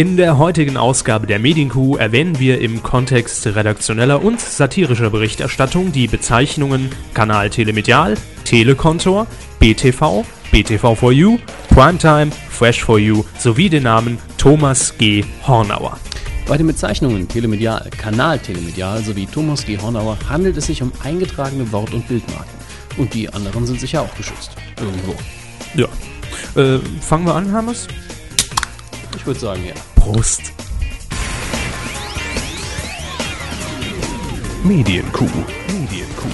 In der heutigen Ausgabe der Medienkuh erwähnen wir im Kontext redaktioneller und satirischer Berichterstattung die Bezeichnungen Kanal Telemedial, Telekontor, BTV, BTV4U, Primetime, Fresh4U sowie den Namen Thomas G. Hornauer. Bei den Bezeichnungen Telemedial, Kanal Telemedial sowie Thomas G. Hornauer handelt es sich um eingetragene Wort- und Bildmarken. Und die anderen sind sicher auch geschützt. Irgendwo. Ja. Äh, fangen wir an, Hermes? Ich würde sagen, ja. Prost. Medienkuh. Medienkuh.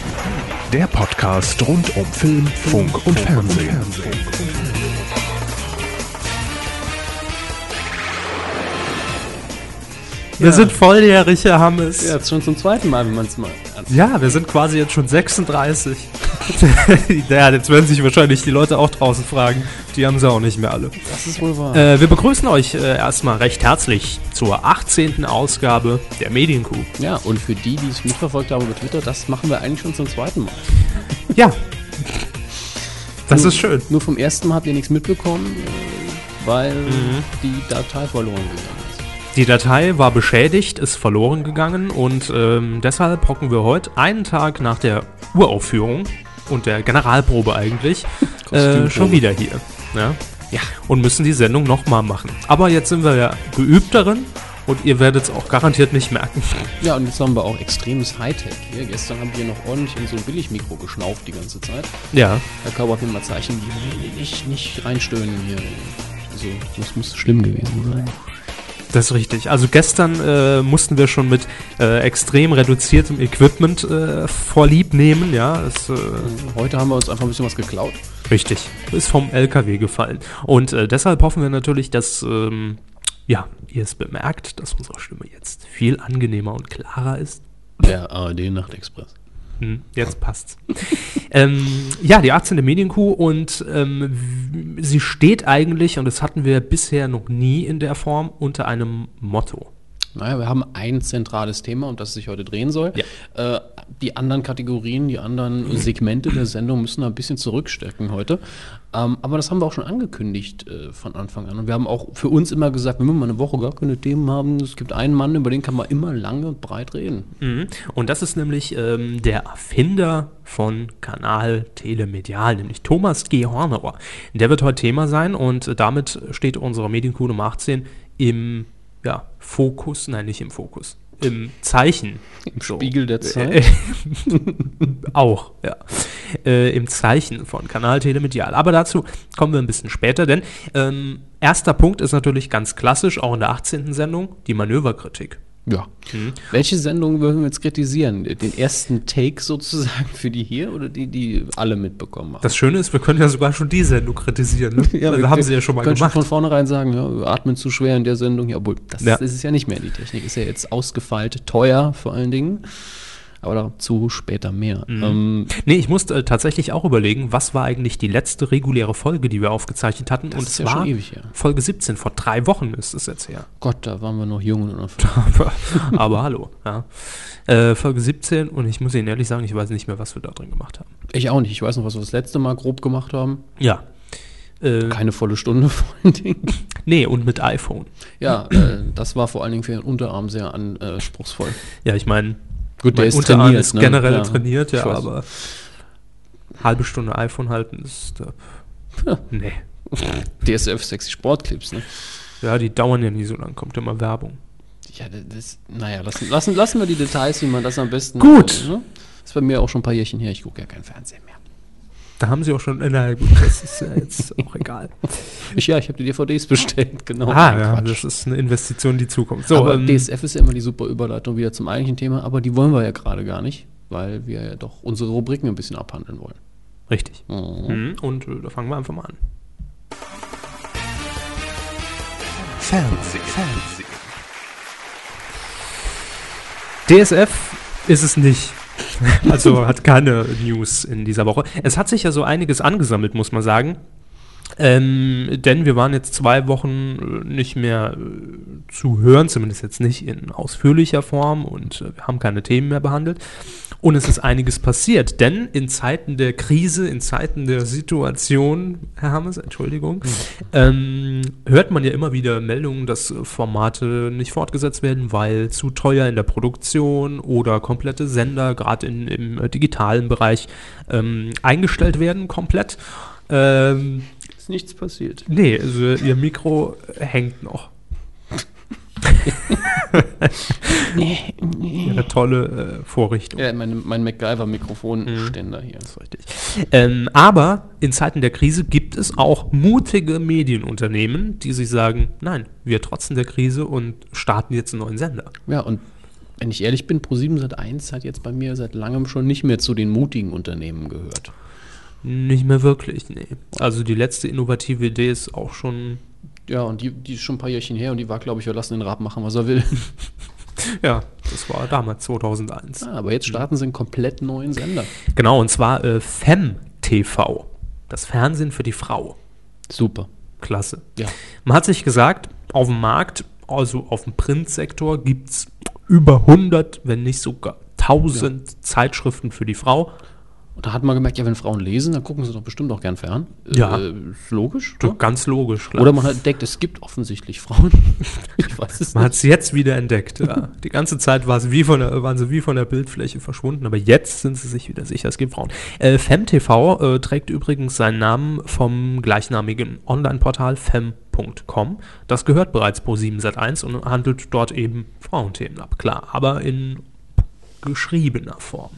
Der Podcast rund um Film, Funk und Fernsehen. Wir sind volljährig, Herr Hammes. Ja, jetzt schon zum zweiten Mal, wenn man es mal Ja, wir sind quasi jetzt schon 36. ja, jetzt werden sich wahrscheinlich die Leute auch draußen fragen. Die haben sie auch nicht mehr alle. Das ist wohl wahr. Äh, wir begrüßen euch äh, erstmal recht herzlich zur 18. Ausgabe der Medienkuh. ja, und für die, die es mitverfolgt haben über Twitter, das machen wir eigentlich schon zum zweiten Mal. Ja. Das ist schön. Nur vom ersten Mal habt ihr nichts mitbekommen, äh, weil die Datei verloren gegangen ist. Die Datei war beschädigt, ist verloren gegangen und ähm, deshalb hocken wir heute einen Tag nach der Uraufführung und der Generalprobe eigentlich äh, schon wieder hier. Ja? Ja. Und müssen die Sendung nochmal machen. Aber jetzt sind wir ja geübt darin und ihr werdet es auch garantiert nicht merken. Ja, und jetzt haben wir auch extremes Hightech hier. Gestern haben wir noch ordentlich in so ein Billigmikro geschnauft die ganze Zeit. Ja. Herr hat mir mal Zeichen gegeben, nicht, nicht reinstöhnen hier. Also, das muss schlimm gewesen sein. Das ist richtig. Also gestern äh, mussten wir schon mit äh, extrem reduziertem Equipment äh, vorlieb nehmen, ja. Das, äh, Heute haben wir uns einfach ein bisschen was geklaut. richtig. Ist vom LKW gefallen. Und äh, deshalb hoffen wir natürlich, dass ähm, ja, ihr es bemerkt, dass unsere Stimme jetzt viel angenehmer und klarer ist. Der ARD Nachtexpress. Hm, jetzt passt's. ähm, ja, die 18. Medienkuh und ähm, sie steht eigentlich, und das hatten wir bisher noch nie in der Form, unter einem Motto. Naja, wir haben ein zentrales Thema, um das es sich heute drehen soll. Äh, die anderen Kategorien, die anderen Segmente der Sendung müssen ein bisschen zurückstecken heute. Ähm, aber das haben wir auch schon angekündigt äh, von Anfang an. Und wir haben auch für uns immer gesagt, wenn wir mal eine Woche gar keine Themen haben, es gibt einen Mann, über den kann man immer lange und breit reden. Mhm. Und das ist nämlich ähm, der Erfinder von Kanal Telemedial, nämlich Thomas G. Hornauer. Der wird heute Thema sein und damit steht unsere Medienkuh Nummer 18 im ja, Fokus, nein, nicht im Fokus, im Zeichen. Im So. Spiegel der Äh, Zeit. Auch, ja. Äh, Im Zeichen von Kanal Telemedial. Aber dazu kommen wir ein bisschen später, denn ähm, erster Punkt ist natürlich ganz klassisch, auch in der 18. Sendung, die Manöverkritik. Ja. Welche Sendung würden wir jetzt kritisieren? Den ersten Take sozusagen für die hier oder die, die alle mitbekommen haben? Das Schöne ist, wir können ja sogar schon die Sendung kritisieren. Ne? Weil wir haben sie ja schon mal können gemacht. von vornherein sagen, ja, wir atmen zu schwer in der Sendung. Ja, obwohl, das Ja. ist es ja nicht mehr. Die Technik ist ja jetzt ausgefeilt, teuer vor allen Dingen. Aber dazu später mehr. Mhm. Ähm, Nee, ich musste äh, tatsächlich auch überlegen, was war eigentlich die letzte reguläre Folge, die wir aufgezeichnet hatten. Das Und ist es ja war schon ewig her. Folge 17, vor drei Wochen ist es jetzt her. Gott, da waren wir noch jung und. Aber, aber hallo, ja. Äh, Folge 17 und ich muss Ihnen ehrlich sagen, ich weiß nicht mehr, was wir da drin gemacht haben. Ich auch nicht. Ich weiß noch, was wir das letzte Mal grob gemacht haben. Ja. Äh, Keine volle Stunde vor allen Dingen. nee, und mit iPhone. Ja, äh, das war vor allen Dingen für den Unterarm sehr anspruchsvoll. Ja, ich meine, Gut, mein Unterarm ist ne? generell Ja, trainiert, ja, aber halbe Stunde iPhone halten ist. Äh, nee. DSF sexy Sportclips, ne? Ja, die dauern ja nie so lang, kommt immer Werbung. Ja, das, naja, lassen, lassen, lassen wir die Details, wie man das am besten. Gut. Ne? Das ist bei mir auch schon ein paar Jährchen her. Ich gucke ja kein Fernsehen mehr. Da haben sie auch schon, na gut, das ist ja jetzt auch egal. Ich, ja, ich habe die DVDs bestellt, genau. Ah, ja, Quatsch. das ist eine Investition in die Zukunft. So, aber ähm, DSF ist ja immer die super Überleitung wieder zum eigentlichen Thema, aber die wollen wir ja gerade gar nicht, weil wir ja doch unsere Rubriken ein bisschen abhandeln wollen. richtig. Mhm. Mhm. Und äh, da fangen wir einfach mal an. Fernsehen. Fernsehen. DSF ist es nicht. Also hat keine News in dieser Woche. Es hat sich ja so einiges angesammelt, muss man sagen. Ähm, denn wir waren jetzt zwei Wochen äh, nicht mehr äh, zu hören, zumindest jetzt nicht in ausführlicher Form und äh, wir haben keine Themen mehr behandelt. Und es ist einiges passiert, denn in Zeiten der Krise, in Zeiten der Situation, Herr Hammes, Entschuldigung, ähm, hört man ja immer wieder Meldungen, dass Formate nicht fortgesetzt werden, weil zu teuer in der Produktion oder komplette Sender, gerade im äh, digitalen Bereich, ähm, eingestellt werden komplett. Ähm, Ist nichts passiert. nee, also ihr Mikro hängt noch. Eine tolle äh, Vorrichtung. Ja, mein, mein MacGyver-Mikrofonständer hier. Das ist richtig. Ähm, aber in Zeiten der Krise gibt es auch mutige Medienunternehmen, die sich sagen, nein, wir trotzen der Krise und starten jetzt einen neuen Sender. Ja, und wenn ich ehrlich bin, Pro7 Sat1 hat jetzt bei mir seit langem schon nicht mehr zu den mutigen Unternehmen gehört. Nicht mehr wirklich, nee. Also die letzte innovative Idee ist auch schon, Ja, und die, die ist schon ein paar Jährchen her und die war, glaube ich, wir lassen den Rab machen, was er will. ja, das war damals 2001. Ah, aber jetzt starten sie einen komplett neuen Sender. Genau, und zwar äh, FemTV, das Fernsehen für die Frau. Super. Klasse. Ja. Man hat sich gesagt, auf dem Markt, also auf dem Printsektor, gibt es über 100, wenn nicht sogar 1000 Zeitschriften für die Frau. Und da hat man gemerkt, ja, wenn Frauen lesen, dann gucken sie doch bestimmt auch gern fern. Ja. Äh, ist logisch. Doch, Ja. Ganz logisch, klar. Oder man hat entdeckt, es gibt offensichtlich Frauen. ich weiß es Man hat es jetzt wieder entdeckt. Ja. Die ganze Zeit war sie wie von der, waren sie wie von der Bildfläche verschwunden, aber jetzt sind sie sich wieder sicher, es gibt Frauen. Äh, FemTV äh, trägt übrigens seinen Namen vom gleichnamigen Online-Portal fem.com. Das gehört bereits pro 7 Sat1 und handelt dort eben Frauenthemen ab, klar, aber in geschriebener Form.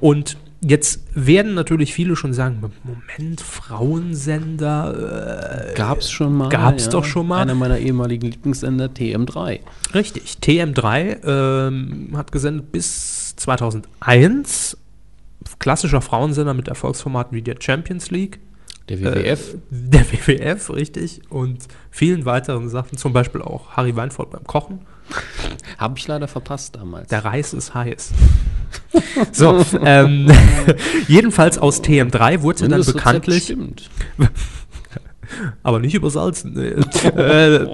Und jetzt werden natürlich viele schon sagen, Moment, Frauensender, äh, Gab's schon mal. Gab's doch schon mal. Einer meiner ehemaligen Lieblingssender, TM3. Richtig. TM3 ähm, hat gesendet bis 2001. Klassischer Frauensender mit Erfolgsformaten wie der Champions League. Der WWF. Äh, der WWF, richtig. Und vielen weiteren Sachen. Zum Beispiel auch Harry Weinfurt beim Kochen. Habe ich leider verpasst damals. Der Reis ist heiß. so, ähm, jedenfalls aus TM3 wurde dann bekanntlich, Stimmt. aber nicht übersalzen, nee. äh,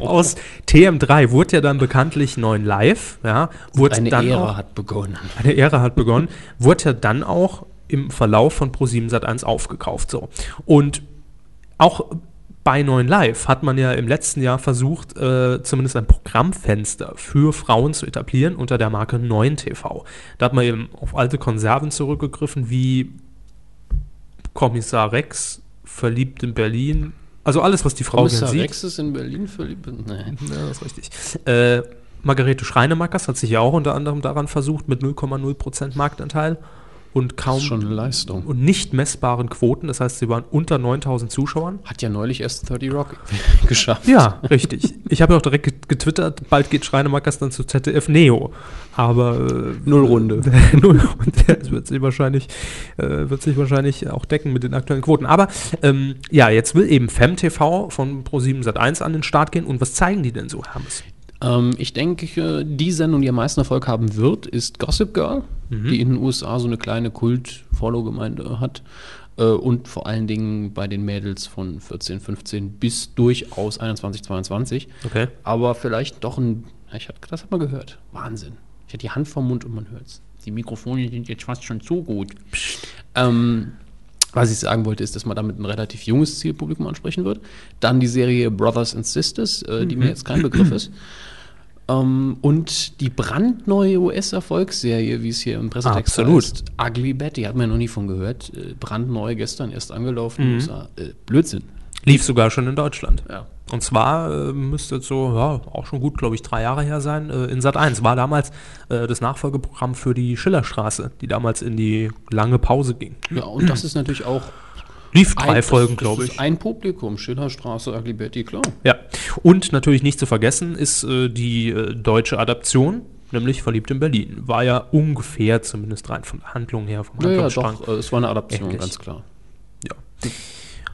aus TM3 wurde ja dann bekanntlich 9 Live, ja, wurde Eine dann Ära auch, hat begonnen. eine Ära hat begonnen, wurde ja dann auch im Verlauf von Pro7 Sat1 aufgekauft. So. Und auch bei 9 Live hat man ja im letzten Jahr versucht, äh, zumindest ein Programmfenster für Frauen zu etablieren unter der Marke 9 TV. Da hat man eben auf alte Konserven zurückgegriffen, wie Kommissar Rex, verliebt in Berlin. Also alles, was die Frau Kommissar sieht. Rex ist in Berlin verliebt. Nee. Ja, das ist richtig. Äh, Margarete Schreinemackers hat sich ja auch unter anderem daran versucht, mit 0,0% Marktanteil und kaum schon eine Leistung. und nicht messbaren Quoten. Das heißt, sie waren unter 9000 Zuschauern. Hat ja neulich erst 30 Rock geschafft. Ja, richtig. Ich habe ja auch direkt get- getwittert, bald geht Schreinemackers dann zu ZDF Neo. Aber äh, Null Runde. Null Runde. Das wird sich wahrscheinlich, äh, wird sich wahrscheinlich auch decken mit den aktuellen Quoten. Aber ähm, ja, jetzt will eben FemTV von Pro7 Sat1 an den Start gehen. Und was zeigen die denn so, Hermes? Ähm, ich denke, die Sendung, die am meisten Erfolg haben wird, ist Gossip Girl, die in den USA so eine kleine Kult-Follow-Gemeinde hat. Äh, und vor allen Dingen bei den Mädels von 14, 15 bis durchaus 21, 22. Okay. Aber vielleicht doch ein. Ich hab, das hat man gehört. Wahnsinn. Ich hatte die Hand vom Mund und man hört es. Die Mikrofone sind jetzt fast schon zu gut. Ähm, was ich sagen wollte, ist, dass man damit ein relativ junges Zielpublikum ansprechen wird. Dann die Serie Brothers and Sisters, äh, die mir jetzt kein Begriff ist. Ähm, und die brandneue US-Erfolgsserie, wie es hier im Pressetext Absolut. heißt, Ugly Betty, hat man noch nie von gehört. Äh, brandneu, gestern erst angelaufen. den USA. Äh, Blödsinn. Lief sogar schon in Deutschland. Ja. Und zwar äh, müsste jetzt so, ja, auch schon gut, glaube ich, drei Jahre her sein. Äh, in Sat 1 war damals äh, das Nachfolgeprogramm für die Schillerstraße, die damals in die lange Pause ging. ja, und das ist natürlich auch Lief drei ein, Folgen, glaube ich. Ein Publikum, Schillerstraße, Ugly Betty, klar. Ja. Und natürlich nicht zu vergessen ist äh, die äh, deutsche Adaption, nämlich Verliebt in Berlin. War ja ungefähr, zumindest rein von der Handlung her, vom Ja, ja, Handlungsstrang. doch, äh, es war eine Adaption, Ähnlich. ganz klar. Ja.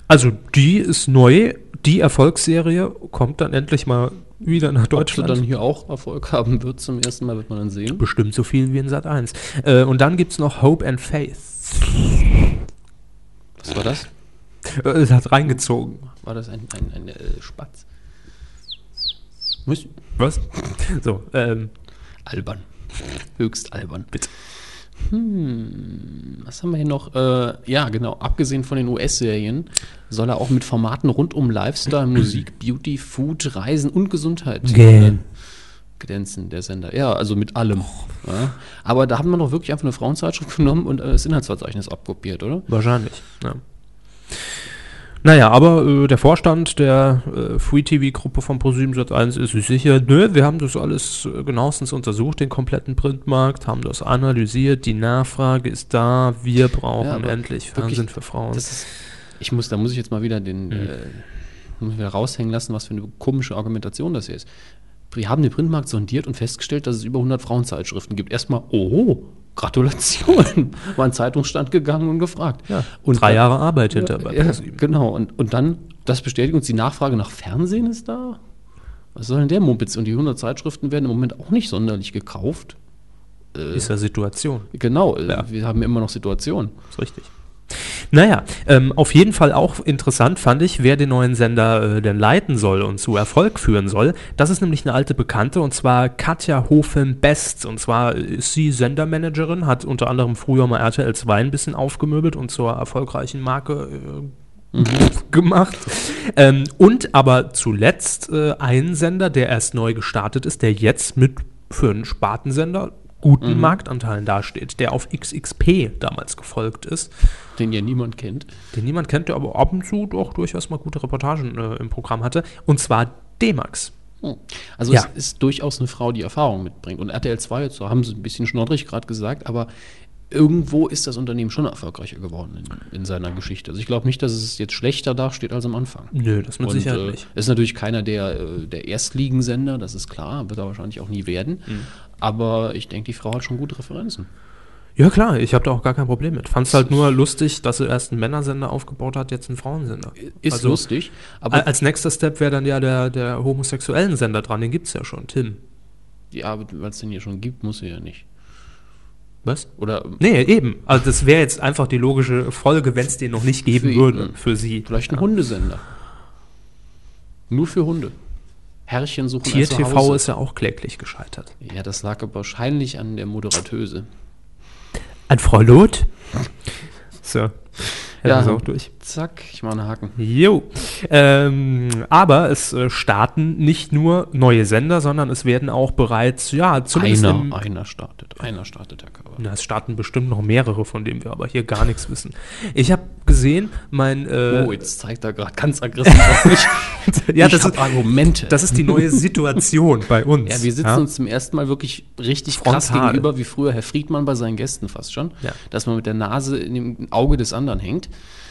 Also die ist neu. Die Erfolgsserie kommt dann endlich mal wieder nach Ob sie Deutschland. dann hier auch Erfolg haben wird zum ersten Mal, wird man dann sehen. Bestimmt so viel wie in Sat 1. Äh, und dann gibt es noch Hope and Faith. Was war das? Äh, Es hat reingezogen. War das ein, ein, ein äh, Spatz? Was? So, ähm, albern. Höchst albern. Bitte. hm, was haben wir hier noch? Äh, ja, genau, abgesehen von den US-Serien soll er auch mit Formaten rund um Lifestyle, Musik, Beauty, Food, Reisen und Gesundheit Gähn. Glänzen, der Sender. Ja, also mit allem. Ja. Aber da haben wir doch wirklich einfach eine Frauenzeitschrift genommen und äh, das Inhaltsverzeichnis abkopiert, oder? Wahrscheinlich. Ja. Naja, aber äh, der Vorstand der äh, Free TV-Gruppe von ProSieben Sat1 ist sich sicher, nö, wir haben das alles äh, genauestens untersucht, den kompletten Printmarkt, haben das analysiert, die Nachfrage ist da, wir brauchen Ja, endlich Fernsehen für Frauen. Ist, ich muss, da muss ich jetzt mal wieder den, äh, muss wieder raushängen lassen, was für eine komische Argumentation das hier ist. Wir haben den Printmarkt sondiert und festgestellt, dass es über 100 Frauenzeitschriften gibt. Erstmal, oh, Gratulation. War ein Zeitungsstand gegangen und gefragt. ja, und drei Jahre Arbeit hinter Ja, ProSieben. genau. Und, und dann, das bestätigt uns, die Nachfrage nach Fernsehen ist da. Was soll denn der Mumpitz? Und die 100 Zeitschriften werden im Moment auch nicht sonderlich gekauft. Ist ja Situation. Genau, äh, Ja. wir haben immer noch Situationen. Ist richtig. Naja, ähm, auf jeden Fall auch interessant fand ich, wer den neuen Sender äh, denn leiten soll und zu Erfolg führen soll. Das ist nämlich eine alte Bekannte und zwar Katja Hofen-Best. Und zwar ist sie Sendermanagerin, hat unter anderem früher mal RTL 2 ein bisschen aufgemöbelt und zur erfolgreichen Marke äh, gemacht. Ähm, und aber zuletzt äh, einen Sender, der erst neu gestartet ist, der jetzt mit für einen Spartensender guten Marktanteilen dasteht, der auf XXP damals gefolgt ist, Den ja niemand kennt. den niemand kennt, der aber ab und zu doch durchaus mal gute Reportagen äh, im Programm hatte, und zwar D-Max. Hm. Also Ja. es ist durchaus eine Frau, die Erfahrung mitbringt. Und RTL 2, jetzt haben sie ein bisschen schnoddrig gerade gesagt, aber irgendwo ist das Unternehmen schon erfolgreicher geworden in, in seiner Geschichte. Also ich glaube nicht, dass es jetzt schlechter dasteht als am Anfang. Nö, das mit Und, Sicherheit äh, nicht. Ist natürlich keiner der, äh, der Erstligensender, das ist klar, wird er wahrscheinlich auch nie werden. Mhm. Aber ich denke, die Frau hat schon gute Referenzen. Ja klar, ich habe da auch gar kein Problem mit. Fand es halt nur lustig, dass sie erst einen Männersender aufgebaut hat, jetzt einen Frauensender. Ist Also, lustig, Aber aber als nächster Step wäre dann ja der, der homosexuellen Sender dran, den gibt es ja schon, Tim. ja, weil es den hier schon gibt, muss sie ja nicht. Was? Oder Nee, eben. Also das wäre jetzt einfach die logische Folge, wenn es den noch nicht geben Für ihn, würde, ne? für sie. vielleicht ein Hundesender. Nur für Hunde. Herrchen suchen Tier TV ist ja auch kläglich gescheitert. Ja, das lag aber wahrscheinlich an der Moderatöse. An Frau Loth? So. Ja. Ja, ist auch durch. Zack, ich mache einen Haken. Jo. Ähm, aber es äh, starten nicht nur neue Sender, sondern es werden auch bereits, ja, zumindest Einer, im, einer startet. Einer startet, Herr Körber. Na, es starten bestimmt noch mehrere, von denen wir aber hier gar nichts wissen. Ich habe gesehen, mein äh, oh, jetzt zeigt er gerade ganz aggressiv auf mich. ja, ich das ist, Argumente. das ist die neue Situation bei uns. ja, wir sitzen uns zum ersten Mal wirklich richtig krass Frontal. gegenüber, wie früher Herr Friedmann bei seinen Gästen fast schon. Ja. Dass man mit der Nase in dem Auge des anderen hängt.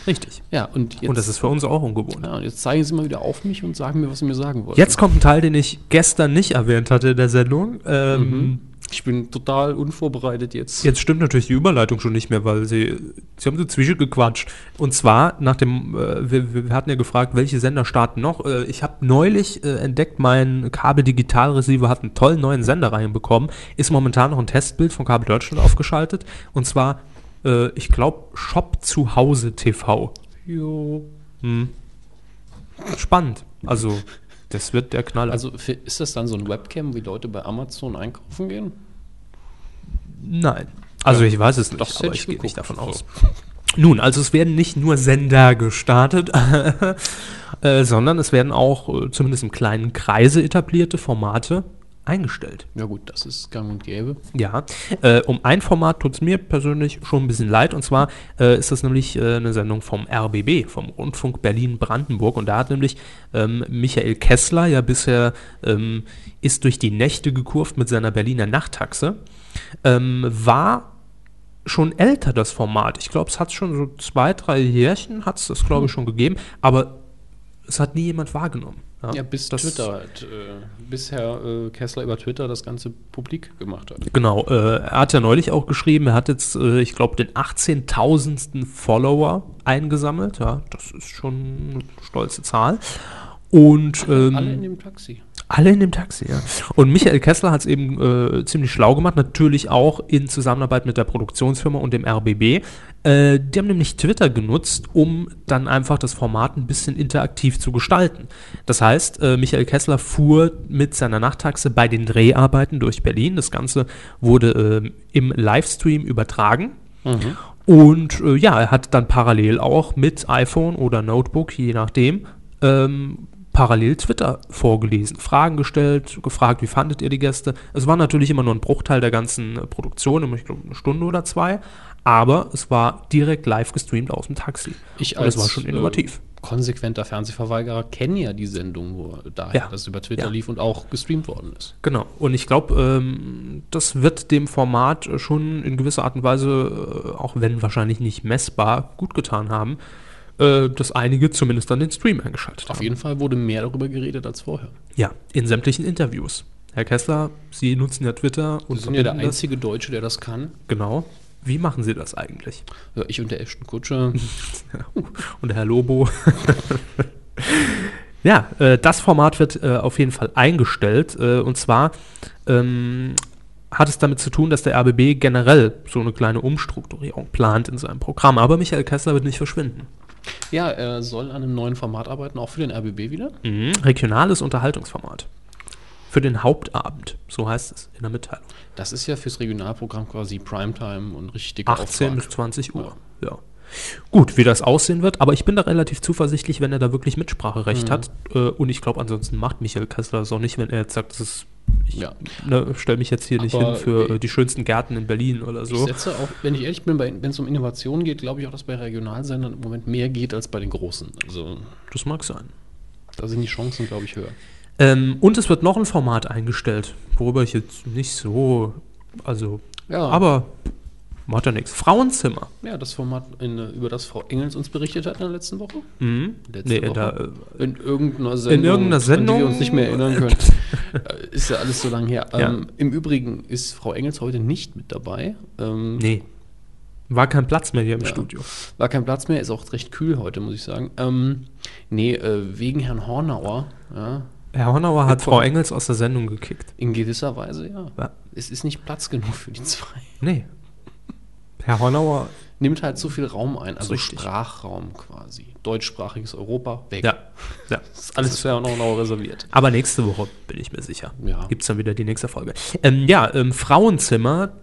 Richtig. Ja, und jetzt, Und das ist für uns auch ungewohnt. ja, und jetzt zeigen Sie mal wieder auf mich und sagen mir, was Sie mir sagen wollen. Jetzt kommt ein Teil, den ich gestern nicht erwähnt hatte in der Sendung. Ähm, Ich bin total unvorbereitet jetzt. Jetzt stimmt natürlich die Überleitung schon nicht mehr, weil sie, sie haben dazwischen gequatscht. Und zwar nach dem, äh, wir, wir hatten ja gefragt, welche Sender starten noch. Äh, ich habe neulich äh, entdeckt, mein Kabel-Digital-Receiver hat einen tollen neuen Sender reinbekommen. Ist momentan noch ein Testbild von Kabel Deutschland aufgeschaltet. Und zwar, äh, ich glaube, Shop zu Hause TV. Jo. Spannend. Also, das wird der Knaller. Also für, ist das dann so ein Webcam, wie Leute bei Amazon einkaufen gehen? Nein. Also ich weiß es nicht, Das aber ich ich gehe nicht davon so. aus. Nun, also es werden nicht nur Sender gestartet, äh, sondern es werden auch äh, zumindest im kleinen Kreise etablierte Formate eingestellt. Ja gut, das ist gang und gäbe. Ja, äh, um ein Format tut es mir persönlich schon ein bisschen leid. Und zwar äh, ist das nämlich äh, eine Sendung vom RBB, vom Rundfunk Berlin-Brandenburg. Und da hat nämlich ähm, Michael Kessler ja bisher ähm, ist durch die Nächte gekurvt mit seiner Berliner Nachttaxe. Ähm, war schon älter das Format. Ich glaube, es hat schon so zwei, drei Jährchen, hat es das, glaube ich, schon gegeben. Aber es hat nie jemand wahrgenommen. Ja, bis das- Twitter halt, äh, bis Herr äh, Kessler über Twitter das Ganze publik gemacht hat. Genau, äh, er hat ja neulich auch geschrieben, er hat jetzt, äh, ich glaube, den 18.000. Follower eingesammelt. Ja, das ist schon eine stolze Zahl. Und ähm, Alle in dem Taxi. Alle in dem Taxi, ja. Und Michael Kessler hat es eben äh, ziemlich schlau gemacht, natürlich auch in Zusammenarbeit mit der Produktionsfirma und dem RBB. Äh, die haben nämlich Twitter genutzt, um dann einfach das Format ein bisschen interaktiv zu gestalten. Das heißt, äh, Michael Kessler fuhr mit seiner Nachttaxe bei den Dreharbeiten durch Berlin. Das Ganze wurde äh, im Livestream übertragen. Mhm. Und äh, ja, er hat dann parallel auch mit iPhone oder Notebook, je nachdem, ähm, parallel Twitter vorgelesen, Fragen gestellt, gefragt, wie fandet ihr die Gäste. Es war natürlich immer nur ein Bruchteil der ganzen äh, Produktion, ich glaube eine Stunde oder zwei, aber es war direkt live gestreamt aus dem Taxi. Ich als, das war schon innovativ. Äh, konsequenter Fernsehverweigerer kenne ja die Sendung, wo daher ja. das über Twitter ja. lief und auch gestreamt worden ist. Genau. Und ich glaube, ähm, das wird dem Format schon in gewisser Art und Weise, äh, auch wenn wahrscheinlich nicht messbar, gut getan haben äh, dass einige zumindest dann den Stream eingeschaltet Auf haben. Auf jeden Fall wurde mehr darüber geredet als vorher. Ja, in sämtlichen Interviews. Herr Kessler, Sie nutzen ja Twitter und Sie sind ja der einzige das. Deutsche, der das kann. Genau. Wie machen Sie das eigentlich? Ja, ich und der Ashton Kutscher. und der Herr Lobo. ja, äh, das Format wird äh, auf jeden Fall eingestellt. Äh, und zwar ähm, hat es damit zu tun, dass der RBB generell so eine kleine Umstrukturierung plant in seinem Programm. Aber Michael Kessler wird nicht verschwinden. Ja, er soll an einem neuen Format arbeiten, auch für den RBB wieder. Mhm. Regionales Unterhaltungsformat. Für den Hauptabend, so heißt es in der Mitteilung. Das ist ja fürs Regionalprogramm quasi Primetime und richtig 18 Auftrag. bis 20 Uhr, ja. ja. Gut, wie das aussehen wird, aber ich bin da relativ zuversichtlich, wenn er da wirklich Mitspracherecht mhm. hat. Äh, und ich glaube, ansonsten macht Michael Kessler das auch nicht, wenn er jetzt sagt, das ist ich ja. ne, stelle mich jetzt hier Aber nicht hin für äh, die schönsten Gärten in Berlin oder so. Ich setze auch, wenn ich ehrlich bin, wenn es um Innovation geht, glaube ich auch, dass bei Regionalsendern im Moment mehr geht als bei den großen. Also, das mag sein. Da sind die Chancen, glaube ich, höher. Ähm, und es wird noch ein Format eingestellt, worüber ich jetzt nicht so, also, ja. aber Macht ja nichts. Frauenzimmer. Ja, das Format, in, über das Frau Engels uns berichtet hat in der letzten Woche. Mhm. Letzte nee, Woche. Da, äh, in irgendeiner Sendung. In irgendeiner Sendung. die wir uns nicht mehr erinnern können. Äh, ist ja alles so lange her. Ja. Ähm, Im Übrigen ist Frau Engels heute nicht mit dabei. Ähm, nee. War kein Platz mehr hier im ja, Studio. War kein Platz mehr, ist auch recht kühl heute, muss ich sagen. Ähm, nee, äh, wegen Herrn Hornauer. Ja, Herr Hornauer hat Frau Engels aus der Sendung gekickt. In gewisser Weise, ja. ja. Es ist nicht Platz genug für die zwei. Nee, Herr Hornauer nimmt halt so viel Raum ein, also richtig. Sprachraum quasi. Deutschsprachiges Europa, weg. Ja, ja. Das ist alles für Herrn Hornauer reserviert. Aber nächste Woche bin ich mir sicher. Ja. Gibt es dann wieder die nächste Folge. Ähm, ja, ähm, Frauenzimmer,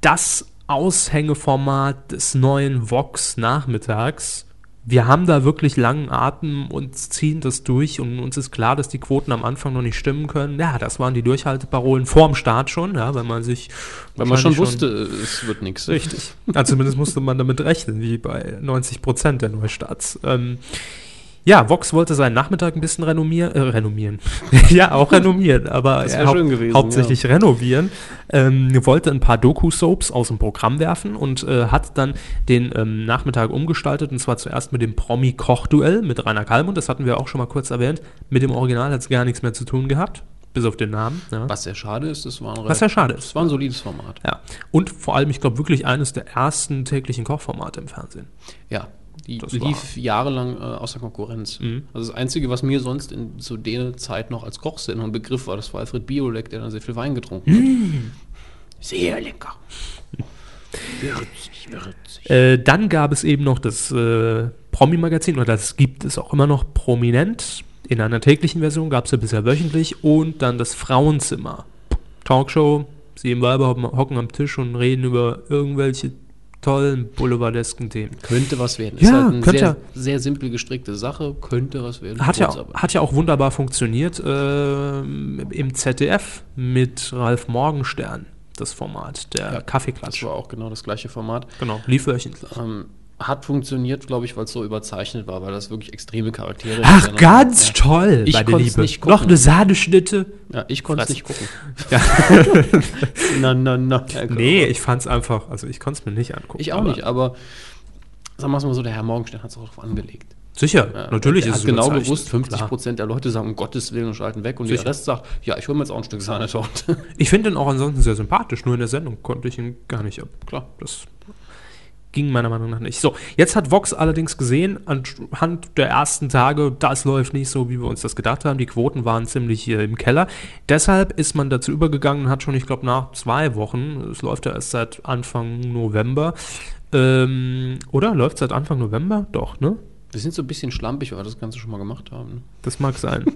das Aushängeformat des neuen Vox Nachmittags wir haben da wirklich langen Atem und ziehen das durch und uns ist klar, dass die Quoten am Anfang noch nicht stimmen können. Ja, das waren die Durchhalteparolen vorm Start schon, ja, wenn man sich. Wenn man schon wusste, es wird nichts. Richtig. Also zumindest musste man damit rechnen, wie bei 90 Prozent der Neustarts. Ähm, ja, Vox wollte seinen Nachmittag ein bisschen renommieren, äh, renommieren. ja, auch renommieren, aber hau gewesen, hauptsächlich ja. renovieren. Ähm, wollte ein paar Doku-Soaps aus dem Programm werfen und äh, hat dann den ähm, Nachmittag umgestaltet und zwar zuerst mit dem Promi-Koch-Duell mit Rainer Kalmund, das hatten wir auch schon mal kurz erwähnt. Mit dem Original hat es gar nichts mehr zu tun gehabt bis auf den Namen. Ja. Was sehr schade ist, das war ein, Was sehr schade ist. Das war ein solides Format. Ja. Und vor allem, ich glaube, wirklich eines der ersten täglichen Kochformate im Fernsehen. Ja, die das lief jahrelang äh, außer Konkurrenz. Mhm. Also das Einzige, was mir sonst in zu der Zeit noch als Kochsinn ein Begriff war, das war Alfred Biolek, der dann sehr viel Wein getrunken hat. Mhm. Sehr lecker. würzig, würzig. Äh, dann gab es eben noch das äh, Promi-Magazin, oder das gibt es auch immer noch prominent. In einer täglichen Version gab es ja bisher wöchentlich. Und dann das Frauenzimmer. Talkshow. Sieben Weiber hocken am Tisch und reden über irgendwelche tollen boulevardesken Themen. Könnte was werden. Ja, ist halt eine könnte sehr, sehr simpel gestrickte Sache, könnte was werden. Hat, ja, hat ja auch wunderbar funktioniert äh, im ZDF mit Ralf Morgenstern, das Format, der ja, Kaffeeklatsch. Das war auch genau das gleiche Format. Genau, lief wöchentlich. Ähm, hat funktioniert, glaube ich, weil es so überzeichnet war, weil das wirklich extreme Charaktere Ach, ganz ja. toll, ich meine Liebe. Nicht gucken. Noch eine Sahneschnitte. Ja, ich konnte es nicht gucken. Ja. na, na, na. Nee, ich fand es einfach, also ich konnte es mir nicht angucken. Ich auch nicht, aber sagen wir es mal so, der Herr Morgenstern hat es auch darauf angelegt. Sicher, ja, natürlich ist es genau gewusst, 50 Prozent der Leute sagen, um Gottes Willen und schalten weg und Sicher. der Rest sagt, ja, ich hole mir jetzt auch ein Stück Sahnetorte. Ich finde ihn auch ansonsten sehr sympathisch, nur in der Sendung konnte ich ihn gar nicht ab. Klar. Das ging meiner Meinung nach nicht. So, jetzt hat Vox allerdings gesehen, anhand der ersten Tage, das läuft nicht so, wie wir uns das gedacht haben. Die Quoten waren ziemlich hier im Keller. Deshalb ist man dazu übergegangen und hat schon, ich glaube, nach zwei Wochen, es läuft ja erst seit Anfang November, ähm, oder? Läuft seit Anfang November? Doch, ne? Wir sind so ein bisschen schlampig, weil wir das Ganze schon mal gemacht haben. Ne? Das mag sein.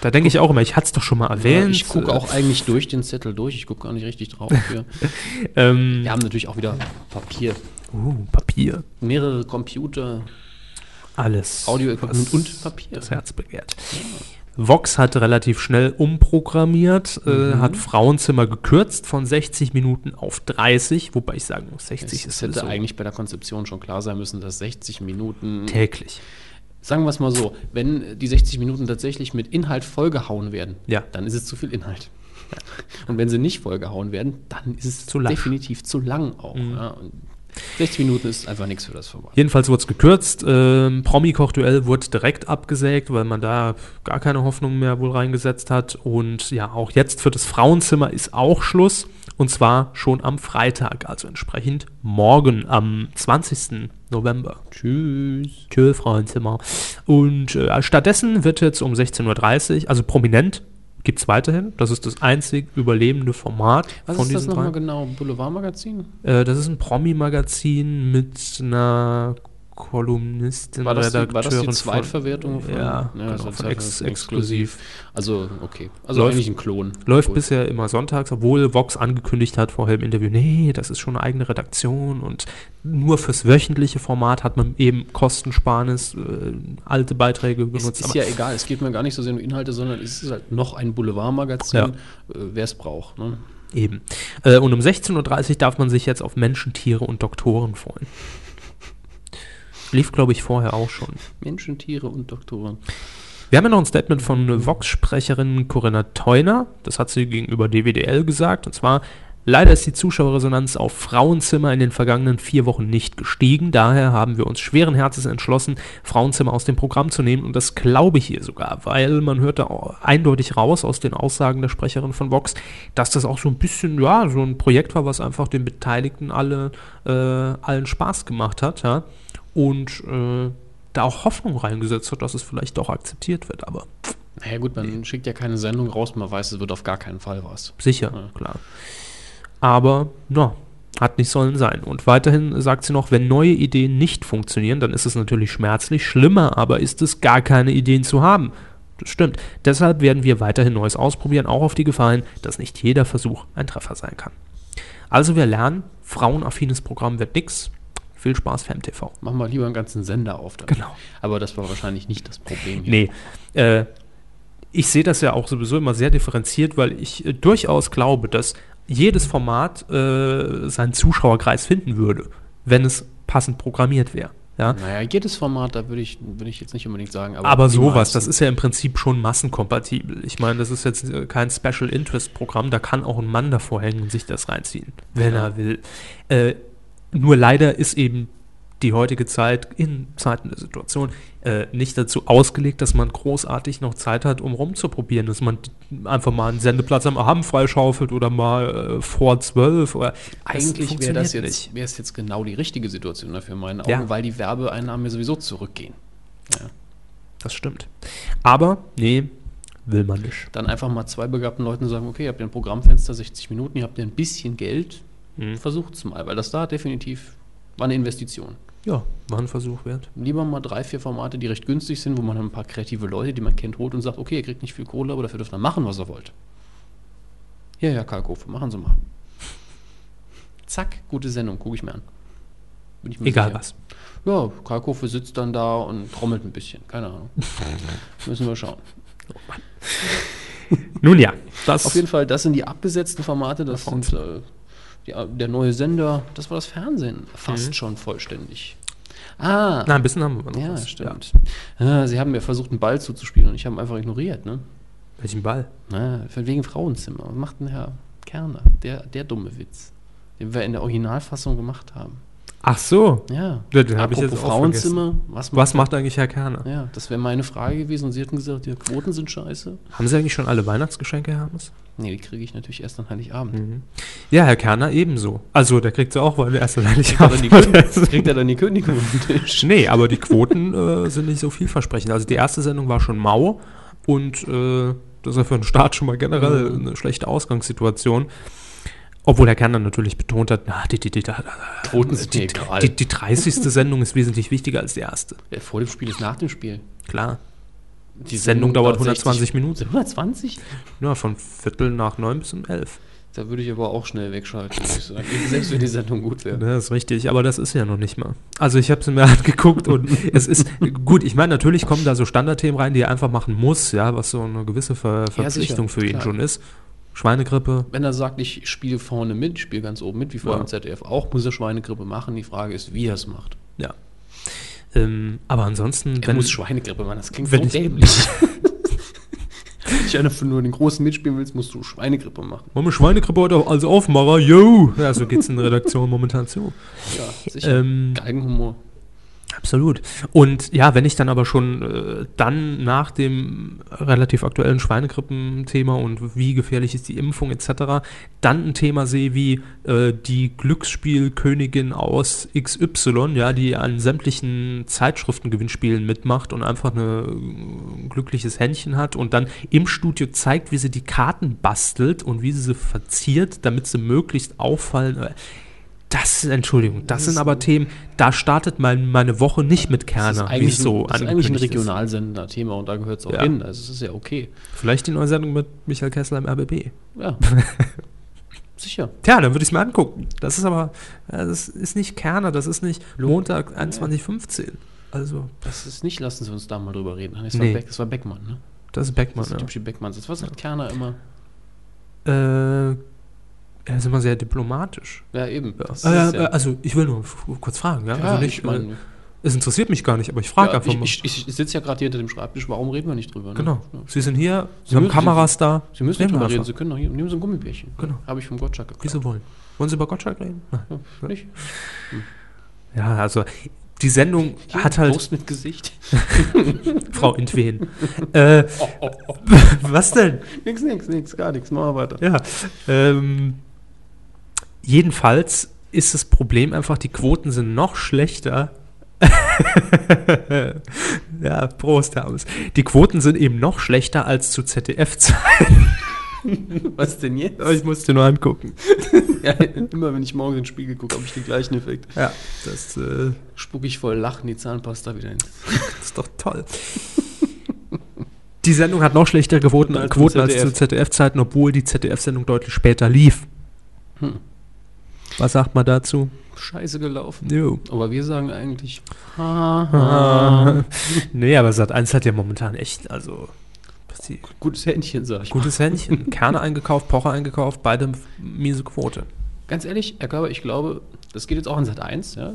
Da denke ich auch immer, ich hatte es doch schon mal erwähnt. Ja, ich gucke auch eigentlich durch den Zettel durch, ich gucke gar nicht richtig drauf. ähm, wir haben natürlich auch wieder Papier. Uh, Papier. Mehrere Computer. Alles. Audio-Equipment und Papier. Das Herz begehrt. Ja. Vox hat relativ schnell umprogrammiert, äh, mhm. äh, hat Frauenzimmer gekürzt von 60 Minuten auf 30, wobei ich sagen muss, 60 es, ist Es hätte so eigentlich bei der Konzeption schon klar sein müssen, dass 60 Minuten täglich sagen wir es mal so, wenn die 60 Minuten tatsächlich mit Inhalt vollgehauen werden, ja. dann ist es zu viel Inhalt. Und wenn sie nicht vollgehauen werden, dann ist es zu definitiv zu lang auch. Mhm. Ja. 60 Minuten ist einfach nichts für das Format. Jedenfalls wurde es gekürzt. Ähm, Promi-Kochduell wurde direkt abgesägt, weil man da gar keine Hoffnung mehr wohl reingesetzt hat. Und ja, auch jetzt für das Frauenzimmer ist auch Schluss. Und zwar schon am Freitag, also entsprechend morgen am 20. November. Tschüss. Tschüss, Frauenzimmer. Und äh, stattdessen wird jetzt um 16.30 Uhr, also prominent, gibt es weiterhin. Das ist das einzig überlebende Format Was von ist das nochmal genau? Boulevardmagazin? Äh, das ist ein Promi-Magazin mit einer Kolumnistin, war das, die, war das die Zweitverwertung von, ja, ja genau, von ex exklusiv. Also, okay. Also läuft, eigentlich ein Klon. Läuft Gut. bisher immer sonntags, obwohl Vox angekündigt hat vorher im Interview, nee, das ist schon eine eigene Redaktion und nur fürs wöchentliche Format hat man eben Kostensparnis, äh, alte Beiträge benutzt. Es ist ja egal, es geht mir gar nicht so sehr um Inhalte, sondern es ist halt noch ein Boulevardmagazin, ja. äh, wer es braucht. Ne? Eben. Äh, und um 16.30 Uhr darf man sich jetzt auf Menschen, Tiere und Doktoren freuen. Lief, glaube ich, vorher auch schon. Menschen, Tiere und Doktoren. Wir haben ja noch ein Statement von Vox-Sprecherin Corinna Theuner. Das hat sie gegenüber DWDL gesagt. Und zwar, leider ist die Zuschauerresonanz auf Frauenzimmer in den vergangenen vier Wochen nicht gestiegen. Daher haben wir uns schweren Herzens entschlossen, Frauenzimmer aus dem Programm zu nehmen. Und das glaube ich hier sogar, weil man hört da eindeutig raus aus den Aussagen der Sprecherin von Vox, dass das auch so ein bisschen, ja, so ein Projekt war, was einfach den Beteiligten alle, äh, allen Spaß gemacht hat. Ja und äh, da auch Hoffnung reingesetzt hat, dass es vielleicht doch akzeptiert wird, aber. Naja, gut, man nee. schickt ja keine Sendung raus, man weiß, es wird auf gar keinen Fall was. Sicher, ja. klar. Aber, na, hat nicht sollen sein. Und weiterhin sagt sie noch, wenn neue Ideen nicht funktionieren, dann ist es natürlich schmerzlich. Schlimmer aber ist es, gar keine Ideen zu haben. Das stimmt. Deshalb werden wir weiterhin Neues ausprobieren, auch auf die Gefallen, dass nicht jeder Versuch ein Treffer sein kann. Also wir lernen, frauenaffines Programm wird nix. Viel Spaß, FemTV. Machen wir lieber einen ganzen Sender auf. Damit. Genau. Aber das war wahrscheinlich nicht das Problem hier. Nee. Äh, ich sehe das ja auch sowieso immer sehr differenziert, weil ich äh, durchaus glaube, dass jedes Format äh, seinen Zuschauerkreis finden würde, wenn es passend programmiert wäre. Ja? Naja, jedes Format, da würde ich, würd ich jetzt nicht unbedingt sagen. Aber, aber sowas, das ist ja im Prinzip schon massenkompatibel. Ich meine, das ist jetzt äh, kein Special Interest Programm, da kann auch ein Mann davor hängen und sich das reinziehen, wenn ja. er will. Äh, nur leider ist eben die heutige Zeit in Zeiten der Situation äh, nicht dazu ausgelegt, dass man großartig noch Zeit hat, um rumzuprobieren, dass man einfach mal einen Sendeplatz am Abend freischaufelt oder mal äh, vor zwölf. Oder Eigentlich wäre das jetzt, wäre es jetzt genau die richtige Situation dafür in meinen Augen, ja. weil die Werbeeinnahmen ja sowieso zurückgehen. Ja. Das stimmt. Aber, nee, will man nicht. Dann einfach mal zwei begabten Leuten sagen, okay, ihr habt ein Programmfenster, 60 Minuten, ihr habt ein bisschen Geld, Mhm. Versucht es mal, weil das da definitiv war eine Investition. Ja, war ein Versuch wert. Lieber mal drei, vier Formate, die recht günstig sind, wo man ein paar kreative Leute, die man kennt, holt und sagt, okay, ihr kriegt nicht viel Kohle, aber dafür dürft ihr machen, was ihr wollt. Ja, ja, Kalkofe, machen Sie mal. Zack, gute Sendung, gucke ich mir an. Egal sicher. was. Ja, Kalkofe sitzt dann da und trommelt ein bisschen, keine Ahnung. Müssen wir schauen. Oh Nun ja, das. Auf jeden Fall, das sind die abgesetzten Formate, das sind äh, die, der neue Sender, das war das Fernsehen, fast mhm. schon vollständig. Ah. Na, ein bisschen haben wir noch. Ja, was. stimmt. Ja. Ah, sie haben mir versucht, einen Ball zuzuspielen und ich habe ihn einfach ignoriert, ne? Welchen Ball? Na, wegen Frauenzimmer. Was macht denn Herr Kerner? Der, der dumme Witz, den wir in der Originalfassung gemacht haben. Ach so. Ja. Ja, den hab ich jetzt auch Frauenzimmer. Was, Was macht eigentlich Herr Kerner? Ja, das wäre meine Frage gewesen. Und sie hatten gesagt, die Quoten sind scheiße. Haben Sie eigentlich schon alle Weihnachtsgeschenke, Herr Hammes? Nee, die kriege ich natürlich erst an Heiligabend. Ja, Herr Kerner ebenso. Also, der kriegt sie auch, weil er erst alleine nicht Kriegt Kriegt er dann die Kündigung auf den Tisch? Nee, aber die Quoten äh, sind nicht so vielversprechend. Also die erste Sendung war schon mau und äh, das ist ja für den Start schon mal generell Mhm. eine schlechte Ausgangssituation. Obwohl Herr Kerner natürlich betont hat, na, die, die, die, sind die, die, die 30. Sendung ist wesentlich wichtiger als die erste. Ja, Vor dem Spiel ist nach dem Spiel. Klar. Die Sendung dauert 120 120 Minuten. 120? Ja, von Viertel nach neun bis um elf. Da würde ich aber auch schnell wegschalten, muss ich sagen. Selbst wenn die Sendung gut wäre. Das ist richtig, aber das ist ja noch nicht mal. Also ich habe es mir angeguckt und es ist gut. Ich meine, natürlich kommen da so Standardthemen rein, die er einfach machen muss, ja, was so eine gewisse Ver Verpflichtung sicher, für ihn klar. schon ist. Schweinegrippe, Wenn er sagt, ich spiele vorne mit, ich spiele ganz oben mit, wie vorher Ja. im ZDF auch, muss er Schweinegrippe machen. Die Frage ist, wie er es macht. ja. Ähm, aber ansonsten, Er muss Schweinegrippe machen, das klingt wenn so ich- dämlich. Wenn einfach nur den großen mitspielen willst, musst du Schweinegrippe machen. wollen wir Schweinegrippe heute als Aufmacher? Yo! Ja, so geht's in der Redaktion momentan zu. Ja, sicher. Ähm, Galgenhumor. Absolut. Und ja, wenn ich dann aber schon äh, dann nach dem relativ aktuellen Schweinegrippenthema und wie gefährlich ist die Impfung etc., dann ein Thema sehe wie äh, die Glücksspielkönigin aus XY, ja, die an sämtlichen Zeitschriftengewinnspielen mitmacht und einfach eine, ein glückliches Händchen hat und dann im Studio zeigt, wie sie die Karten bastelt und wie sie sie verziert, damit sie möglichst auffallen. Das, Entschuldigung, das sind aber Themen, da startet mein, meine Woche nicht mit Das Kerner, wie es so das ist eigentlich ein. Regionalsender-Thema und da gehört es auch Ja. hin. Also es ist ja okay. Vielleicht die neue Sendung mit Michael Kessler im RBB. Ja. Sicher. Tja, dann würde ich es mir angucken. Das ist aber, ja, das ist nicht Kerner, das ist nicht Montag 21.15 Also, Das ist nicht, lassen Sie uns da mal drüber reden. Das, Nee. war, Beck, das war Beckmann, ne? das ist Beckmann, Das ist typische Beckmann. Was sagt Kerner immer? ja. Äh, er ist immer sehr diplomatisch. Ja, eben. Ja. Äh, also, ich will nur kurz fragen, ja? ja, also nicht, ich meine, äh, es interessiert mich gar nicht, aber ich frage ja, einfach ich, mal. ich, ich, ich sitze ja gerade hier hinter dem Schreibtisch, warum reden wir nicht drüber? Ne? genau. Ja. Sie sind hier, Sie, Sie haben müssen- Kameras da. Sie müssen nicht drüber reden. Sie können doch hier, nehmen Sie ein Gummibärchen. Genau. Habe ich vom Gottschalk Wie Sie wollen. Wollen Sie über Gottschalk reden? Nein. Ja, nicht? Ja, also die Sendung Hier, hat halt Brust mit Gesicht. Frau Intwen. äh, was denn? nix, nix, nix, gar nichts. Machen wir weiter. Ja. Ähm, jedenfalls ist das Problem einfach, die Quoten sind noch schlechter. ja, Prost, Hermes. Die Quoten sind eben noch schlechter als zu ZDF-Zeiten. Was denn jetzt? Ich musste nur angucken. Ja, immer wenn ich morgens in den Spiegel gucke, habe ich den gleichen Effekt. Ja, das äh, Spuck ich voll Lachen die Zahnpasta wieder hin. ist doch toll. Die Sendung hat noch schlechtere Quoten, Als Quoten als zu ZDF. ZDF-Zeiten, obwohl die ZDF-Sendung deutlich später lief. Hm. Was sagt man dazu? Scheiße gelaufen. Jo. Aber wir sagen eigentlich. Ah, nee, aber Sat 1 hat ja momentan echt, also Gutes Händchen, sag ich. mal. gutes Händchen. Kerne eingekauft, Pocher eingekauft, beide miese Quote. Ganz ehrlich, Herr Körber, ich glaube, das geht jetzt auch in Sat 1. Ja?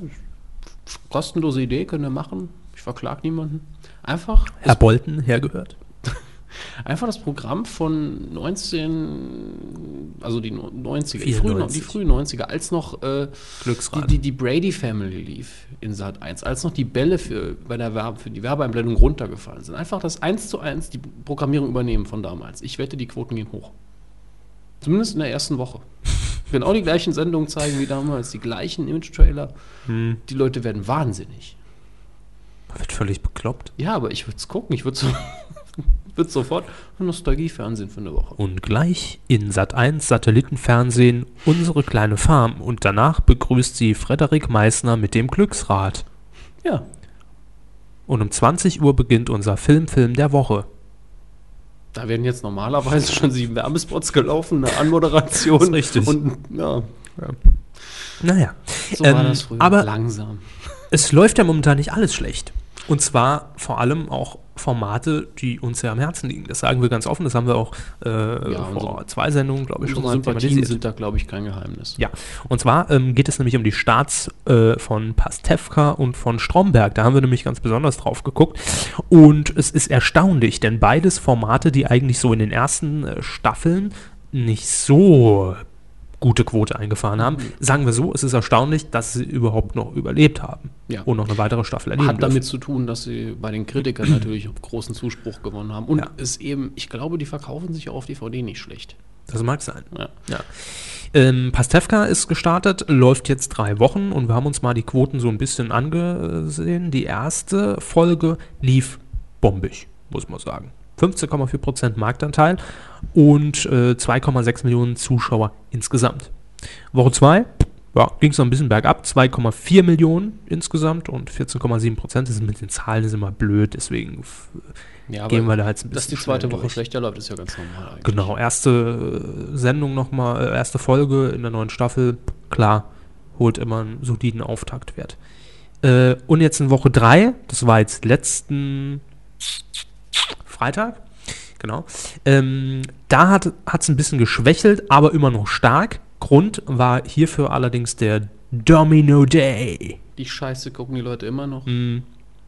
Kostenlose Idee, können wir machen. Ich verklag niemanden. Einfach Herr Bolten, hergehört. Einfach das Programm von 19, also die 90er, die frühen, 94. die frühen 90er, als noch äh, die, die, die Brady Family lief in Sat 1, als noch die Bälle für, bei der Werbe, für die Werbeeinblendung runtergefallen sind. Einfach das 1 zu 1 die Programmierung übernehmen von damals. Ich wette, die Quoten gehen hoch. Zumindest in der ersten Woche. Genau die gleichen Sendungen zeigen wie damals, die gleichen Image-Trailer. Hm. Die Leute werden wahnsinnig. Wird völlig bekloppt. Ja, aber ich würde es gucken. Ich würde so, würd sofort Nostalgie-Fernsehen für eine Woche. Und gleich in Sat 1 Satellitenfernsehen unsere kleine Farm und danach begrüßt sie Frederik Meissner mit dem Glücksrad. Ja, Und um 20 Uhr beginnt unser Filmfilm der Woche. Da werden jetzt normalerweise schon sieben Werbespots gelaufen, eine Anmoderation. Richtig. Und ja, Naja, so war Ähm, das früher. aber- langsam. es läuft ja momentan nicht alles schlecht. Und zwar vor allem auch Formate, die uns sehr am Herzen liegen. Das sagen wir ganz offen. Das haben wir auch äh, Ja, vor unsere- zwei Sendungen, glaube ich, schon mal Sympathien sind da, glaube ich, kein Geheimnis. Ja, und zwar ähm, geht es nämlich um die Starts äh, von Pastewka und von Stromberg. Da haben wir nämlich ganz besonders drauf geguckt. Und es ist erstaunlich, denn beides Formate, die eigentlich so in den ersten äh, Staffeln nicht so gute Quote eingefahren haben. Sagen wir so, es ist erstaunlich, dass sie überhaupt noch überlebt haben Ja. und noch eine weitere Staffel erleben Hat damit dürfen. zu tun, dass sie bei den Kritikern natürlich großen Zuspruch gewonnen haben. Und Ja. es eben, ich glaube, die verkaufen sich auch auf DVD nicht schlecht. Das mag sein. Ja. Ja. Ähm, Pastewka ist gestartet, läuft jetzt drei Wochen und wir haben uns mal die Quoten so ein bisschen angesehen. Die erste Folge lief bombig, muss man sagen. 15,4% Marktanteil und äh, 2,6 Millionen Zuschauer insgesamt. Woche 2 ja, ging es noch ein bisschen bergab, 2,4 Millionen insgesamt und 14,7 Prozent. Das ist mit den Zahlen ist immer blöd, deswegen Ja, gehen wir da jetzt ein bisschen dass die zweite Woche durch. schlechter läuft, ist ja ganz normal eigentlich. Genau, erste äh, Sendung nochmal, äh, erste Folge in der neuen Staffel, klar, holt immer einen soliden Auftaktwert. Äh, und jetzt in Woche 3, das war jetzt letzten Freitag, genau, ähm, da hat es ein bisschen geschwächelt, aber immer noch stark. Grund war hierfür allerdings der Domino Day. Die Scheiße gucken die Leute immer noch. Hm,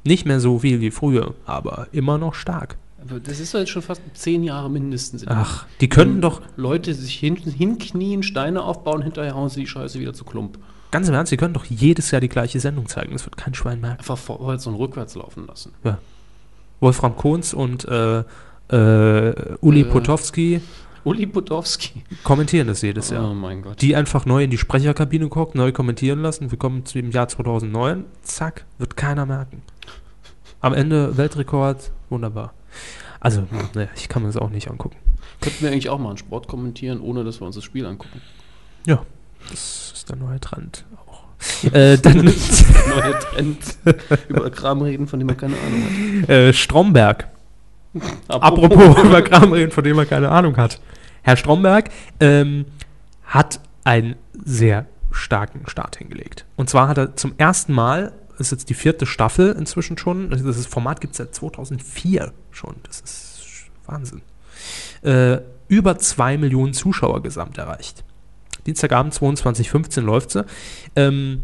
nicht mehr so viel wie früher, aber immer noch stark. Aber das ist doch jetzt schon fast zehn Jahre mindestens. Ach, die könnten doch Leute sich hin, hinknien, Steine aufbauen, hinterher hauen sie die Scheiße wieder zu Klump. Ganz im Ernst, Sie können doch jedes Jahr die gleiche Sendung zeigen. Das wird kein Schwein merken. Einfach vorwärts und rückwärts laufen lassen. Wolfram Kohns und äh, äh, Uli Äh. Potowski Uli Budowski. kommentieren das jedes Oh Jahr. mein Gott. Die einfach neu in die Sprecherkabine gucken, neu kommentieren lassen. Wir kommen zu dem Jahr 2009. Zack, wird keiner merken. Am Ende Weltrekord, wunderbar. Also, ne, ich kann mir das auch nicht angucken. Könnten wir eigentlich auch mal einen Sport kommentieren, ohne dass wir uns das Spiel angucken. Ja, das ist der neue Trend. Äh, dann Neue Trend. Über Kram reden, von dem man keine Ahnung hat. äh, Stromberg. Apropos über Kram reden, von dem er keine Ahnung hat. Herr Stromberg ähm, hat einen sehr starken Start hingelegt. Und zwar hat er zum ersten Mal, ist jetzt die vierte Staffel inzwischen schon, das das Format gibt es seit 2004 schon, das ist Wahnsinn, äh, über zwei Millionen Zuschauer gesamt erreicht. Dienstagabend 22.15 läuft sie. Ähm,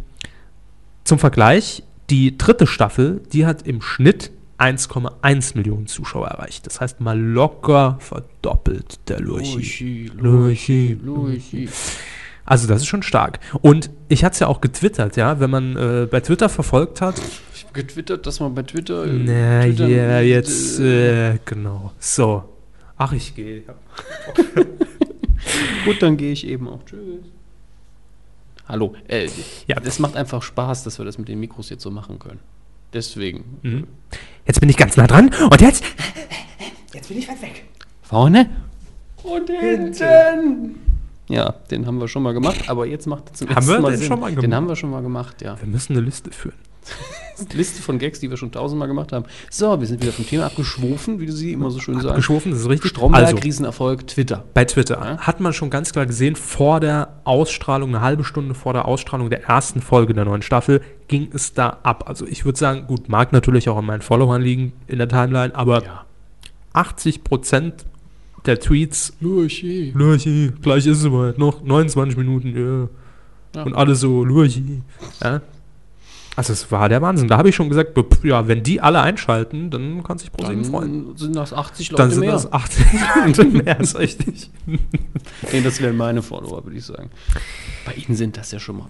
zum Vergleich, die dritte Staffel, die hat im Schnitt 1,1 Millionen Zuschauer erreicht. Das heißt mal locker verdoppelt der Lurchi. Luigi, Luigi, Luigi. Also das ist schon stark. Und ich hatte es ja auch getwittert, ja, wenn man äh, bei Twitter verfolgt hat. Ich habe getwittert, dass man bei Twitter. äh, Na ja, jetzt, äh, genau. So. Ach, ich gehe. Gut, dann gehe ich eben auch. Tschüss. Hallo. Äh, Ja. Es macht einfach Spaß, dass wir das mit den Mikros jetzt so machen können. Deswegen. Mhm. Jetzt bin ich ganz nah dran und jetzt. Jetzt bin ich weit weg. Vorne und hinten. Ja, den haben wir schon mal gemacht, aber jetzt macht er zum Haben ersten wir Mal den Sinn. schon mal Den gemacht? haben wir schon mal gemacht, ja. Wir müssen eine Liste führen. Liste von Gags, die wir schon tausendmal gemacht haben. So, wir sind wieder vom Thema abgeschwofen, wie du sie immer so schön sagst. Geschworfen, das ist richtig. Stromberg, also, Riesenerfolg, Twitter. bei Twitter Ja. hat man schon ganz klar gesehen, vor der Ausstrahlung, eine halbe Stunde vor der Ausstrahlung der ersten Folge der neuen Staffel, ging es da ab. Also ich würde sagen, gut, mag natürlich auch an meinen Followern liegen in der Timeline, aber Ja. 80% der Tweets, Lurchi. Lurchi, gleich ist es soweit, noch 29 Minuten, ja. Ja. Und alle so, Lurchi. Ja. Also es war der Wahnsinn. Da habe ich schon gesagt, ja, wenn die alle einschalten, dann kann sich ProSieben freuen. Dann sind das 80 Leute Dann sind mehr. das 80 Leute mehr, ist richtig. Nee, das wären meine Follower, würde ich sagen. Bei Ihnen sind das ja schon mal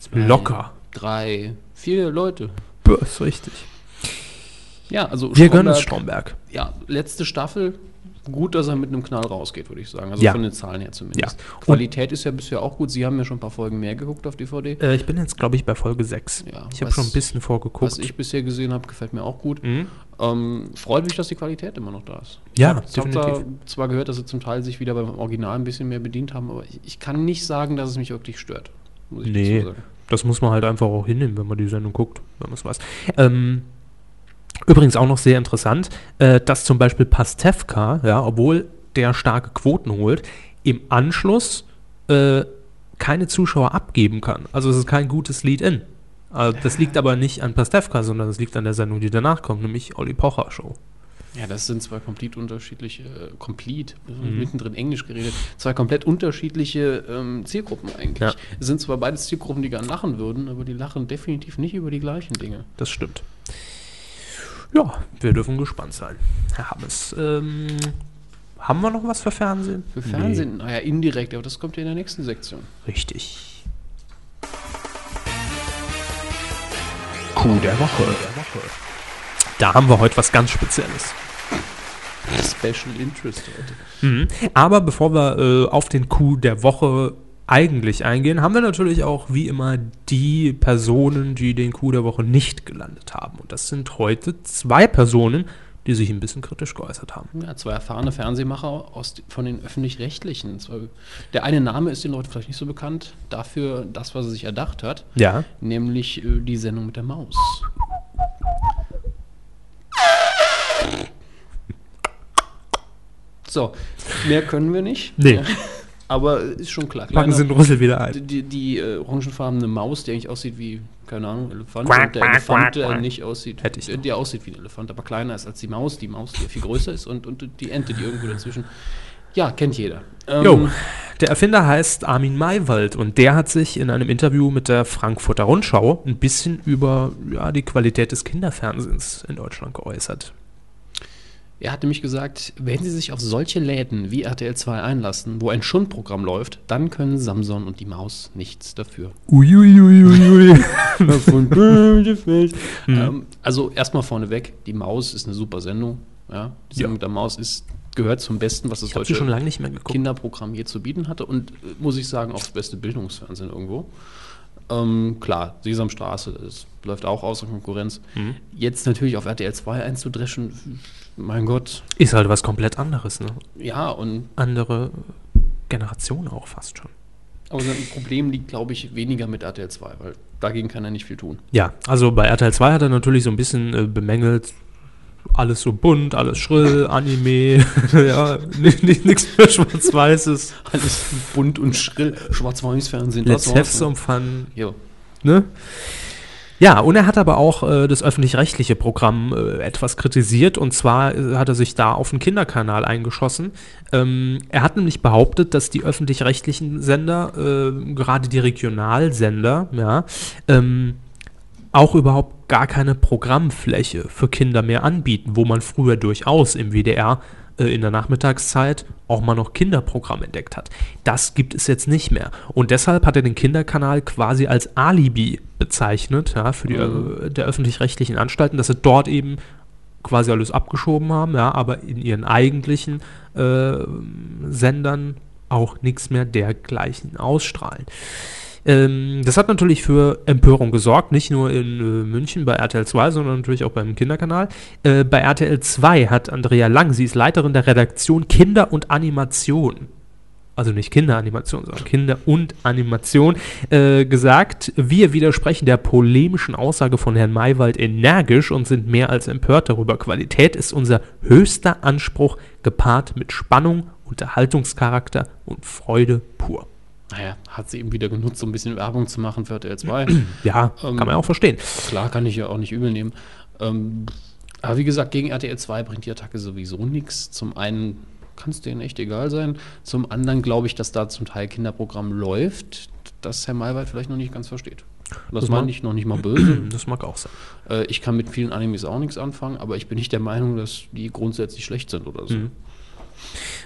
zwei, Locker. drei, vier Leute. Ja, ist richtig. Ja, also Wir gönnen Stromberg, Stromberg. ja, letzte Staffel. Gut, dass er mit einem Knall rausgeht, würde ich sagen. Also Ja. von den Zahlen her zumindest. Ja. Qualität ist ja bisher auch gut. Sie haben ja schon ein paar Folgen mehr geguckt auf DVD. Äh, ich bin jetzt, glaube ich, bei Folge 6. Ja, ich habe schon ein bisschen vorgeguckt. Was ich bisher gesehen habe, gefällt mir auch gut. Mhm. Ähm, freut mich, dass die Qualität immer noch da ist. Ja, ich habe da definitiv. zwar gehört, dass sie zum Teil sich wieder beim Original ein bisschen mehr bedient haben, aber ich, ich kann nicht sagen, dass es mich wirklich stört. Muss ich Nee. dazu sagen. Das muss man halt einfach auch hinnehmen, wenn man die Sendung guckt, wenn man es weiß. Ähm, übrigens auch noch sehr interessant, äh, dass zum Beispiel Pastewka, ja, obwohl der starke Quoten holt, im Anschluss äh, keine Zuschauer abgeben kann. Also es ist kein gutes Lead-In. Also das liegt aber nicht an Pastewka, sondern es liegt an der Sendung, die danach kommt, nämlich Olli Pocher Show. Ja, das sind zwei komplett unterschiedliche, äh, komplett, Mhm. mittendrin Englisch geredet, zwei komplett unterschiedliche ähm, Zielgruppen eigentlich. Ja. Es sind zwar beides Zielgruppen, die gern lachen würden, aber die lachen definitiv nicht über die gleichen Dinge. Das stimmt. Ja, wir dürfen gespannt sein. Herr Hammes, ähm, Haben wir noch was für Fernsehen? Für Fernsehen, naja, indirekt, aber das kommt ja in der nächsten Sektion. Richtig. Coup der Woche. Da haben wir heute was ganz Spezielles. Special Interest heute. Mhm. Aber bevor wir äh, auf den Coup der Woche eigentlich eingehen, haben wir natürlich auch wie immer die Personen, die den Coup der Woche nicht gelandet haben. Und das sind heute zwei Personen, die sich ein bisschen kritisch geäußert haben. Ja, zwei erfahrene Fernsehmacher aus, von den öffentlich-rechtlichen. Der eine Name ist den Leuten vielleicht nicht so bekannt, dafür das, was er sich erdacht hat, Ja. nämlich äh, die Sendung mit der Maus. So, mehr können wir nicht. Nee. Aber ist schon klar. Packen Sie den Rüssel wieder ein. die, die äh, orangefarbene Maus, die eigentlich aussieht wie, keine Ahnung, Elefant. Quack, und der quack, Elefant, quack, der quack. nicht aussieht, Hätte ich der, noch. der aussieht wie ein Elefant, aber kleiner ist als die Maus. Die Maus, die ja viel größer ist und, und die Ente, die irgendwo dazwischen. Ja, kennt jeder. Ähm, Jo, der Erfinder heißt Armin Maywald und der hat sich in einem Interview mit der Frankfurter Rundschau ein bisschen über ja, die Qualität des Kinderfernsehens in Deutschland geäußert. Er hat nämlich gesagt, wenn Sie sich auf solche Läden wie RTL 2 einlassen, wo ein Schundprogramm läuft, dann können Samson und die Maus nichts dafür. Uiuiuiui. ähm, also erstmal vorneweg, die Maus ist eine super Sendung. Ja, die Sendung Ja. der Maus ist, gehört zum Besten, was das Ich deutsche schon lange nicht mehr geguckt. Kinderprogramm je zu bieten hatte und äh, muss ich sagen, auch das beste Bildungsfernsehen irgendwo. Ähm, klar, Sesamstraße, das läuft auch außer Konkurrenz. Mhm. Jetzt natürlich auf RTL 2 einzudreschen, mein Gott, Ist halt was komplett anderes, ne? ja, und Andere Generation auch fast schon. aber sein Problem liegt, glaube ich, weniger mit RTL 2, weil dagegen kann er nicht viel tun. Ja, also bei RTL 2 hat er natürlich so ein bisschen äh, bemängelt, alles so bunt, alles schrill, Anime, ja, nichts mehr Schwarz-Weißes. Alles bunt und schrill, Schwarz-Weiß-Fernsehen, Let's war's. have some fun. Jo. Ne? Ja, und er hat aber auch äh, das öffentlich-rechtliche Programm äh, etwas kritisiert und zwar äh, hat er sich da auf den Kinderkanal eingeschossen. Ähm, er hat nämlich behauptet, dass die öffentlich-rechtlichen Sender, äh, gerade die Regionalsender, ja, ähm, auch überhaupt gar keine Programmfläche für Kinder mehr anbieten, wo man früher durchaus im WDR in der Nachmittagszeit auch mal noch Kinderprogramm entdeckt hat. Das gibt es jetzt nicht mehr. Und deshalb hat er den Kinderkanal quasi als Alibi bezeichnet, ja, für die äh, der öffentlich-rechtlichen Anstalten, dass sie dort eben quasi alles abgeschoben haben, ja, aber in ihren eigentlichen äh, Sendern auch nichts mehr dergleichen ausstrahlen. Ähm, das hat natürlich für Empörung gesorgt, nicht nur in äh, München bei RTL 2, sondern natürlich auch beim Kinderkanal. Äh, bei RTL 2 hat Andrea Lang, sie ist Leiterin der Redaktion Kinder und Animation, also nicht Kinderanimation, sondern Kinder und Animation, äh, gesagt, wir widersprechen der polemischen Aussage von Herrn Maywald energisch und sind mehr als empört darüber. Qualität ist unser höchster Anspruch, gepaart mit Spannung, Unterhaltungscharakter und Freude pur. Naja, hat sie eben wieder genutzt, um ein bisschen Werbung zu machen für RTL 2. Ja, Ähm, kann man auch verstehen. Klar, kann ich ja auch nicht übel nehmen. Ähm, aber wie gesagt, gegen RTL 2 bringt die Attacke sowieso nichts. Zum einen kann es denen echt egal sein. Zum anderen glaube ich, dass da zum Teil Kinderprogramm läuft, das Herr Maywald vielleicht noch nicht ganz versteht. Das Das meine ich noch nicht mal böse. Das mag auch sein. äh, ich kann mit vielen Animes auch nichts anfangen, aber ich bin nicht der Meinung, dass die grundsätzlich schlecht sind oder so. Mhm.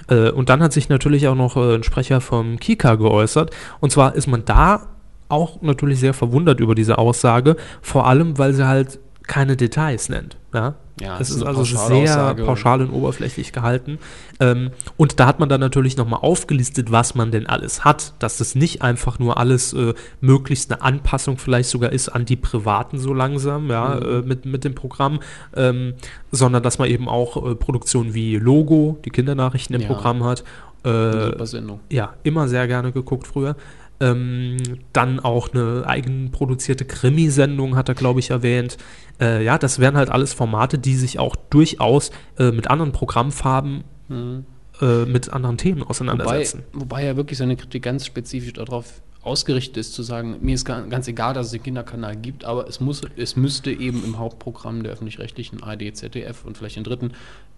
Äh, und dann hat sich natürlich auch noch äh, ein Sprecher vom Kika geäußert. Und zwar ist man da auch natürlich sehr verwundert über diese Aussage, vor allem weil sie halt keine Details nennt. Ja, Ja, es es ist also sehr Aussage. pauschal und oberflächlich gehalten. Ähm, und da hat man dann natürlich nochmal aufgelistet, was man denn alles hat. Dass das nicht einfach nur alles äh, möglichst eine Anpassung vielleicht sogar ist an die Privaten so langsam, ja, Mhm. äh, mit, mit dem Programm, ähm, sondern dass man eben auch äh, Produktionen wie Logo, die Kindernachrichten im Ja. Programm hat. Äh, Sendung. ja, immer sehr gerne geguckt früher. Ähm, dann auch eine eigenproduzierte Krimi-Sendung hat er, glaube ich, erwähnt. Äh, ja, das wären halt alles Formate, die sich auch durchaus äh, mit anderen Programmfarben, Mhm. äh, mit anderen Themen auseinandersetzen. wobei ja wirklich seine Kritik ganz spezifisch darauf ausgerichtet ist, zu sagen, mir ist ga- ganz egal, dass es den Kinderkanal gibt, aber es, muss, es müsste eben im Hauptprogramm der öffentlich-rechtlichen ARD, ZDF und vielleicht den dritten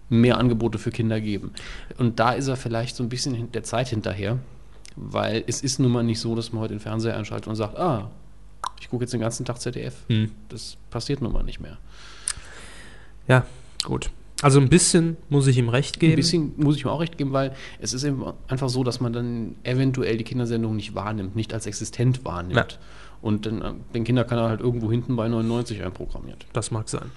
mehr Angebote für Kinder geben. Und da ist er vielleicht so ein bisschen der Zeit hinterher, weil es ist nun mal nicht so, dass man heute den Fernseher einschaltet und sagt, ah, ich gucke jetzt den ganzen Tag ZDF. Hm. Das passiert nun mal nicht mehr. Ja, gut. Also ein bisschen muss ich ihm recht geben. Ein bisschen muss ich ihm auch recht geben, weil es ist eben einfach so, dass man dann eventuell die Kindersendung nicht wahrnimmt, nicht als existent wahrnimmt. Ja. Und dann äh, den Kinderkanal halt irgendwo hinten bei 99 einprogrammiert. Das mag sein.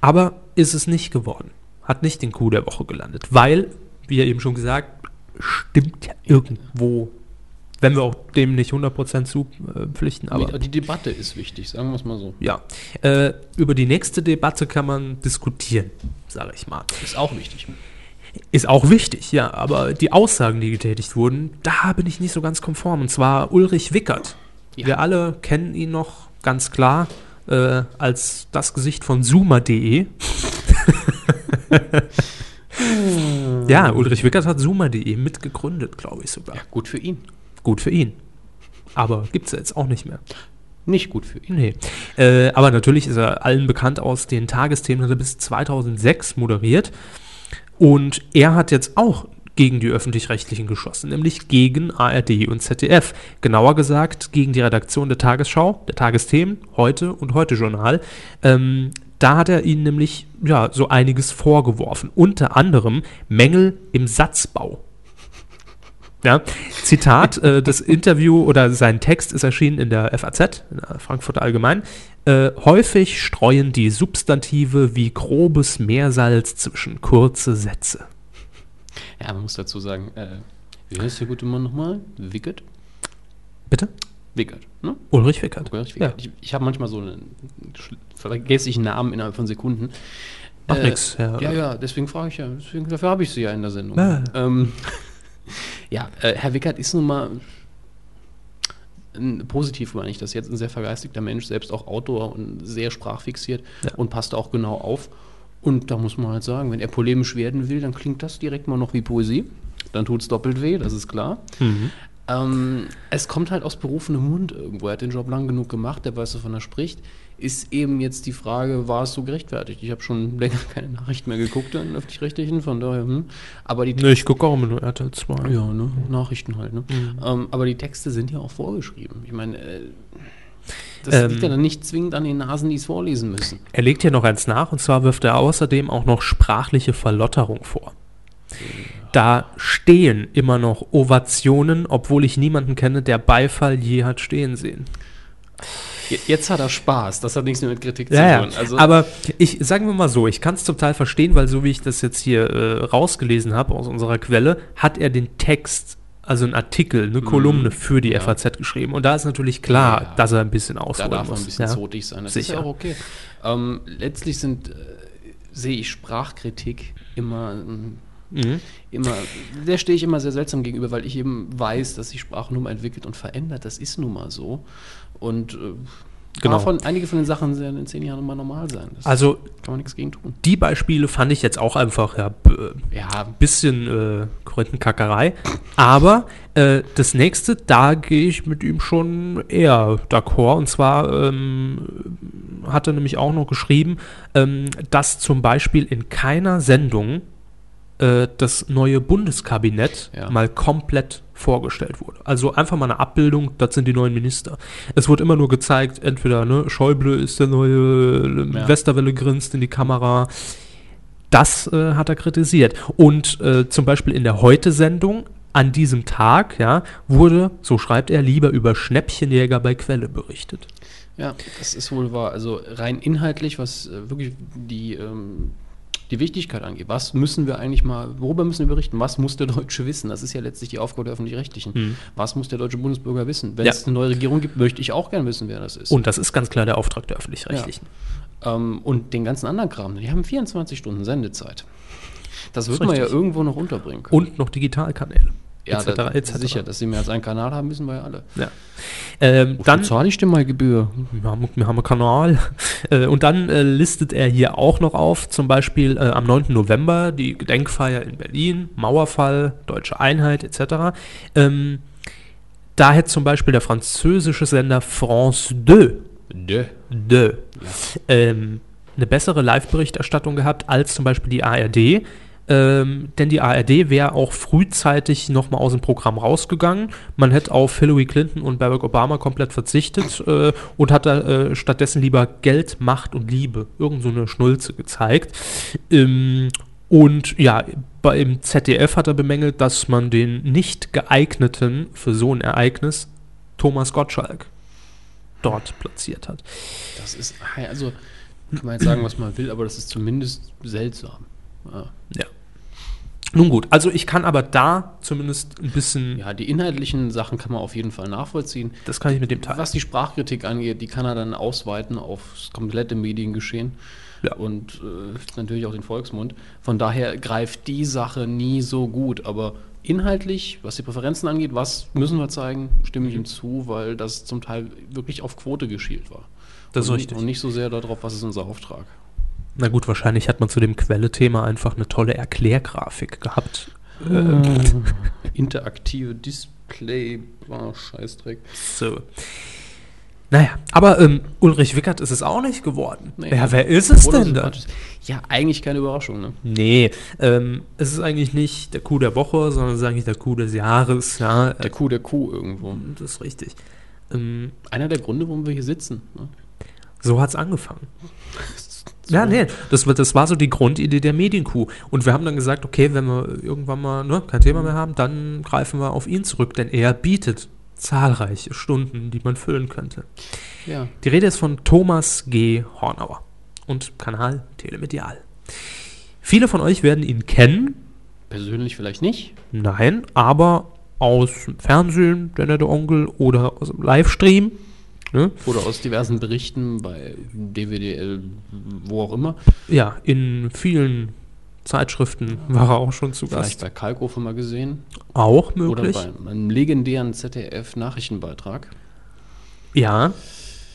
Aber ist es nicht geworden. Hat nicht den Coup der Woche gelandet, weil, wie er eben schon gesagt, stimmt ja irgendwo wenn wir auch dem nicht 100% zupflichten. Aber die Debatte ist wichtig, sagen wir es mal so. Ja. Äh, über die nächste Debatte kann man diskutieren, sage ich mal. Ist auch wichtig. Ist auch wichtig, ja. Aber die Aussagen, die getätigt wurden, da bin ich nicht so ganz konform. Und zwar Ulrich Wickert. Ja. Wir alle kennen ihn noch ganz klar äh, als das Gesicht von Zoomer.de. ja, Ulrich Wickert hat Zoomer.de mitgegründet, glaube ich sogar. Ja, gut für ihn. Gut für ihn. Aber gibt es jetzt auch nicht mehr. Nicht gut für ihn. Nee. Äh, aber natürlich ist er allen bekannt aus den Tagesthemen, hat er bis 2006 moderiert. Und er hat jetzt auch gegen die Öffentlich-Rechtlichen geschossen, nämlich gegen ARD und ZDF. Genauer gesagt gegen die Redaktion der Tagesschau, der Tagesthemen, heute und heute Journal. Ähm, da hat er ihnen nämlich ja, so einiges vorgeworfen. Unter anderem Mängel im Satzbau. Ja, Zitat, äh, das Interview oder sein Text ist erschienen in der FAZ, in der Frankfurter Allgemein. Äh, häufig streuen die Substantive wie grobes Meersalz zwischen kurze Sätze. Ja, man muss dazu sagen, äh, wie heißt der gute Mann nochmal? Wickert? Bitte? Wickert, ne? Ulrich Wickert. Ulrich Wickert. Ja. Ich, ich habe manchmal so einen vergesslichen Namen innerhalb von Sekunden. Ach, äh, nix. Ja, ja, ja, deswegen frage ich ja. Deswegen, dafür habe ich sie ja in der Sendung. Ja. Ähm, ja, äh, Herr Wickert ist nun mal positiv meine ich das jetzt, ein sehr vergeistigter Mensch, selbst auch Autor und sehr sprachfixiert ja. und passt auch genau auf. Und da muss man halt sagen, wenn er polemisch werden will, dann klingt das direkt mal noch wie Poesie. Dann tut es doppelt weh, das ist klar. Mhm. Ähm, es kommt halt aus berufenem Mund irgendwo. Er hat den Job lang genug gemacht, der weiß, wovon er spricht ist eben jetzt die Frage, war es so gerechtfertigt? Ich habe schon länger keine Nachrichten mehr geguckt in öffentlich-rechtlichen, von daher, hm. Aber die nee, ich gucke auch immer nur RTL 2. Ja, ne? Nachrichten halt, ne? Mhm. Ähm, aber die Texte sind ja auch vorgeschrieben. Ich meine, äh, das ähm, liegt ja dann nicht zwingend an den Nasen, die es vorlesen müssen. Er legt hier noch eins nach, und zwar wirft er außerdem auch noch sprachliche Verlotterung vor. Da stehen immer noch Ovationen, obwohl ich niemanden kenne, der Beifall je hat stehen sehen. Jetzt hat er Spaß, das hat nichts mehr mit Kritik ja, zu tun. Also aber ich sagen wir mal so, ich kann es zum Teil verstehen, weil so wie ich das jetzt hier äh, rausgelesen habe aus unserer Quelle, hat er den Text, also einen Artikel, eine Kolumne mm, für die ja. FAZ geschrieben. Und da ist natürlich klar, dass er ein bisschen ausholen Da darf muss. ein bisschen zotig sein. Das Sicher. ist ja auch okay. Ähm, letztlich sind, äh, sehe ich Sprachkritik immer Mhm. Immer, der stehe ich immer sehr seltsam gegenüber, weil ich eben weiß, dass sich Sprache nun mal entwickelt und verändert. Das ist nun mal so. Und äh, genau. davon, einige von den Sachen werden in zehn Jahren immer normal sein. Das also kann man nichts gegen tun. Die Beispiele fand ich jetzt auch einfach ja, ja bisschen äh, Korinthenkackerei. Aber äh, das nächste, da gehe ich mit ihm schon eher d'accord. Und zwar ähm, hat er nämlich auch noch geschrieben, ähm, dass zum Beispiel in keiner Sendung äh, das neue Bundeskabinett ja. mal komplett vorgestellt wurde. Also einfach mal eine Abbildung, das sind die neuen Minister. Es wurde immer nur gezeigt, entweder ne, Schäuble ist der neue, äh, ja. Westerwelle grinst in die Kamera. Das äh, hat er kritisiert. Und äh, zum Beispiel in der Heute-Sendung an diesem Tag, ja, wurde, so schreibt er, lieber über Schnäppchenjäger bei Quelle berichtet. Ja, das ist wohl wahr. Also rein inhaltlich, was äh, wirklich die ähm, die Wichtigkeit angeht. Was müssen wir eigentlich mal, worüber müssen wir berichten? Was muss der Deutsche wissen? Das ist ja letztlich die Aufgabe der Öffentlich-Rechtlichen. Mhm. Was muss der deutsche Bundesbürger wissen? Wenn ja. es eine neue Regierung gibt, möchte ich auch gerne wissen, wer das ist. Und das ist ganz klar der Auftrag der Öffentlich-Rechtlichen. Ja. Ähm, und den ganzen anderen Kram, die haben 24 Stunden Sendezeit. Das wird man ja irgendwo noch unterbringen können. Und noch Digitalkanäle ja, etc. Da, etc. Sicher, dass sie mehr als einen Kanal haben, wissen wir ja alle. Ja. Ähm, dann zahle ich denn mal Gebühr? Wir haben, wir haben einen Kanal. Äh, und dann äh, listet er hier auch noch auf, zum Beispiel äh, am 9. November die Gedenkfeier in Berlin, Mauerfall, Deutsche Einheit etc. Ähm, da hätte zum Beispiel der französische Sender France 2 De. De. Ja. Ähm, eine bessere Live-Berichterstattung gehabt als zum Beispiel die ARD ähm, denn die ARD wäre auch frühzeitig nochmal aus dem Programm rausgegangen. Man hätte auf Hillary Clinton und Barack Obama komplett verzichtet äh, und hat da äh, stattdessen lieber Geld, Macht und Liebe, irgend so eine Schnulze gezeigt. Ähm, und ja, beim ZDF hat er bemängelt, dass man den nicht geeigneten für so ein Ereignis Thomas Gottschalk dort platziert hat. Das ist, also kann man jetzt sagen, was man will, aber das ist zumindest seltsam. Ja. ja. Nun gut, also ich kann aber da zumindest ein bisschen. Ja, die inhaltlichen Sachen kann man auf jeden Fall nachvollziehen. Das kann ich mit dem Teil. Was die Sprachkritik angeht, die kann er dann ausweiten aufs komplette Mediengeschehen. Ja. Und äh, natürlich auch den Volksmund. Von daher greift die Sache nie so gut. Aber inhaltlich, was die Präferenzen angeht, was müssen wir zeigen, stimme ich ihm zu, weil das zum Teil wirklich auf Quote geschielt war. Das ist und, richtig. Und nicht so sehr darauf, was ist unser Auftrag. Na gut, wahrscheinlich hat man zu dem Quelle-Thema einfach eine tolle Erklärgrafik gehabt. Äh, interaktive Display, oh, Scheißdreck. So. Naja, aber ähm, Ulrich Wickert ist es auch nicht geworden. Nee. Ja, wer ist es Oder denn da? Ja, eigentlich keine Überraschung, ne? Nee, ähm, es ist eigentlich nicht der Coup der Woche, sondern es ist eigentlich der Coup des Jahres. Ja. Der Coup der Kuh irgendwo. Das ist richtig. Ähm, Einer der Gründe, warum wir hier sitzen. Ne? So hat es angefangen. So. Ja, nee, das, das war so die Grundidee der Medienkuh. Und wir haben dann gesagt, okay, wenn wir irgendwann mal ne, kein Thema mehr haben, dann greifen wir auf ihn zurück, denn er bietet zahlreiche Stunden, die man füllen könnte. Ja. Die Rede ist von Thomas G. Hornauer und Kanal Telemedial. Viele von euch werden ihn kennen. Persönlich vielleicht nicht. Nein, aber aus dem Fernsehen, der nette Onkel, oder aus dem Livestream. Ne? Oder aus diversen Berichten bei DWDL, wo auch immer. Ja, in vielen Zeitschriften war er auch schon zu Gast. Vielleicht bei Kalkofe mal gesehen. Auch möglich. Oder bei einem legendären ZDF-Nachrichtenbeitrag. Ja,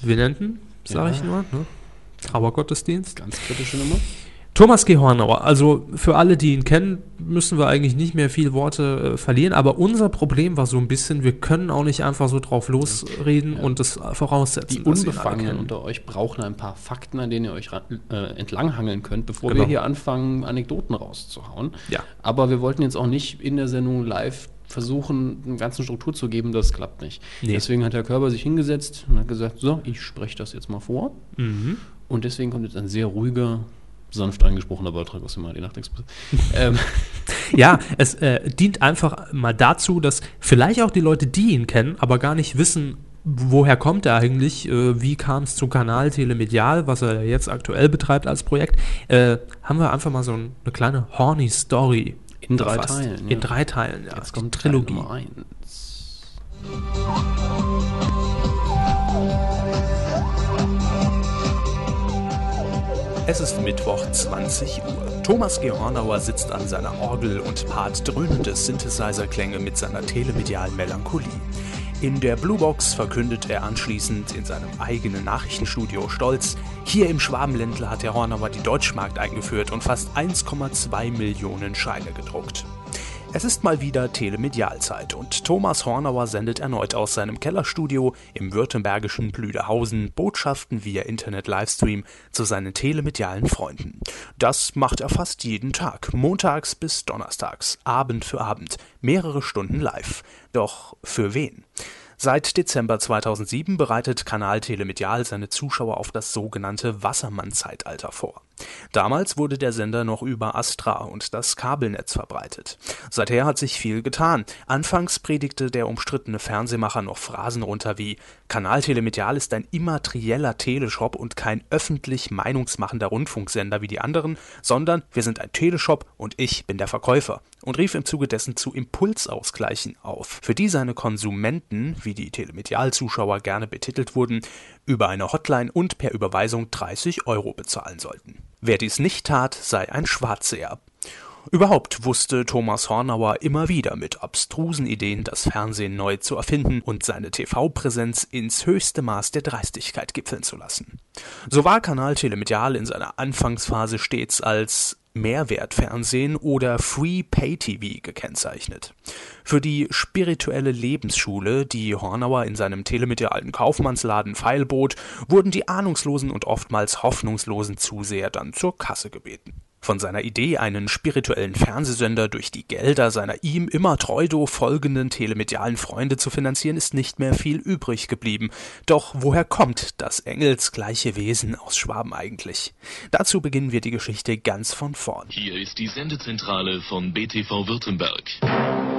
wir nennten, sage ja. ich nur. Ne? Trauergottesdienst. Ganz kritische Nummer. Thomas G. Hornauer, also für alle, die ihn kennen, müssen wir eigentlich nicht mehr viel Worte äh, verlieren, aber unser Problem war so ein bisschen, wir können auch nicht einfach so drauf losreden ja. und das voraussetzen. Die Unbefangenen unter euch brauchen ein paar Fakten, an denen ihr euch äh, entlanghangeln könnt, bevor genau. wir hier anfangen, Anekdoten rauszuhauen. Ja. Aber wir wollten jetzt auch nicht in der Sendung live versuchen, eine ganze Struktur zu geben, das klappt nicht. Nee. Deswegen hat der Körper sich hingesetzt und hat gesagt, so, ich spreche das jetzt mal vor. Mhm. Und deswegen kommt jetzt ein sehr ruhiger, sanft angesprochener Beitrag aus dem ARD Nachtexpress. ähm. Ja, es äh, dient einfach mal dazu, dass vielleicht auch die Leute, die ihn kennen, aber gar nicht wissen, woher kommt er eigentlich, äh, wie kam es zum Kanal Telemedial, was er jetzt aktuell betreibt als Projekt, äh, haben wir einfach mal so ein, eine kleine horny Story. In drei erfasst. Teilen. In drei Teilen, ja. Jetzt kommt Trilogie. Teil Nummer eins. Es ist Mittwoch 20 Uhr. Thomas Gehornauer sitzt an seiner Orgel und paart dröhnende Synthesizer-Klänge mit seiner telemedialen Melancholie. In der Bluebox verkündet er anschließend in seinem eigenen Nachrichtenstudio stolz, hier im Schwabenländler hat der Hornauer die Deutschmarkt eingeführt und fast 1,2 Millionen Scheine gedruckt. Es ist mal wieder Telemedialzeit und Thomas Hornauer sendet erneut aus seinem Kellerstudio im württembergischen Blüderhausen Botschaften via Internet-Livestream zu seinen telemedialen Freunden. Das macht er fast jeden Tag, montags bis donnerstags, Abend für Abend, mehrere Stunden live. Doch für wen? Seit Dezember 2007 bereitet Kanal Telemedial seine Zuschauer auf das sogenannte Wassermann-Zeitalter vor. Damals wurde der Sender noch über Astra und das Kabelnetz verbreitet. Seither hat sich viel getan. Anfangs predigte der umstrittene Fernsehmacher noch Phrasen runter wie Kanal Telemedial ist ein immaterieller Teleshop und kein öffentlich meinungsmachender Rundfunksender wie die anderen, sondern wir sind ein Teleshop und ich bin der Verkäufer und rief im Zuge dessen zu Impulsausgleichen auf, für die seine Konsumenten, wie die Telemedial-Zuschauer gerne betitelt wurden, über eine Hotline und per Überweisung 30 Euro bezahlen sollten. Wer dies nicht tat, sei ein Schwarzseher. Überhaupt wusste Thomas Hornauer immer wieder mit abstrusen Ideen das Fernsehen neu zu erfinden und seine TV-Präsenz ins höchste Maß der Dreistigkeit gipfeln zu lassen. So war Kanal Telemedial in seiner Anfangsphase stets als Mehrwertfernsehen oder Free Pay TV gekennzeichnet. Für die spirituelle Lebensschule, die Hornauer in seinem telemedialen Kaufmannsladen feilbot, wurden die ahnungslosen und oftmals hoffnungslosen Zuseher dann zur Kasse gebeten. Von seiner Idee, einen spirituellen Fernsehsender durch die Gelder seiner ihm immer treudo folgenden telemedialen Freunde zu finanzieren, ist nicht mehr viel übrig geblieben. Doch woher kommt das engelsgleiche Wesen aus Schwaben eigentlich? Dazu beginnen wir die Geschichte ganz von vorn. Hier ist die Sendezentrale von BTV Württemberg.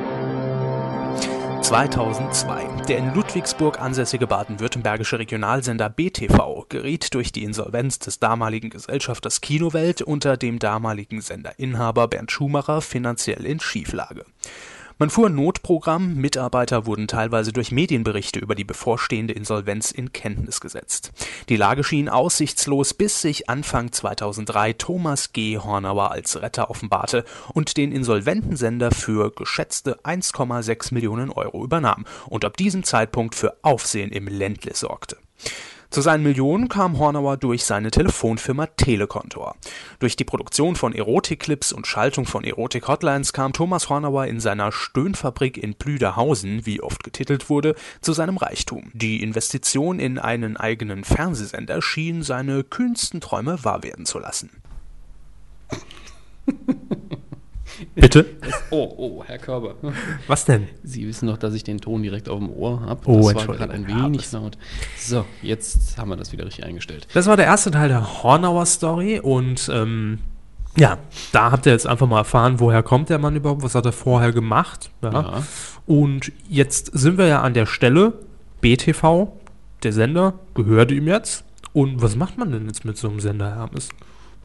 2002. Der in Ludwigsburg ansässige baden-württembergische Regionalsender BTV geriet durch die Insolvenz des damaligen Gesellschafters Kinowelt unter dem damaligen Senderinhaber Bernd Schumacher finanziell in Schieflage. Man fuhr Notprogramm, Mitarbeiter wurden teilweise durch Medienberichte über die bevorstehende Insolvenz in Kenntnis gesetzt. Die Lage schien aussichtslos, bis sich Anfang 2003 Thomas G. Hornauer als Retter offenbarte und den insolventen Sender für geschätzte 1,6 Millionen Euro übernahm und ab diesem Zeitpunkt für Aufsehen im Ländle sorgte. Zu seinen Millionen kam Hornauer durch seine Telefonfirma Telekontor. Durch die Produktion von Erotikclips und Schaltung von Erotik-Hotlines kam Thomas Hornauer in seiner Stöhnfabrik in Plüderhausen, wie oft getitelt wurde, zu seinem Reichtum. Die Investition in einen eigenen Fernsehsender schien seine kühnsten Träume wahr werden zu lassen. Bitte? Oh, oh, Herr Körber. Was denn? Sie wissen doch, dass ich den Ton direkt auf dem Ohr habe. Oh, das war Entschuldigung. gerade ein Ja, wenig das- laut. So, jetzt haben wir das wieder richtig eingestellt. Das war der erste Teil der Hornauer Story und ähm, ja, da habt ihr jetzt einfach mal erfahren, woher kommt der Mann überhaupt, was hat er vorher gemacht. Ja. Ja. Und jetzt sind wir ja an der Stelle, BTV, der Sender, gehört ihm jetzt. Und was macht man denn jetzt mit so einem Sender, Hermes?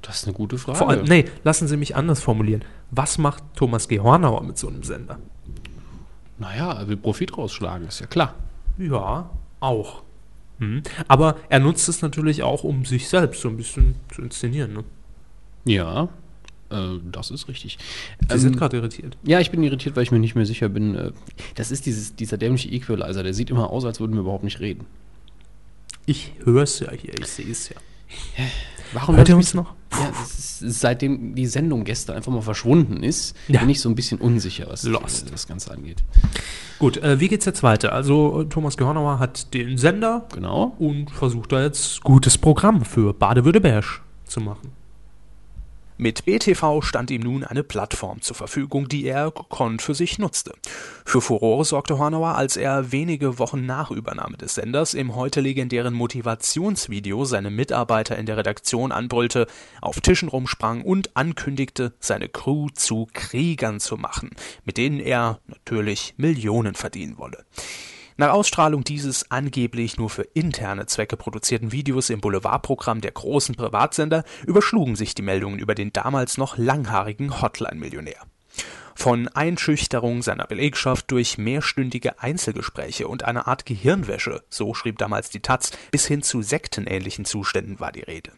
Das ist eine gute Frage. Vor allem, nee, lassen Sie mich anders formulieren. Was macht Thomas G. Hornauer mit so einem Sender? Naja, er will Profit rausschlagen, ist ja klar. Ja, auch. Hm. Aber er nutzt es natürlich auch, um sich selbst so ein bisschen zu inszenieren. Ne? Ja, äh, das ist richtig. Sie Ähm, sind gerade irritiert. Ja, ich bin irritiert, weil ich mir nicht mehr sicher bin. äh, Das ist dieses, dieser dämliche Equalizer, der sieht immer aus, als würden wir überhaupt nicht reden. Ich höre es ja hier, ich sehe es ja. Warum Hört ihr uns noch? Ja, ist, seitdem die Sendung gestern einfach mal verschwunden ist, Ja. bin ich so ein bisschen unsicher, was Lost. äh, das Ganze angeht. Gut, äh, wie geht's jetzt weiter? Also, äh, Thomas G. Hornauer hat den Sender Genau. und versucht da jetzt gutes Programm für Baden-Württemberg zu machen. Mit BTV stand ihm nun eine Plattform zur Verfügung, die er gekonnt für sich nutzte. Für Furore sorgte Hornauer, als er wenige Wochen nach Übernahme des Senders im heute legendären Motivationsvideo seine Mitarbeiter in der Redaktion anbrüllte, auf Tischen rumsprang und ankündigte, seine Crew zu Kriegern zu machen, mit denen er natürlich Millionen verdienen wolle. Nach Ausstrahlung dieses angeblich nur für interne Zwecke produzierten Videos im Boulevardprogramm der großen Privatsender überschlugen sich die Meldungen über den damals noch langhaarigen Hotline-Millionär. Von Einschüchterung seiner Belegschaft durch mehrstündige Einzelgespräche und einer Art Gehirnwäsche, so schrieb damals die Taz, bis hin zu sektenähnlichen Zuständen war die Rede.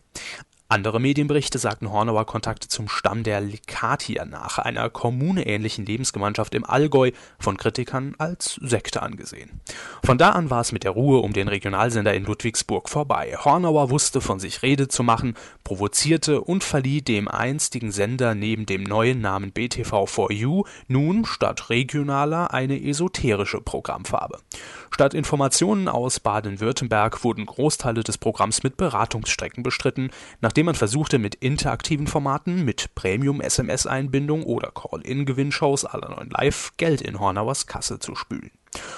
Andere Medienberichte sagten Hornauer Kontakte zum Stamm der Likatier nach, einer kommuneähnlichen Lebensgemeinschaft im Allgäu, von Kritikern als Sekte angesehen. Von da an war es mit der Ruhe um den Regionalsender in Ludwigsburg vorbei. Hornauer wusste von sich Rede zu machen, provozierte und verlieh dem einstigen Sender neben dem neuen Namen BTV4U nun statt regionaler eine esoterische Programmfarbe. Statt Informationen aus Baden-Württemberg wurden Großteile des Programms mit Beratungsstrecken bestritten, nachdem man versuchte, mit interaktiven Formaten, mit Premium-SMS-Einbindung oder Call-In-Gewinnshows la 9 Live Geld in Hornauers Kasse zu spülen.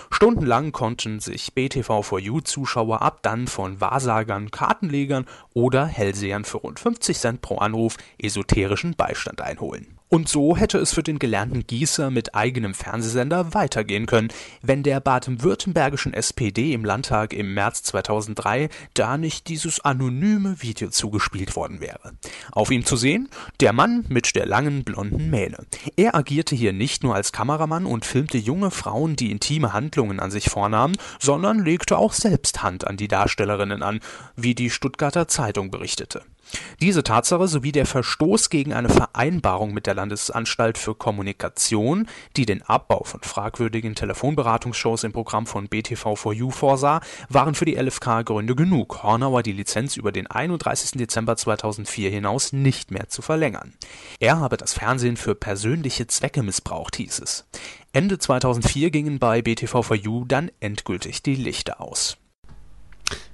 Stundenlang konnten sich BTV4U-Zuschauer ab dann von Wahrsagern, Kartenlegern oder Hellsehern für rund 50 Cent pro Anruf esoterischen Beistand einholen. Und so hätte es für den gelernten Gießer mit eigenem Fernsehsender weitergehen können, wenn der baden-württembergischen SPD im Landtag im März 2003 da nicht dieses anonyme Video zugespielt worden wäre. Auf ihm zu sehen, der Mann mit der langen blonden Mähne. Er agierte hier nicht nur als Kameramann und filmte junge Frauen, die intime Handlungen an sich vornahmen, sondern legte auch selbst Hand an die Darstellerinnen an, wie die Stuttgarter Zeitung berichtete. Diese Tatsache sowie der Verstoß gegen eine Vereinbarung mit der Landesanstalt für Kommunikation, die den Abbau von fragwürdigen Telefonberatungsshows im Programm von BTV4U vorsah, waren für die LFK Gründe genug, Hornauer die Lizenz über den 31. Dezember 2004 hinaus nicht mehr zu verlängern. Er habe das Fernsehen für persönliche Zwecke missbraucht, hieß es. Ende 2004 gingen bei BTV4U dann endgültig die Lichter aus.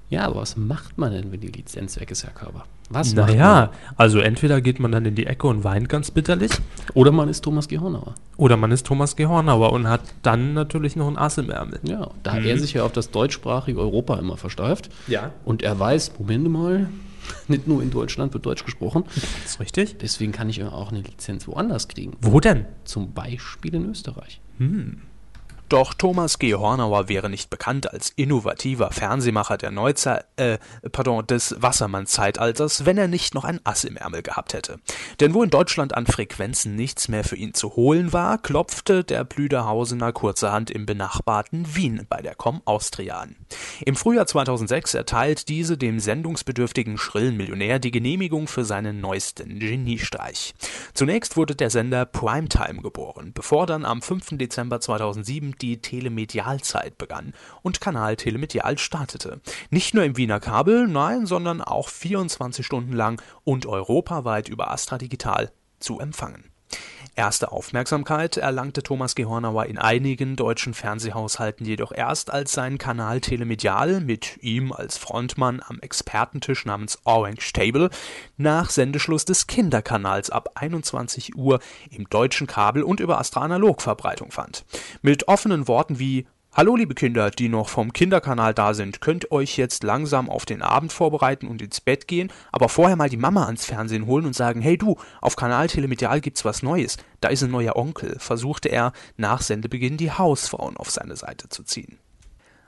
Ja, aber was macht man denn, wenn die Lizenz weg ist, Herr Körber? Was naja, also entweder geht man dann in die Ecke und weint ganz bitterlich. Oder man ist Thomas Gehornauer. Oder man ist Thomas Gehornauer und hat dann natürlich noch ein Ass im Ärmel. Ja, da mhm. er sich ja auf das deutschsprachige Europa immer versteift. Ja. Und er weiß, Moment mal, nicht nur in Deutschland wird Deutsch gesprochen. Das ist richtig. Deswegen kann ich auch eine Lizenz woanders kriegen. Wo denn? Zum Beispiel in Österreich. Hm. Doch Thomas G. Hornauer wäre nicht bekannt als innovativer Fernsehmacher der Neuzeit, äh, pardon, des Wassermann-Zeitalters, wenn er nicht noch ein Ass im Ärmel gehabt hätte. Denn wo in Deutschland an Frequenzen nichts mehr für ihn zu holen war, klopfte der Blüderhausener kurzerhand im benachbarten Wien bei der Com Austria an. Im Frühjahr 2006 erteilt diese dem sendungsbedürftigen schrillen Millionär die Genehmigung für seinen neuesten Geniestreich. Zunächst wurde der Sender Primetime geboren, bevor dann am 5. Dezember 2007 die Telemedialzeit begann und Kanal Telemedial startete. Nicht nur im Wiener Kabel, nein, sondern auch 24 Stunden lang und europaweit über Astra Digital zu empfangen. Erste Aufmerksamkeit erlangte Thomas Gehornauer in einigen deutschen Fernsehhaushalten jedoch erst, als sein Kanal Telemedial mit ihm als Frontmann am Expertentisch namens Orange Table nach Sendeschluss des Kinderkanals ab 21 Uhr im deutschen Kabel und über Astra Analog Verbreitung fand. Mit offenen Worten wie Hallo liebe Kinder, die noch vom Kinderkanal da sind, könnt euch jetzt langsam auf den Abend vorbereiten und ins Bett gehen, aber vorher mal die Mama ans Fernsehen holen und sagen, hey du, auf Kanal Telemedial gibt's was Neues, da ist ein neuer Onkel, versuchte er nach Sendebeginn die Hausfrauen auf seine Seite zu ziehen.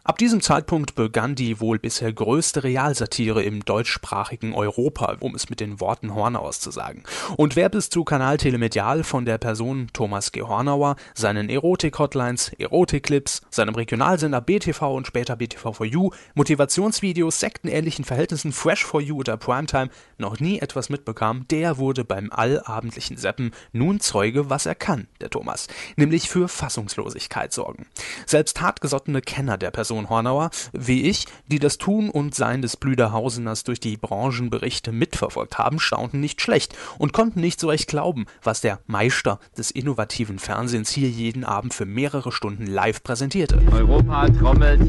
Ab diesem Zeitpunkt begann die wohl bisher größte Realsatire im deutschsprachigen Europa, um es mit den Worten Hornauers zu sagen. Und wer bis zu Kanal Telemedial von der Person Thomas G. Hornauer, seinen Erotik-Hotlines, Erotik-Clips, seinem Regionalsender BTV und später BTV for You, Motivationsvideos, sektenähnlichen Verhältnissen Fresh for You oder Primetime noch nie etwas mitbekam, der wurde beim allabendlichen Seppen nun Zeuge, was er kann, der Thomas, nämlich für Fassungslosigkeit sorgen. Selbst hartgesottene Kenner der Person Person Hornauer, wie ich, die das Tun und Sein des Blüderhauseners durch die Branchenberichte mitverfolgt haben, staunten nicht schlecht und konnten nicht so recht glauben, was der Meister des innovativen Fernsehens hier jeden Abend für mehrere Stunden live präsentierte. Europa trommelt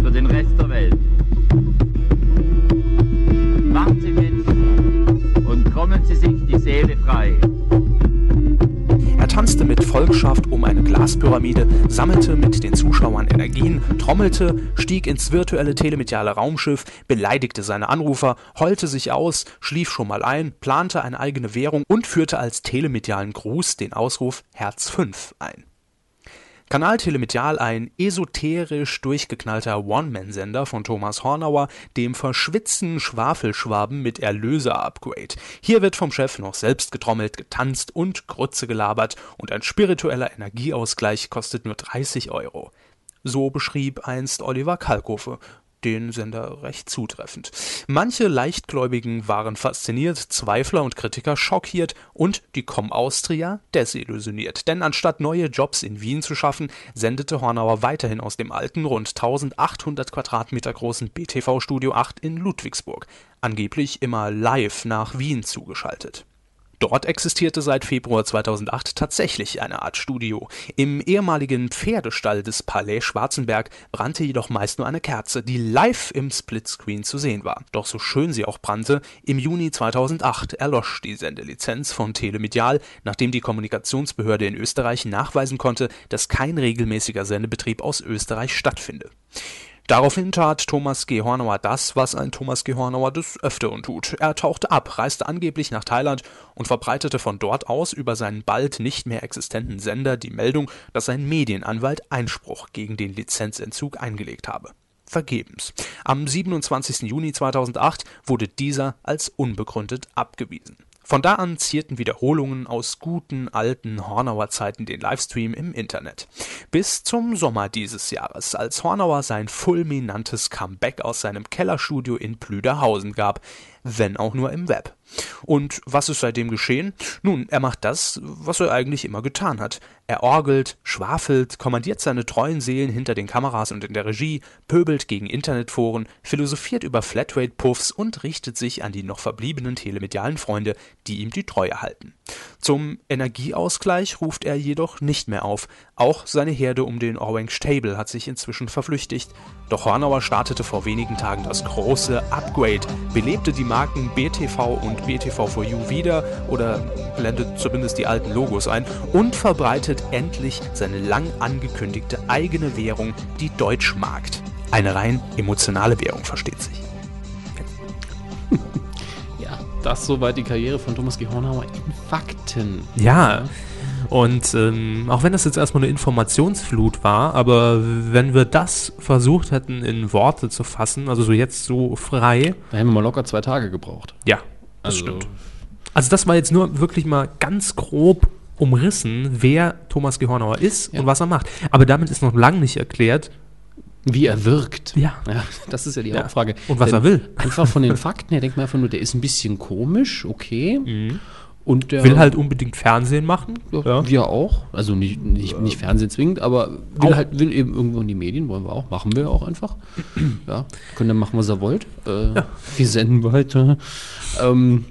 für den Rest der Welt. Machen Sie mit und trommeln Sie sich die Seele frei. Tanzte mit Volksschaft um eine Glaspyramide, sammelte mit den Zuschauern Energien, trommelte, stieg ins virtuelle telemediale Raumschiff, beleidigte seine Anrufer, heulte sich aus, schlief schon mal ein, plante eine eigene Währung und führte als telemedialen Gruß den Ausruf Herz 5 ein. Kanal Telemedial ein esoterisch durchgeknallter One-Man-Sender von Thomas Hornauer, dem verschwitzten Schwafelschwaben mit Erlöser-Upgrade. Hier wird vom Chef noch selbst getrommelt, getanzt und Grütze gelabert und ein spiritueller Energieausgleich kostet nur 30 Euro. So beschrieb einst Oliver Kalkofe, den Sender recht zutreffend. Manche Leichtgläubigen waren fasziniert, Zweifler und Kritiker schockiert und die Com Austria desillusioniert. Denn anstatt neue Jobs in Wien zu schaffen, sendete Hornauer weiterhin aus dem alten, rund 1800 Quadratmeter großen BTV Studio 8 in Ludwigsburg, angeblich immer live nach Wien zugeschaltet. Dort existierte seit Februar 2008 tatsächlich eine Art Studio. Im ehemaligen Pferdestall des Palais Schwarzenberg brannte jedoch meist nur eine Kerze, die live im Splitscreen zu sehen war. Doch so schön sie auch brannte, im Juni 2008 erlosch die Sendelizenz von Telemedial, nachdem die Kommunikationsbehörde in Österreich nachweisen konnte, dass kein regelmäßiger Sendebetrieb aus Österreich stattfinde. Daraufhin tat Thomas G. Hornauer das, was ein Thomas G. Hornauer des Öfteren tut. Er tauchte ab, reiste angeblich nach Thailand und verbreitete von dort aus über seinen bald nicht mehr existenten Sender die Meldung, dass sein Medienanwalt Einspruch gegen den Lizenzentzug eingelegt habe. Vergebens. Am 27. Juni 2008 wurde dieser als unbegründet abgewiesen. Von da an zierten Wiederholungen aus guten alten Hornauer Zeiten den Livestream im Internet. Bis zum Sommer dieses Jahres, als Hornauer sein fulminantes Comeback aus seinem Kellerstudio in Plüderhausen gab, wenn auch nur im Web. Und was ist seitdem geschehen? Nun, er macht das, was er eigentlich immer getan hat. Er orgelt, schwafelt, kommandiert seine treuen Seelen hinter den Kameras und in der Regie, pöbelt gegen Internetforen, philosophiert über Flatrate-Puffs und richtet sich an die noch verbliebenen telemedialen Freunde, die ihm die Treue halten. Zum Energieausgleich ruft er jedoch nicht mehr auf. Auch seine Herde um den Orange Table hat sich inzwischen verflüchtigt. Doch Hornauer startete vor wenigen Tagen das große Upgrade, belebte die Marken BTV und BTV4U wieder oder blendet zumindest die alten Logos ein und verbreitet endlich seine lang angekündigte eigene Währung, die Deutschmarkt. Eine rein emotionale Währung, versteht sich. Das soweit die Karriere von Thomas G. Hornauer in Fakten. Ja. Und ähm, auch wenn das jetzt erstmal eine Informationsflut war, aber wenn wir das versucht hätten in Worte zu fassen, also so jetzt so frei, Da hätten wir mal locker zwei Tage gebraucht. ja, das Also- stimmt. Also das war jetzt nur wirklich mal ganz grob umrissen, wer Thomas G. Hornauer ist Ja. und was er macht. Aber damit ist noch lange nicht erklärt, Wie er wirkt. Ja. ja das ist ja die Ja. Hauptfrage. Und was Denn er will. Einfach von den Fakten her denkt man einfach nur, der ist ein bisschen komisch, okay. Und der Mhm. will halt unbedingt Fernsehen machen. Ja, Wir auch. Also nicht, nicht, nicht Fernsehen zwingend, aber will Auch. halt will eben irgendwo in die Medien, wollen wir auch. Machen wir auch einfach. ja, können dann machen, was ihr wollt. Äh, Wir senden weiter. Ähm,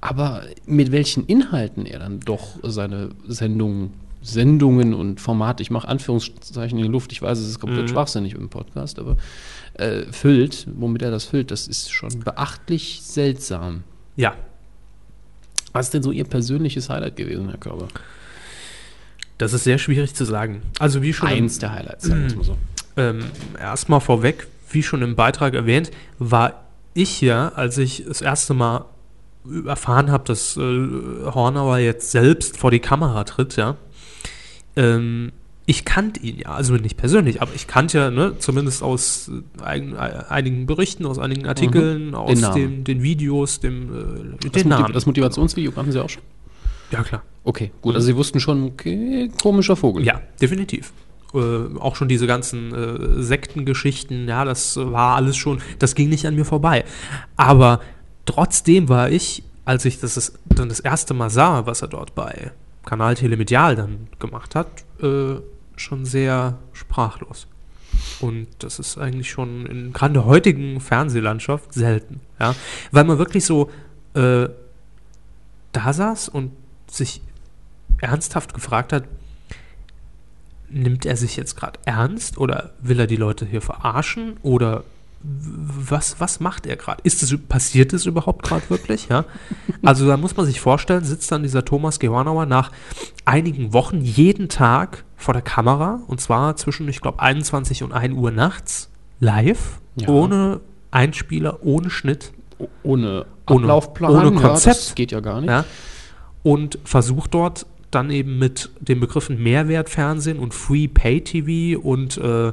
aber mit welchen Inhalten er dann doch seine Sendungen, Sendungen und Formate, ich mache Anführungszeichen in die Luft, ich weiß, es ist komplett schwachsinnig im Podcast, aber äh, füllt, womit er das füllt, das ist schon beachtlich seltsam. Ja. Was ist denn so Ihr persönliches Highlight gewesen, Herr Körber? Das ist sehr schwierig zu sagen. Also wie schon im- Eins der Highlights, sagen wir mal so. Ähm, erstmal vorweg, wie schon im Beitrag erwähnt, war ich ja, als ich das erste Mal erfahren habe, dass äh, Hornauer jetzt selbst vor die Kamera tritt, ja. Ähm, ich kannte ihn ja, also nicht persönlich, aber ich kannte ja, ne, zumindest aus äh, eigen, äh, einigen Berichten, aus einigen Artikeln, aus Namen. den, den Videos, dem, äh, Das, Namen. das Motivationsvideo kannten Sie auch schon? ja, klar. Okay, gut. Also Sie wussten schon, okay, komischer Vogel. Ja, definitiv. Äh, auch schon diese ganzen äh, Sektengeschichten, ja, das war alles schon, das ging nicht an mir vorbei. Aber trotzdem war ich, als ich das, das dann das erste Mal sah, was er dort bei Kanal Telemedial dann gemacht hat, äh, schon sehr sprachlos. Und das ist eigentlich schon in gerade der heutigen Fernsehlandschaft selten, ja, weil man wirklich so äh, da saß und sich ernsthaft gefragt hat, nimmt er sich jetzt gerade ernst oder will er die Leute hier verarschen oder was, was macht er gerade? Ist es, passiert es überhaupt gerade wirklich? Ja? Also da muss man sich vorstellen, sitzt dann dieser Thomas Gehornauer nach einigen Wochen jeden Tag vor der Kamera und zwar zwischen, ich glaube, 21 und 1 Uhr nachts live, Ja. ohne Einspieler, ohne Schnitt. O- Ohne Ohne- Ablaufplan. ohne Ja, Konzept. das geht ja gar nicht. Ja? Und versucht dort dann eben mit den Begriffen Mehrwertfernsehen und Free Pay TV und äh, äh,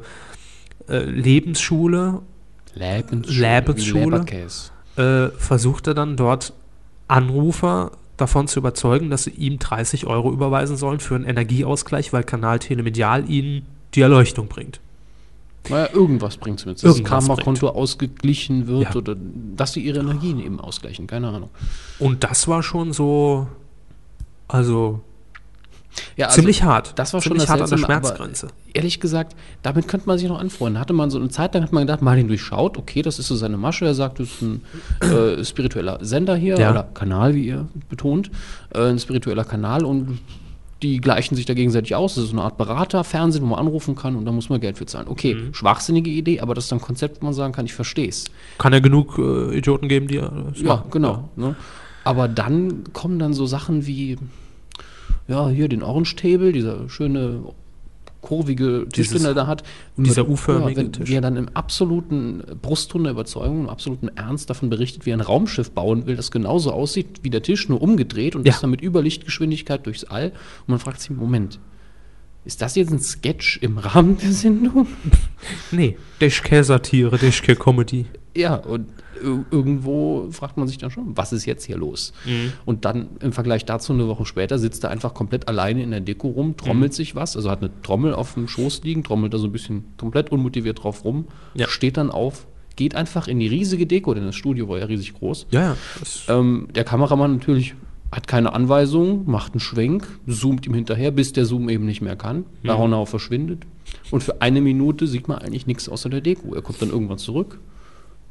Lebensschule Lebensschule. Lebensschule. äh, versucht er dann dort Anrufer davon zu überzeugen, dass sie ihm 30 Euro überweisen sollen für einen Energieausgleich, weil Kanal Telemedial ihnen die Erleuchtung bringt. Naja, irgendwas bringt es mit. Dass das Karma-Konto ausgeglichen wird Ja. oder dass sie ihre Energien eben ausgleichen. Keine Ahnung. Und das war schon so, also Ja, also ziemlich hart. Das war schon ziemlich das hart an der Seltsame, Schmerzgrenze. Ehrlich gesagt, damit könnte man sich noch anfreunden. Hatte man so eine Zeit lang hat man gedacht, mal den durchschaut, okay, das ist so seine Masche. Er sagt, das ist ein äh, spiritueller Sender hier Ja. oder Kanal, wie ihr betont, äh, ein spiritueller Kanal und die gleichen sich da gegenseitig aus. Das ist so eine Art Beraterfernsehen, wo man anrufen kann und da muss man Geld für zahlen. Okay, Mhm. schwachsinnige Idee, aber das ist dann ein Konzept, wo man sagen kann, ich verstehe es. Kann ja genug äh, Idioten geben, die äh, Ja, machen. genau. Ne? Aber dann kommen dann so Sachen wie, ja, hier den Orange Table, dieser schöne kurvige Tisch, Dieses- den er da hat. dieser Mit- U-förmige wenn, Tisch. Wie er dann im absoluten Brustton der Überzeugung, im absoluten Ernst davon berichtet, wie er ein Raumschiff bauen will, das genauso aussieht wie der Tisch, nur umgedreht und Ja. das dann mit Überlichtgeschwindigkeit durchs All. Und man fragt sich, Moment, ist das jetzt ein Sketch im Rahmen der Sendung? Nee, Dashcare-Satire, Dashcare-Comedy. Ja, und ir- irgendwo fragt man sich dann schon, was ist jetzt hier los? Und dann im Vergleich dazu eine Woche später sitzt er einfach komplett alleine in der Deko rum, trommelt sich was, also hat eine Trommel auf dem Schoß liegen, trommelt da so ein bisschen komplett unmotiviert drauf rum, Ja. steht dann auf, geht einfach in die riesige Deko, denn das Studio war ja riesig groß. Ja, ja. Ähm, der Kameramann natürlich hat keine Anweisung, macht einen Schwenk, zoomt ihm hinterher, bis der Zoom eben nicht mehr kann. Mhm. Ronau verschwindet. Und für eine Minute sieht man eigentlich nichts außer der Deko. Er kommt dann irgendwann zurück.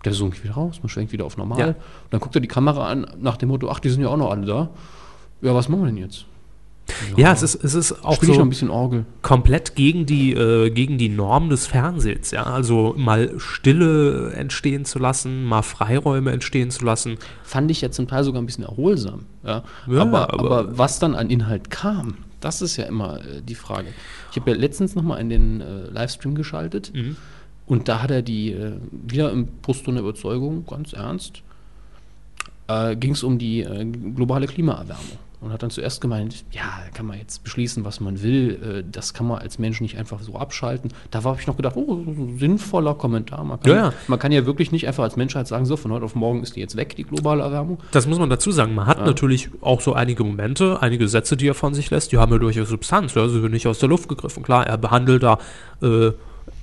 Der zoomt wieder raus, man schwenkt wieder auf normal. Ja. Und dann guckt er die Kamera an nach dem Motto, ach, die sind ja auch noch alle da. Ja, was machen wir denn jetzt? Ja, es ist, es ist auch so ein bisschen Orgel. komplett gegen die, äh, gegen die Norm des Fernsehens, ja. Also mal Stille entstehen zu lassen, mal Freiräume entstehen zu lassen. Fand ich ja zum Teil sogar ein bisschen erholsam. Ja? Ja, aber, aber- aber, was dann an Inhalt kam, das ist ja immer äh, die Frage. Ich habe ja letztens nochmal in den äh, Livestream geschaltet und da hat er die, äh, wieder im Brustton der Überzeugung, ganz ernst, äh, ging es um die äh, globale Klimaerwärmung. Und hat dann zuerst gemeint, ja, kann man jetzt beschließen, was man will, äh, das kann man als Mensch nicht einfach so abschalten. Da habe ich noch gedacht, oh, sinnvoller Kommentar. Man kann Ja, ja. man kann ja wirklich nicht einfach als Menschheit sagen, so, von heute auf morgen ist die jetzt weg, die globale Erwärmung. Das muss man dazu sagen. Man hat natürlich auch so einige Momente, einige Sätze, die er von sich lässt, die haben ja durchaus Substanz. Ja, sind nicht aus der Luft gegriffen. Klar, er behandelt da, äh,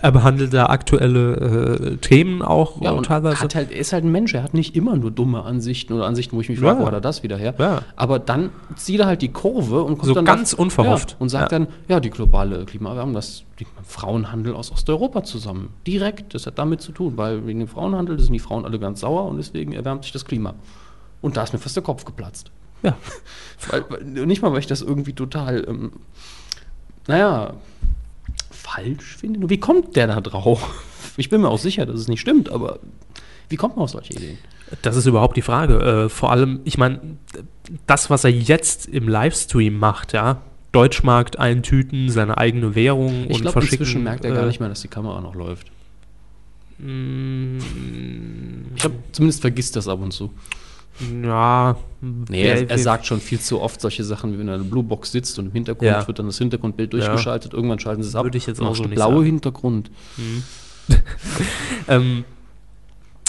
er behandelt da aktuelle äh, Themen auch Ja, äh, und teilweise. hat halt, er ist halt ein Mensch, er hat nicht immer nur dumme Ansichten oder Ansichten, wo ich mich frage, Ja. wo hat er das wieder her? Ja. Aber dann zieht er halt die Kurve und kommt So dann ganz unverhofft. Ja, und sagt dann, ja, die globale Klimaerwärmung, das liegt beim Frauenhandel aus Osteuropa zusammen. Direkt, das hat damit zu tun, weil wegen dem Frauenhandel sind die Frauen alle ganz sauer und deswegen erwärmt sich das Klima. Und da ist mir fast der Kopf geplatzt. ja. Weil, nicht mal, weil ich das irgendwie total, ähm, naja, falsch finde. Wie kommt der da drauf? Ich bin mir auch sicher, dass es nicht stimmt, aber wie kommt man auf solche Ideen? Das ist überhaupt die Frage. Äh, vor allem, ich meine, das, was er jetzt im Livestream macht, ja, Deutschmarkt eintüten, seine eigene Währung Ich und glaube, verschicken. inzwischen merkt er gar äh, nicht mehr, dass die Kamera noch läuft. mm, Ich glaube, zumindest vergisst das ab und zu. Ja, Nee, er, er sagt schon viel zu oft solche Sachen, wie wenn er in der Bluebox sitzt und im Hintergrund Ja. wird dann das Hintergrundbild durchgeschaltet. Irgendwann schalten sie es ab. Würde ich jetzt auch so nicht blaue sagen. Hintergrund. Ähm,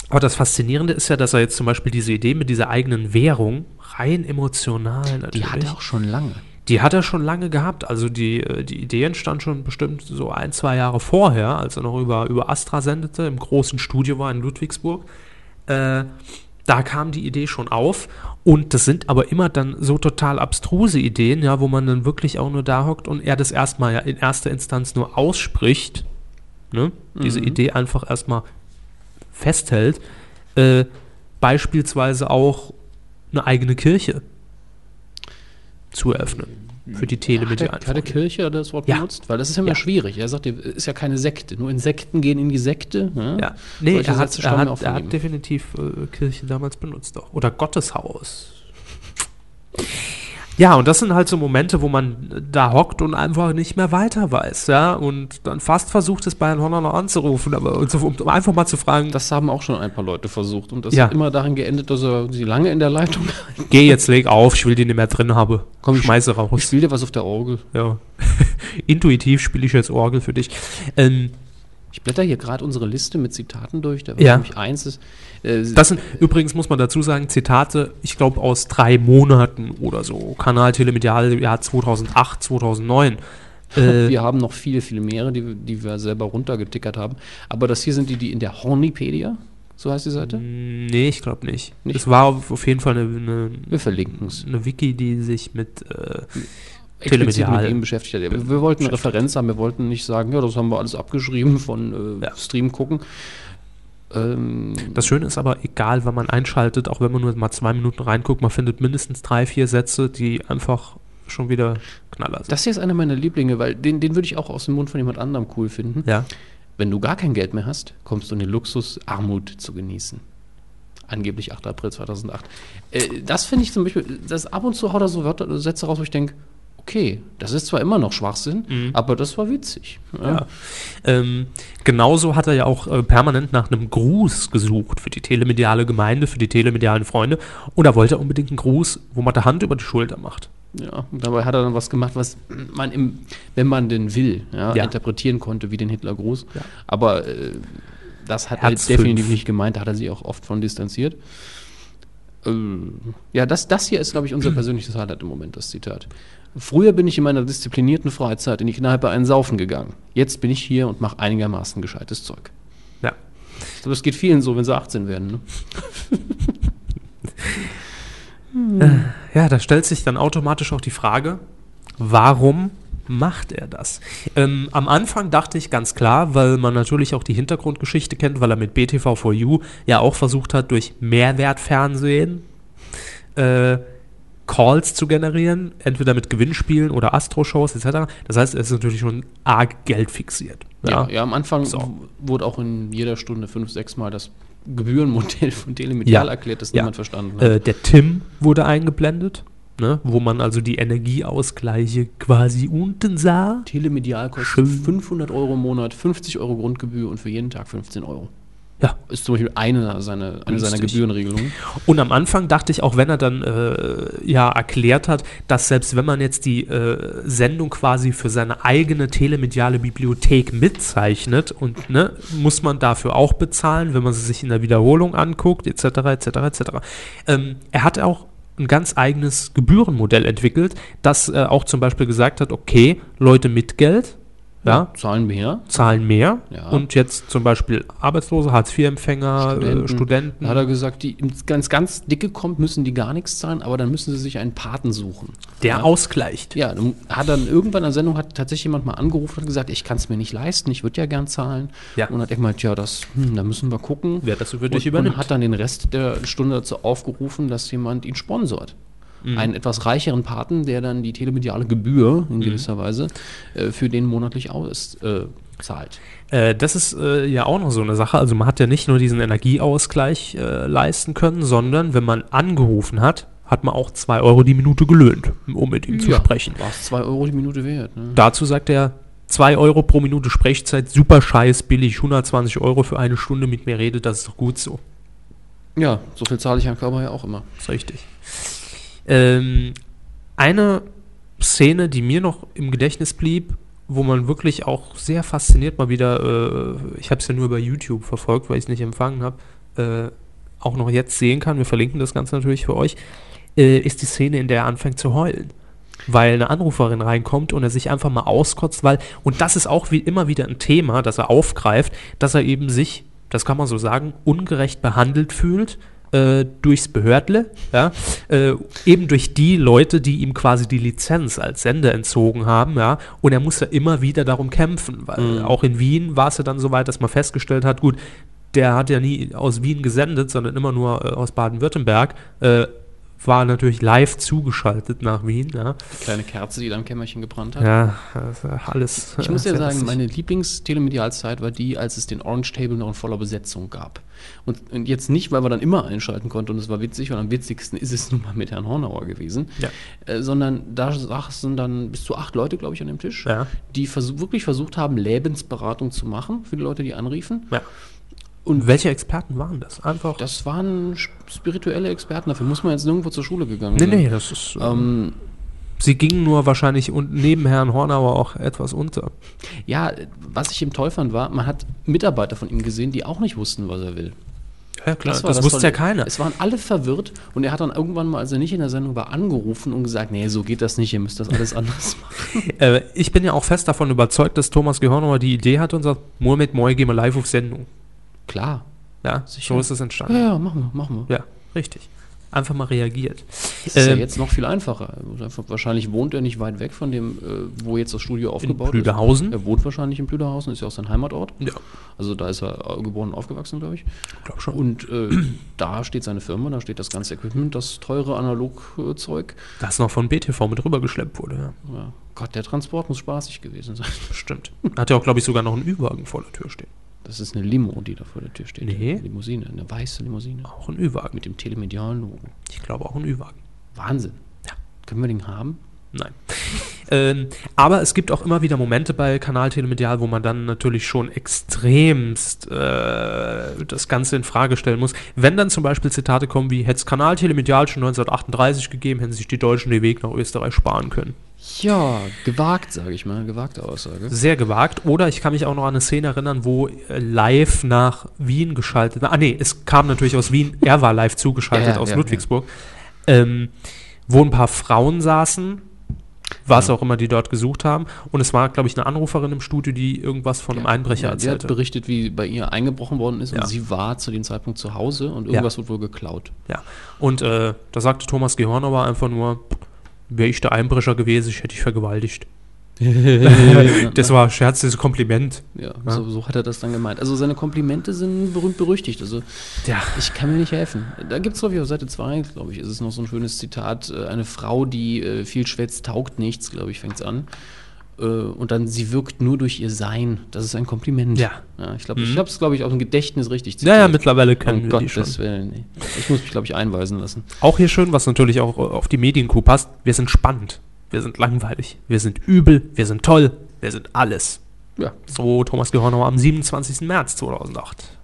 aber das Faszinierende ist ja, dass er jetzt zum Beispiel diese Idee mit dieser eigenen Währung rein emotional natürlich. Die hat er auch schon lange. Die hat er schon lange gehabt. Also die, äh, die Idee entstand schon bestimmt so ein, zwei Jahre vorher, als er noch über, über Astra sendete, im großen Studio war in Ludwigsburg. Äh, da kam die Idee schon auf. Und das sind aber immer dann so total abstruse Ideen, ja, wo man dann wirklich auch nur da hockt und er das erstmal ja in erster Instanz nur ausspricht. Ne? Diese Idee einfach erstmal festhält. Äh, beispielsweise auch eine eigene Kirche zu eröffnen. Für die Hat der, hat der Kirche das Wort Ja. benutzt? Weil das ist ja immer Ja. schwierig. Er sagt, es ist ja keine Sekte. Nur Insekten gehen in die Sekte. ne? Ja, nee, Solche er hat, er hat, er hat definitiv äh, Kirche damals benutzt auch. Oder Gotteshaus. Ja, und das sind halt so Momente, wo man da hockt und einfach nicht mehr weiter weiß, ja, und dann fast versucht es bei Herrn Honner noch anzurufen, aber und so, um einfach mal zu fragen, Das haben auch schon ein paar Leute versucht. Und das Ja. hat immer darin geendet, dass er sie lange in der Leitung geh jetzt, leg auf, ich will die nicht mehr drin haben, Komm, ich- schmeiße Ich raus. spiele dir was auf der Orgel. Ja. Intuitiv spiele ich jetzt Orgel für dich. Ähm, Ich blätter hier gerade unsere Liste mit Zitaten durch. Da war Ja. nämlich eins ist. Äh, Das sind übrigens, muss man dazu sagen, Zitate, ich glaube, aus drei Monaten oder so. Kanal Telemedial, Jahr 2008, 2009. Äh, wir haben noch viele, viele mehrere, die, die wir selber runtergetickert haben. Aber das hier sind die, die in der Hornipedia, so heißt die Seite. nee, ich glaube nicht. Nicht? Es war auf auf jeden Fall eine, eine, Wir verlinken es. eine Wiki, die sich mit äh, Explizit Telemedial mit ihm beschäftigt hat. Wir, wir wollten eine Referenz haben, wir wollten nicht sagen, ja, das haben wir alles abgeschrieben von äh, Ja. Stream gucken. Ähm, Das Schöne ist aber, egal wann man einschaltet, auch wenn man nur mal zwei Minuten reinguckt, man findet mindestens drei, vier Sätze, die einfach schon wieder Knaller sind. das hier ist einer meiner Lieblinge, weil den, den würde ich auch aus dem Mund von jemand anderem cool finden. ja. Wenn du gar kein Geld mehr hast, kommst du in den Luxus, Armut zu genießen. Angeblich 8. April 2008. Äh, das finde ich zum Beispiel, das ab und zu haut er so Wörter, Sätze raus, wo ich denke, okay, das ist zwar immer noch Schwachsinn, aber das war witzig. Ja. Ja. Ähm, genauso hat er ja auch äh, permanent nach einem Gruß gesucht für die telemediale Gemeinde, für die telemedialen Freunde. Und da wollte er unbedingt einen Gruß, wo man die Hand über die Schulter macht. Ja, und dabei hat er dann was gemacht, was man, im, wenn man denn will, ja, interpretieren konnte wie den Hitlergruß. Aber äh, das hat er Herz definitiv fünf. nicht gemeint, da hat er sich auch oft von distanziert. Äh, ja, das, das hier ist, glaube ich, unser persönliches Highlight im Moment, das Zitat. Früher bin ich in meiner disziplinierten Freizeit in die Kneipe einen Saufen gegangen. Jetzt bin ich hier und mache einigermaßen gescheites Zeug. Ja. Ich glaube, das geht vielen so, wenn sie 18 werden. Ne? Ja, da stellt sich dann automatisch auch die Frage, warum macht er das? Ähm, am Anfang dachte ich ganz klar, weil man natürlich auch die Hintergrundgeschichte kennt, weil er mit BTV4U ja auch versucht hat, durch Mehrwertfernsehen äh, Calls zu generieren, entweder mit Gewinnspielen oder Astro-Shows etc. Das heißt, es ist natürlich schon arg Geld fixiert. Ja, ja, am Anfang So. wurde auch in jeder Stunde fünf, sechs Mal das Gebührenmodell von Telemedial Ja. erklärt, das Ja. niemand verstanden hat. Äh, der Tim wurde eingeblendet, ne, wo man also die Energieausgleiche quasi unten sah. Telemedial kostet Schön. 500 Euro im Monat, 50 Euro Grundgebühr und für jeden Tag 15 Euro. Ja. Ist zum Beispiel eine seiner, eine seiner. Gebührenregelungen. Und am Anfang dachte ich auch, wenn er dann äh, ja erklärt hat, dass selbst wenn man jetzt die äh, Sendung quasi für seine eigene telemediale Bibliothek mitzeichnet und ne, muss man dafür auch bezahlen, wenn man sie sich in der Wiederholung anguckt, etc. etc. etc. Ähm, er hat auch ein ganz eigenes Gebührenmodell entwickelt, das äh, auch zum Beispiel gesagt hat, okay, Leute mit Geld, ja, Zahlen mehr. zahlen mehr Ja. und jetzt zum Beispiel Arbeitslose, Hartz-IV-Empfänger, Studenten. äh, Studenten. Da hat er gesagt, die ins ganz, ganz dicke kommt, müssen die gar nichts zahlen, aber dann müssen sie sich einen Paten suchen. der ja. ausgleicht. Ja, dann hat dann irgendwann in der Sendung hat tatsächlich jemand mal angerufen und gesagt, ich kann es mir nicht leisten, ich würde ja gern zahlen. Ja. Und hat er gemeint, ja, das, hm, da müssen wir gucken. Wer das und, dich und übernimmt. hat dann den Rest der Stunde dazu aufgerufen, dass jemand ihn sponsort. Mhm. Einen etwas reicheren Paten, der dann die telemediale Gebühr Mhm. in gewisser Weise äh, für den monatlich aus, äh, zahlt. Äh, das ist äh, ja auch noch so eine Sache. Also man hat ja nicht nur diesen Energieausgleich äh, leisten können, sondern wenn man angerufen hat, hat man auch 2 Euro die Minute gelöhnt, um mit ihm zu sprechen. War es 2 Euro die Minute wert. Ne? Dazu sagt er, 2 Euro pro Minute Sprechzeit, super scheiß billig, 120 Euro für eine Stunde mit mir redet, das ist doch gut so. Ja, so viel zahle ich am Körper ja auch immer. Das ist richtig. Ähm, eine Szene, die mir noch im Gedächtnis blieb, wo man wirklich auch sehr fasziniert mal wieder, äh, ich habe es ja nur bei YouTube verfolgt, weil ich es nicht empfangen habe, äh, auch noch jetzt sehen kann, wir verlinken das Ganze natürlich für euch, äh, ist die Szene, in der er anfängt zu heulen. Weil eine Anruferin reinkommt und er sich einfach mal auskotzt, weil, und das ist auch wie immer wieder ein Thema, das er aufgreift, dass er eben sich, das kann man so sagen, ungerecht behandelt fühlt äh, durchs Behördle, ja, äh, eben durch die Leute, die ihm quasi die Lizenz als Sender entzogen haben, ja, und er muss ja immer wieder darum kämpfen, weil auch in Wien war es ja dann so weit, dass man festgestellt hat, gut, der hat ja nie aus Wien gesendet, sondern immer nur äh, aus Baden-Württemberg, äh, war natürlich live zugeschaltet nach Wien, ja. Die kleine Kerze, die da im Kämmerchen gebrannt hat. Ja, also alles. Ich muss äh, ja sagen, lustig. meine Lieblings-Telemedialzeit war die, als es den Orange Table noch in voller Besetzung gab. Und, und jetzt nicht, weil man dann immer einschalten konnte und es war witzig, und am witzigsten ist es nun mal mit Herrn Hornauer gewesen, Ja. äh, sondern da saßen dann bis zu acht Leute, glaube ich, an dem Tisch, Ja. die versuch, wirklich versucht haben, Lebensberatung zu machen für die Leute, die anriefen. Ja. Und welche Experten waren das? Einfach. Das waren sp- spirituelle Experten, dafür muss man jetzt nirgendwo zur Schule gegangen nee, sein. nee, das ist. äh, Ähm, sie gingen nur wahrscheinlich und neben Herrn Hornauer auch etwas unter. ja, was ich toll fand, war, man hat Mitarbeiter von ihm gesehen, die auch nicht wussten, was er will. Ja, klar, das, war wusste Tolle. ja keiner. Es waren alle verwirrt und er hat dann irgendwann mal, als er nicht in der Sendung war, angerufen und gesagt, nee, so geht das nicht, ihr müsst das alles anders machen. Äh, ich bin ja auch fest davon überzeugt, dass Thomas Gehörnauer die Idee hat und sagt, Mohamed Moy, gehen wir live auf Sendung. Klar. Ja, Sicher. so ist es Ja, entstanden. ja, machen wir, machen wir. Ja, richtig. Einfach mal reagiert. Das ist ja Ähm, jetzt noch viel einfacher. Einfach- Wahrscheinlich wohnt er nicht weit weg von dem, äh, wo jetzt das Studio aufgebaut Plüderhausen? ist. Er wohnt wahrscheinlich in Plüderhausen, ist ja auch sein Heimatort. Ja, Also da ist er äh, geboren und aufgewachsen, glaube ich. glaub schon. Und äh, da steht seine Firma, da steht das ganze Equipment, das teure Analogzeug. Das noch von BTV mit rübergeschleppt wurde, ja. Ja. Gott, der Transport muss spaßig gewesen sein. Stimmt. Hat ja auch, glaube ich, sogar noch einen Ü-Wagen vor der Tür stehen. Das ist eine Limo, die da vor der Tür steht. Nee. Eine Limousine, eine weiße Limousine. Auch ein Ü-Wagen. Mit dem telemedialen Logo. Ich glaube auch ein Ü-Wagen. Wahnsinn. Ja. Können wir den haben? Nein. ähm, aber es gibt auch immer wieder Momente bei Kanal Telemedial, wo man dann natürlich schon extremst äh, das Ganze in Frage stellen muss. Wenn dann zum Beispiel Zitate kommen wie, hätte es Kanal Telemedial schon 1938 gegeben, hätten sich die Deutschen den Weg nach Österreich sparen können. Ja, gewagt, sage ich mal. Gewagte Aussage. Sehr gewagt. Oder ich kann mich auch noch an eine Szene erinnern, wo äh, live nach Wien geschaltet. Ah nee, es kam natürlich aus Wien. Er war live zugeschaltet Ja, ja, aus ja, Ludwigsburg. Ähm, wo ein paar Frauen saßen, was auch immer die dort gesucht haben. Und es war, glaube ich, eine Anruferin im Studio, die irgendwas von einem Einbrecher Ja, die hat erzählte. berichtet, wie bei ihr eingebrochen worden ist Ja. und sie war zu dem Zeitpunkt zu Hause und irgendwas wird wohl geklaut. Ja. Und äh, da sagte Thomas Gehornauer einfach nur, wäre ich der Einbrecher gewesen, ich hätte dich vergewaltigt. das war Scherz, das ist Kompliment. Ja, So, so hat er das dann gemeint. Also seine Komplimente sind berühmt berüchtigt. Also Ja. ich kann mir nicht helfen. Da gibt es, glaube ich, auf Seite 2, glaube ich, ist es noch so ein schönes Zitat. äh, Eine Frau, die äh, viel schwätzt, taugt nichts, glaube ich, fängt es an. Äh, Und dann, sie wirkt nur durch ihr Sein. Das ist ein Kompliment. Ja. ich glaube, ich habe es, glaube ich, aus dem Gedächtnis richtig Ja, ja, mittlerweile kennen um wir die schon. Gottes Willen. Ich muss mich, glaube ich, einweisen lassen. Auch hier schön, was natürlich auch auf die Medienkuh passt. Wir sind spannend. Wir sind langweilig. Wir sind übel. Wir sind toll. Wir sind alles. Ja. So Thomas Gehornauer am 27. März 2008.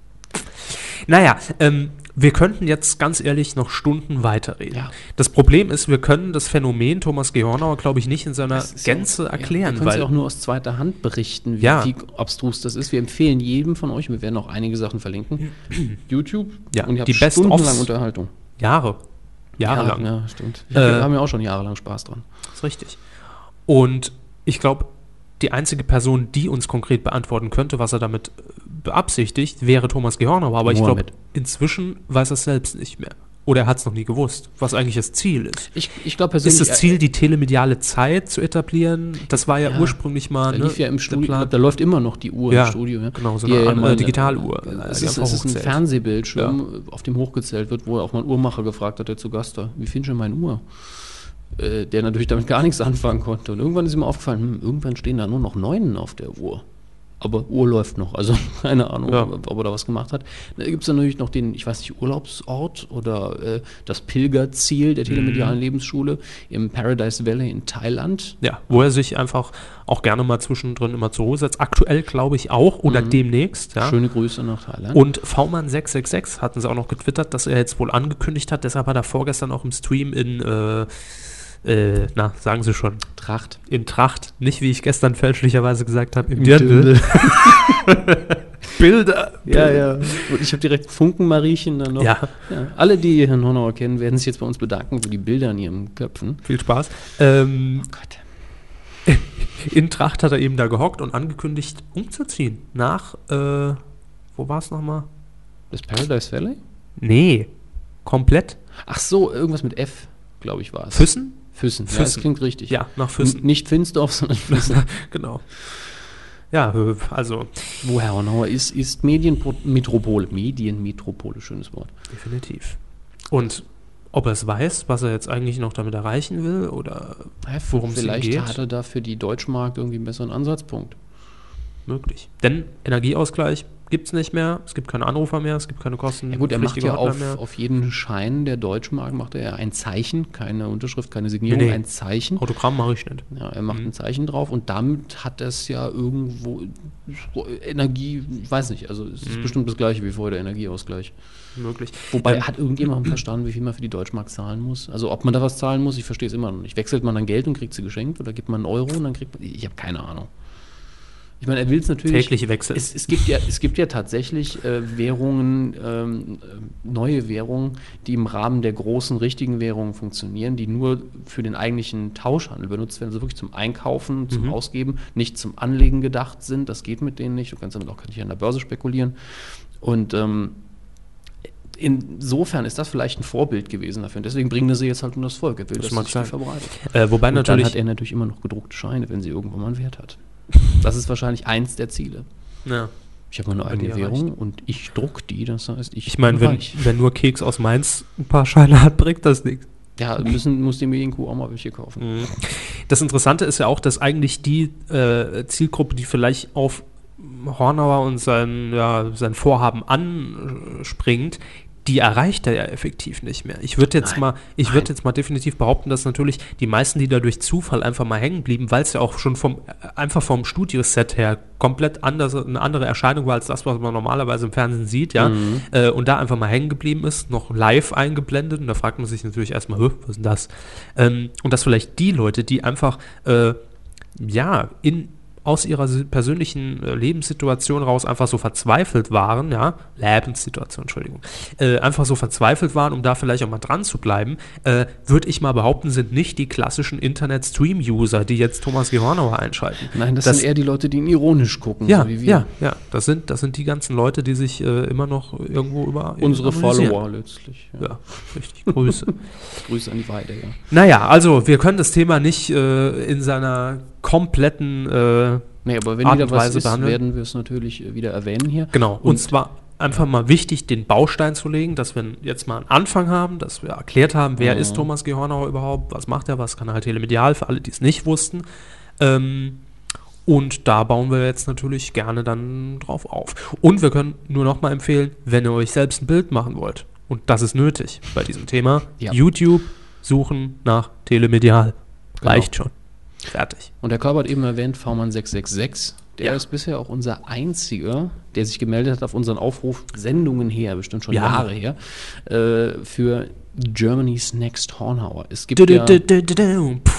Naja, ähm, wir könnten jetzt ganz ehrlich noch Stunden weiterreden. Ja. Das Problem ist, wir können das Phänomen Thomas Gehornauer, glaube ich, nicht in seiner ja Gänze auch- erklären, Ja, wir können ja auch nur aus zweiter Hand berichten, wie, Ja. wie abstrus das ist. Wir empfehlen jedem von euch, wir werden auch einige Sachen verlinken. YouTube Ja, und ihr habt die stundenlang Best-ofs. Unterhaltung. Jahre, jahrelang. Ja, stimmt. Äh, wir haben ja auch schon jahrelang Spaß dran. Das ist richtig. Und ich glaube, die einzige Person, die uns konkret beantworten könnte, was er damit beabsichtigt, wäre Thomas Gehornauer. Aber ich glaube, inzwischen weiß er es selbst nicht mehr. Oder er hat es noch nie gewusst, was eigentlich das Ziel ist. Ich, ich glaube persönlich. Ist das Ziel, die telemediale Zeit zu etablieren? Das war ja, Ja. ursprünglich mal. Da ne, lief ja im Studio, da läuft immer noch die Uhr Ja, im Studio. Ja. genau, so Die eine ja an- mal- äh, Digitaluhr, Es äh, ist, es ist ein. Fernsehbildschirm, auf dem hochgezählt wird, wo auch mal ein Uhrmacher gefragt hat, der zu Gast war, wie findest du meine Uhr? Äh, der natürlich damit gar nichts anfangen konnte. Und irgendwann ist ihm aufgefallen, hm, irgendwann stehen da nur noch Neunen auf der Uhr. Aber Uhr läuft noch, also keine Ahnung, Ja. ob er da was gemacht hat. Da gibt es natürlich noch den, ich weiß nicht, Urlaubsort oder äh, das Pilgerziel der telemedialen Mhm. Lebensschule im Paradise Valley in Thailand. Ja, wo er sich einfach auch gerne mal zwischendrin immer zur Ruhe setzt. Aktuell glaube ich auch oder demnächst. Ja. Mhm. Schöne Grüße nach Thailand. Und V-Mann666 hatten sie auch noch getwittert, dass er jetzt wohl angekündigt hat. Deshalb hat er vorgestern auch im Stream in, äh, äh, na, sagen sie schon, Tracht. in Tracht, nicht wie ich gestern fälschlicherweise gesagt habe, im Dirndl. Bilder. Ja, ja. Und ich habe direkt Funkenmariechen dann noch. Ja, Ja, Alle, die Herrn Honauer kennen, werden sich jetzt bei uns bedanken für die Bilder in ihren Köpfen. viel Spaß. Ähm, Gott. in Tracht hat er eben da gehockt und angekündigt, umzuziehen. Nach, äh, wo war es nochmal? Das Paradise Valley? Nee, komplett. Ach so, irgendwas mit F, glaube ich, war es. Füssen? Füssen. Ja, Füssen. das klingt richtig. Ja, nach Füssen. N nicht Finsdorf, sondern Füssen. genau. Ja, also Wo Herr Honauer ist, ist Medienmetropole. Medienmetropole, schönes Wort. definitiv. Und ob er es weiß, was er jetzt eigentlich noch damit erreichen will oder worum es ihm Vielleicht geht, hat er da für die Deutschmarkt irgendwie einen besseren Ansatzpunkt. möglich. Denn Energieausgleich gibt es nicht mehr, es gibt keine Anrufer mehr, es gibt keine Kosten. Ja gut, er macht ja auf, mehr. auf jeden Schein der Deutschmarkt macht er ein Zeichen, keine Unterschrift, keine Signierung, Nee, nee. ein Zeichen. Autogramm mache ich nicht. Ja, er macht Mhm. ein Zeichen drauf und damit hat es ja irgendwo Energie, ich weiß nicht, also es ist Mhm. bestimmt das gleiche wie vorher der Energieausgleich. Möglich. Wobei, Ähm, hat irgendjemand verstanden, wie viel man für die Deutschmark zahlen muss? Also ob man da was zahlen muss, ich verstehe es immer noch nicht. Wechselt man dann Geld und kriegt sie geschenkt oder gibt man einen Euro und dann kriegt man, ich habe keine Ahnung. Ich meine, er will es natürlich. Tägliche Wechsel. Es, es, gibt ja, es gibt ja tatsächlich äh, Währungen, ähm, äh, neue Währungen, die im Rahmen der großen richtigen Währungen funktionieren, die nur für den eigentlichen Tauschhandel benutzt werden, also wirklich zum Einkaufen, zum Mhm. Ausgeben, nicht zum Anlegen gedacht sind. Das geht mit denen nicht. Du kannst damit auch nicht an der Börse spekulieren. Und ähm, insofern ist das vielleicht ein Vorbild gewesen dafür. Und deswegen bringen sie jetzt halt um das Volk. Er will, Das dass mag sich verbreitet. äh, wobei Und dann natürlich. hat er natürlich immer noch gedruckte Scheine, wenn sie irgendwann mal einen Wert hat. Das ist wahrscheinlich eins der Ziele. ja. Ich habe meine eigene erreicht. Währung und ich druck die, das heißt, ich, Ich meine, wenn, wenn nur Keks aus Mainz ein paar Scheine hat, bringt das nichts. Ja, müssen, muss die Medienkuh auch mal welche kaufen. Das Interessante ist ja auch, dass eigentlich die äh, Zielgruppe, die vielleicht auf Hornauer und sein, ja, sein Vorhaben anspringt, die erreicht er ja effektiv nicht mehr. Ich würde jetzt Nein, mal, ich nein. würde jetzt mal definitiv behaupten, dass natürlich die meisten, die da durch Zufall einfach mal hängen blieben, weil es ja auch schon vom einfach vom Studioset her komplett anders, eine andere Erscheinung war als das, was man normalerweise im Fernsehen sieht, ja, Mhm. äh, und da einfach mal hängen geblieben ist, noch live eingeblendet, und da fragt man sich natürlich erstmal, "Hö, was ist denn das? Ähm, und dass vielleicht die Leute, die einfach äh, ja, in, aus ihrer persönlichen äh, Lebenssituation raus einfach so verzweifelt waren, ja, Lebenssituation, Entschuldigung, äh, einfach so verzweifelt waren, um da vielleicht auch mal dran zu bleiben, äh, würde ich mal behaupten, sind nicht die klassischen Internet-Stream-User, die jetzt Thomas Gehornauer einschalten. Nein, das, Das- sind eher die Leute, die ihn ironisch gucken, Ja, so wie wir. ja, ja, das sind, das sind die ganzen Leute, die sich äh, immer noch irgendwo über Unsere. Follower letztlich. Ja. Ja, richtig, Grüße. Grüße an die Weide, ja. Naja, also wir können das Thema nicht äh, in seiner kompletten äh, Nee, aber wenn Art und Weise ist, behandeln. werden wir es natürlich äh, wieder erwähnen hier. Genau, und, Und- zwar einfach mal wichtig, den Baustein zu legen, dass wir jetzt mal einen Anfang haben, dass wir erklärt haben, wer Mhm. ist Thomas G. Hornauer überhaupt, was macht er, was kann er telemedial, für alle, die es nicht wussten. Ähm, und da bauen wir jetzt natürlich gerne dann drauf auf. Und wir können nur noch mal empfehlen, wenn ihr euch selbst ein Bild machen wollt, und das ist nötig bei diesem Thema, Ja. YouTube suchen nach telemedial. Genau. Reicht schon. Fertig. Und der Körper hat eben erwähnt, V-Mann 666. Der Ja. ist bisher auch unser einziger, der sich gemeldet hat auf unseren Aufruf, Sendungen her, bestimmt schon Ja. Jahre her, äh, für Germany's Next Hornauer. Es gibt Du, du, ja, du, du, du, du. Puh.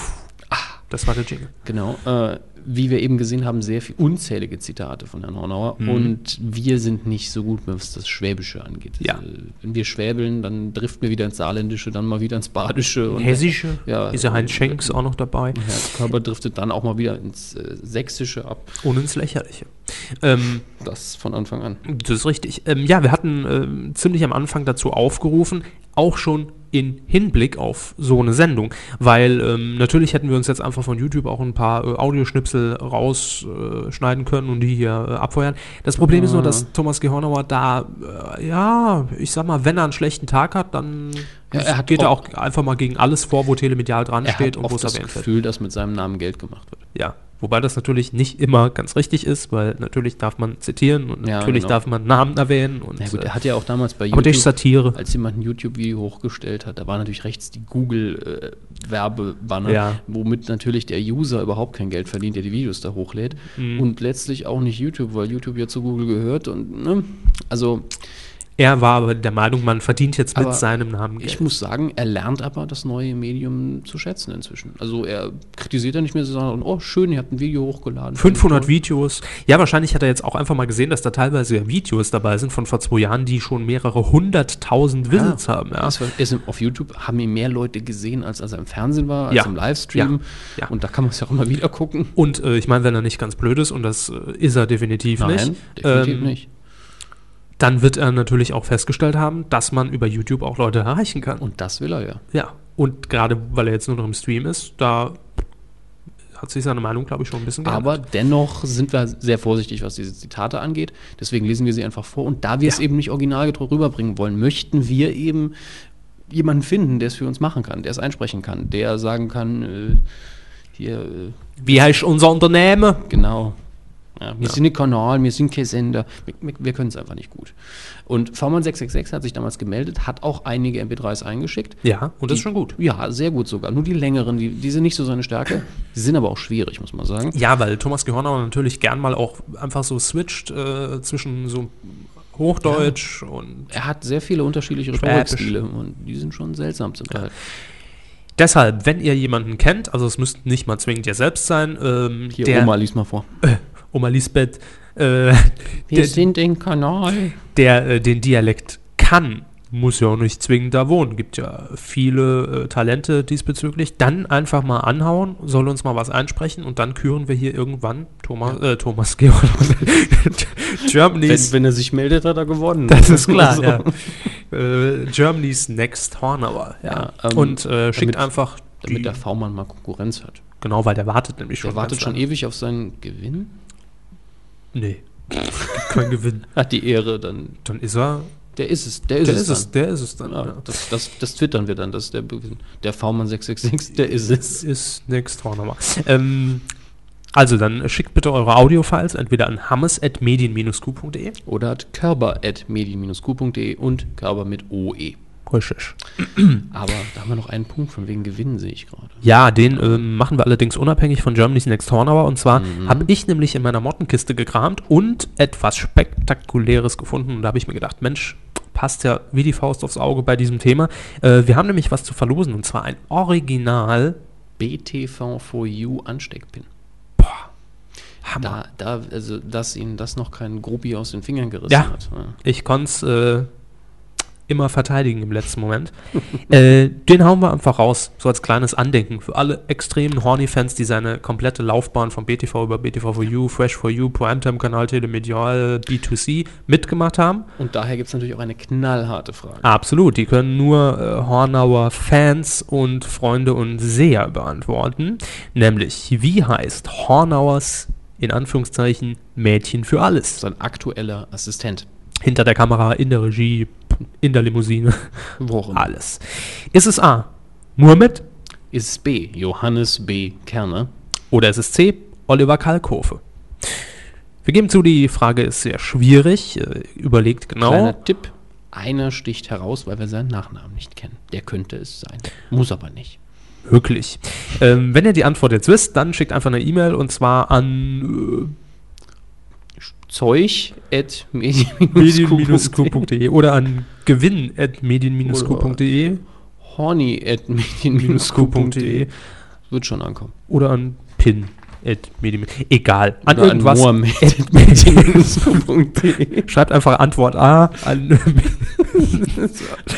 Ah, Das war der Jingle. genau, äh, wie wir eben gesehen haben, sehr viel unzählige Zitate von Herrn Hornauer. Mhm. Und wir sind nicht so gut, was das Schwäbische angeht. Ja. Äh, wenn wir schwäbeln, dann driften wir wieder ins Saarländische, dann mal wieder ins Badische. Und Hessische, Ja, ist ja Heinz äh, Schenks auch noch dabei. Herr Körper driftet dann auch mal wieder ins äh, Sächsische ab. Und ins Lächerliche. Ähm, Das von Anfang an. das ist richtig. Ähm, ja, wir hatten ähm, ziemlich am Anfang dazu aufgerufen, auch schon in Hinblick auf so eine Sendung, weil ähm, natürlich hätten wir uns jetzt einfach von YouTube auch ein paar äh, Audioschnipsel rausschneiden können und die hier äh, abfeuern. Das Problem ist nur, dass Thomas G. Hornauer da, äh, ja, ich sag mal, wenn er einen schlechten Tag hat, dann Ja, er geht er auch- einfach mal gegen alles vor, wo telemedial dran steht und wo es das erwähnt wird. Gefühl, dass mit seinem Namen Geld gemacht wird. Ja, wobei das natürlich nicht immer ganz richtig ist, weil natürlich darf man zitieren und Ja, natürlich genau. darf man Namen erwähnen und Na gut, äh, er hat ja auch damals bei Satire. als jemand ein YouTube-Video hochgestellt hat, da war natürlich rechts die Google-Werbebanner, Ja. womit natürlich der User überhaupt kein Geld verdient, der die Videos da hochlädt. Mhm. Und letztlich auch nicht YouTube, weil YouTube ja zu Google gehört. Und ne, also Er war aber der Meinung, man verdient jetzt mit Aber seinem Namen ich Geld. muss sagen, er lernt aber das neue Medium zu schätzen inzwischen. Also er kritisiert ja nicht mehr, sondern oh schön, ihr habt ein Video hochgeladen. 500 Toll. Videos. Ja, wahrscheinlich hat er jetzt auch einfach mal gesehen, dass da teilweise Videos dabei sind von vor zwei Jahren, die schon mehrere hunderttausend Visits haben. Ja. Das war, ist auf YouTube haben ihn mehr Leute gesehen, als als er im Fernsehen war, als Ja. im Livestream. Ja. Ja. Und da kann man es ja auch immer wieder gucken. Und äh, ich meine, wenn er nicht ganz blöd ist, und das äh, ist er definitiv nicht, definitiv ähm, nicht. Dann wird er natürlich auch festgestellt haben, dass man über YouTube auch Leute erreichen kann. Und das will er ja. Ja, und gerade weil er jetzt nur noch im Stream ist, da hat sich seine Meinung, glaube ich, schon ein bisschen Aber dennoch sind wir sehr vorsichtig, was diese Zitate angeht. Deswegen lesen wir sie einfach vor. Und da wir es Ja. eben nicht originalgetreu rüberbringen wollen, möchten wir eben jemanden finden, der es für uns machen kann, der es einsprechen kann, der sagen kann, äh, hier, äh, Wie heißt unser Unternehmen? genau. Ja, wir Ja. sind ein Kanal, wir sind kein Sender. Wir, wir, können es einfach nicht gut. Und V-Mann 666 hat sich damals gemeldet, hat auch einige MP3s eingeschickt. Ja, und das ist schon gut. Ja, sehr gut sogar. Nur die längeren, die, die sind nicht so seine Stärke. Die sind aber auch schwierig, muss man sagen. Ja, weil Thomas Gehornauer natürlich gern mal auch einfach so switcht äh, zwischen so Hochdeutsch und Er hat sehr viele unterschiedliche. Rhetorikstile und die sind schon seltsam zum Teil. deshalb, wenn ihr jemanden kennt, also es müsste nicht mal zwingend ihr selbst sein, ähm, Hier, der Oma, lies mal vor. Oma Lisbeth, äh, der, sind im Kanal. der äh, den Dialekt kann, muss ja auch nicht zwingend da wohnen. Gibt ja viele äh, Talente diesbezüglich. Dann einfach mal anhauen, soll uns mal was einsprechen und dann küren wir hier irgendwann Thomas, äh, Thomas Georg. Germany's, wenn er sich meldet, hat er gewonnen. das ist klar, So. ja. Äh, Germany's Next Hornauer, ja. Ja, ähm, und äh, schickt damit- einfach die, Damit der V-Mann mal Konkurrenz hat. genau, weil der wartet nämlich schon. Der wartet schon ewig auf seinen Gewinn. Nee, kein Gewinn. Hat die Ehre, dann. Dann ist er, Der ist es. Der ist der es. ist es, dann. der ist es dann. Ja, ja. das, das, das twittern wir dann, das ist der. Der V-Mann 666, der ist es. ist Next Hornauer. Ähm, also dann schickt bitte eure Audiofiles entweder an hammes.medien-q.de. Oder hat körper.medien-q.de und Körper mit OE. Richtig. Aber da haben wir noch einen Punkt von wegen Gewinnen, sehe ich gerade. Ja, den ähm, machen wir allerdings unabhängig von Germany's Next Hornauer. Und zwar Mhm. habe ich nämlich in meiner Mottenkiste gekramt und etwas Spektakuläres gefunden. Und da habe ich mir gedacht, Mensch, passt ja wie die Faust aufs Auge bei diesem Thema. Äh, wir haben nämlich was zu verlosen und zwar ein Original. BTV4U Ansteckpin. Hammer. Da, da, also, dass Ihnen das noch kein Gruppi aus den Fingern gerissen Ja. hat. Ja. Ich konnte es äh, immer verteidigen im letzten Moment. äh, den hauen wir einfach raus, so als kleines Andenken für alle extremen Horny-Fans, die seine komplette Laufbahn von BTV über BTV4U, Fresh4U, Primetime-Kanal, Telemedial, B2C mitgemacht haben. Und daher gibt es natürlich auch eine knallharte Frage. Absolut, die können nur äh, Hornauer Fans und Freunde und Seher beantworten. Nämlich, wie heißt Hornauers, in Anführungszeichen, Mädchen für alles? Sein aktueller Assistent. Hinter der Kamera, in der Regie, in der Limousine, Wo auch immer. alles. Ist es A. Mohammed Ist es B. Johannes B. Kerner. oder ist es C. Oliver Kalkofe? Wir geben zu, die Frage ist sehr schwierig. Äh, überlegt genau. Kleiner Tipp. Einer sticht heraus, weil wir seinen Nachnamen nicht kennen. Der könnte es sein. Muss aber nicht. Möglich. Ähm, wenn ihr die Antwort jetzt wisst, dann schickt einfach eine E-Mail und zwar an Zeug at medien-q.de oder an gewinn at medien-q.de horny at medien-q.de Wird schon ankommen. oder an pin at medien egal. An Oder irgendwas at medien-q.de schreibt einfach Antwort A an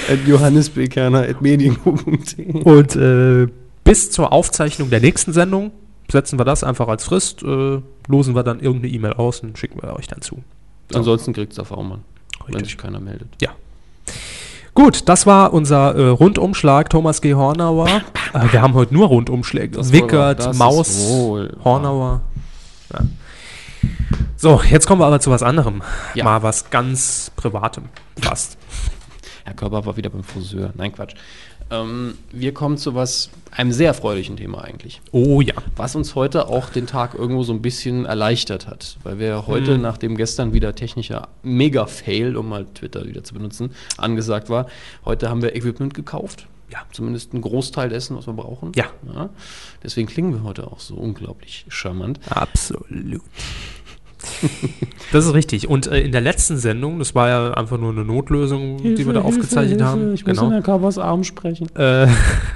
at Johannes B. Kerner at medien-q.de und äh, bis zur Aufzeichnung der nächsten Sendung setzen wir das einfach als Frist, äh, losen wir dann irgendeine E-Mail aus und schicken wir euch dann zu. Ansonsten kriegt es der V-Mann, wenn Richtig. sich keiner meldet. Ja. Gut, das war unser äh, Rundumschlag Thomas G. Hornauer. Äh, wir haben heute nur Rundumschläge. Das Wickert, wohl Maus, wohl Hornauer. Ja. So, jetzt kommen wir aber zu was anderem. Ja. Mal was ganz Privatem. Fast. Herr Körper war wieder beim Friseur. Nein, Quatsch. Ähm, wir kommen zu was, einem sehr erfreulichen Thema eigentlich. Oh ja. Was uns heute auch den Tag irgendwo so ein bisschen erleichtert hat. Weil wir heute, Mhm. nachdem gestern wieder technischer Mega-Fail, um mal Twitter wieder zu benutzen, angesagt war, heute haben wir Equipment gekauft. Ja. Zumindest einen Großteil dessen, was wir brauchen. Ja. Deswegen klingen wir heute auch so unglaublich charmant. Absolut. Das ist richtig. Und äh, in der letzten Sendung, das war ja einfach nur eine Notlösung, die wir da aufgezeichnet haben. genau. Herrn Körpers Arm sprechen. äh,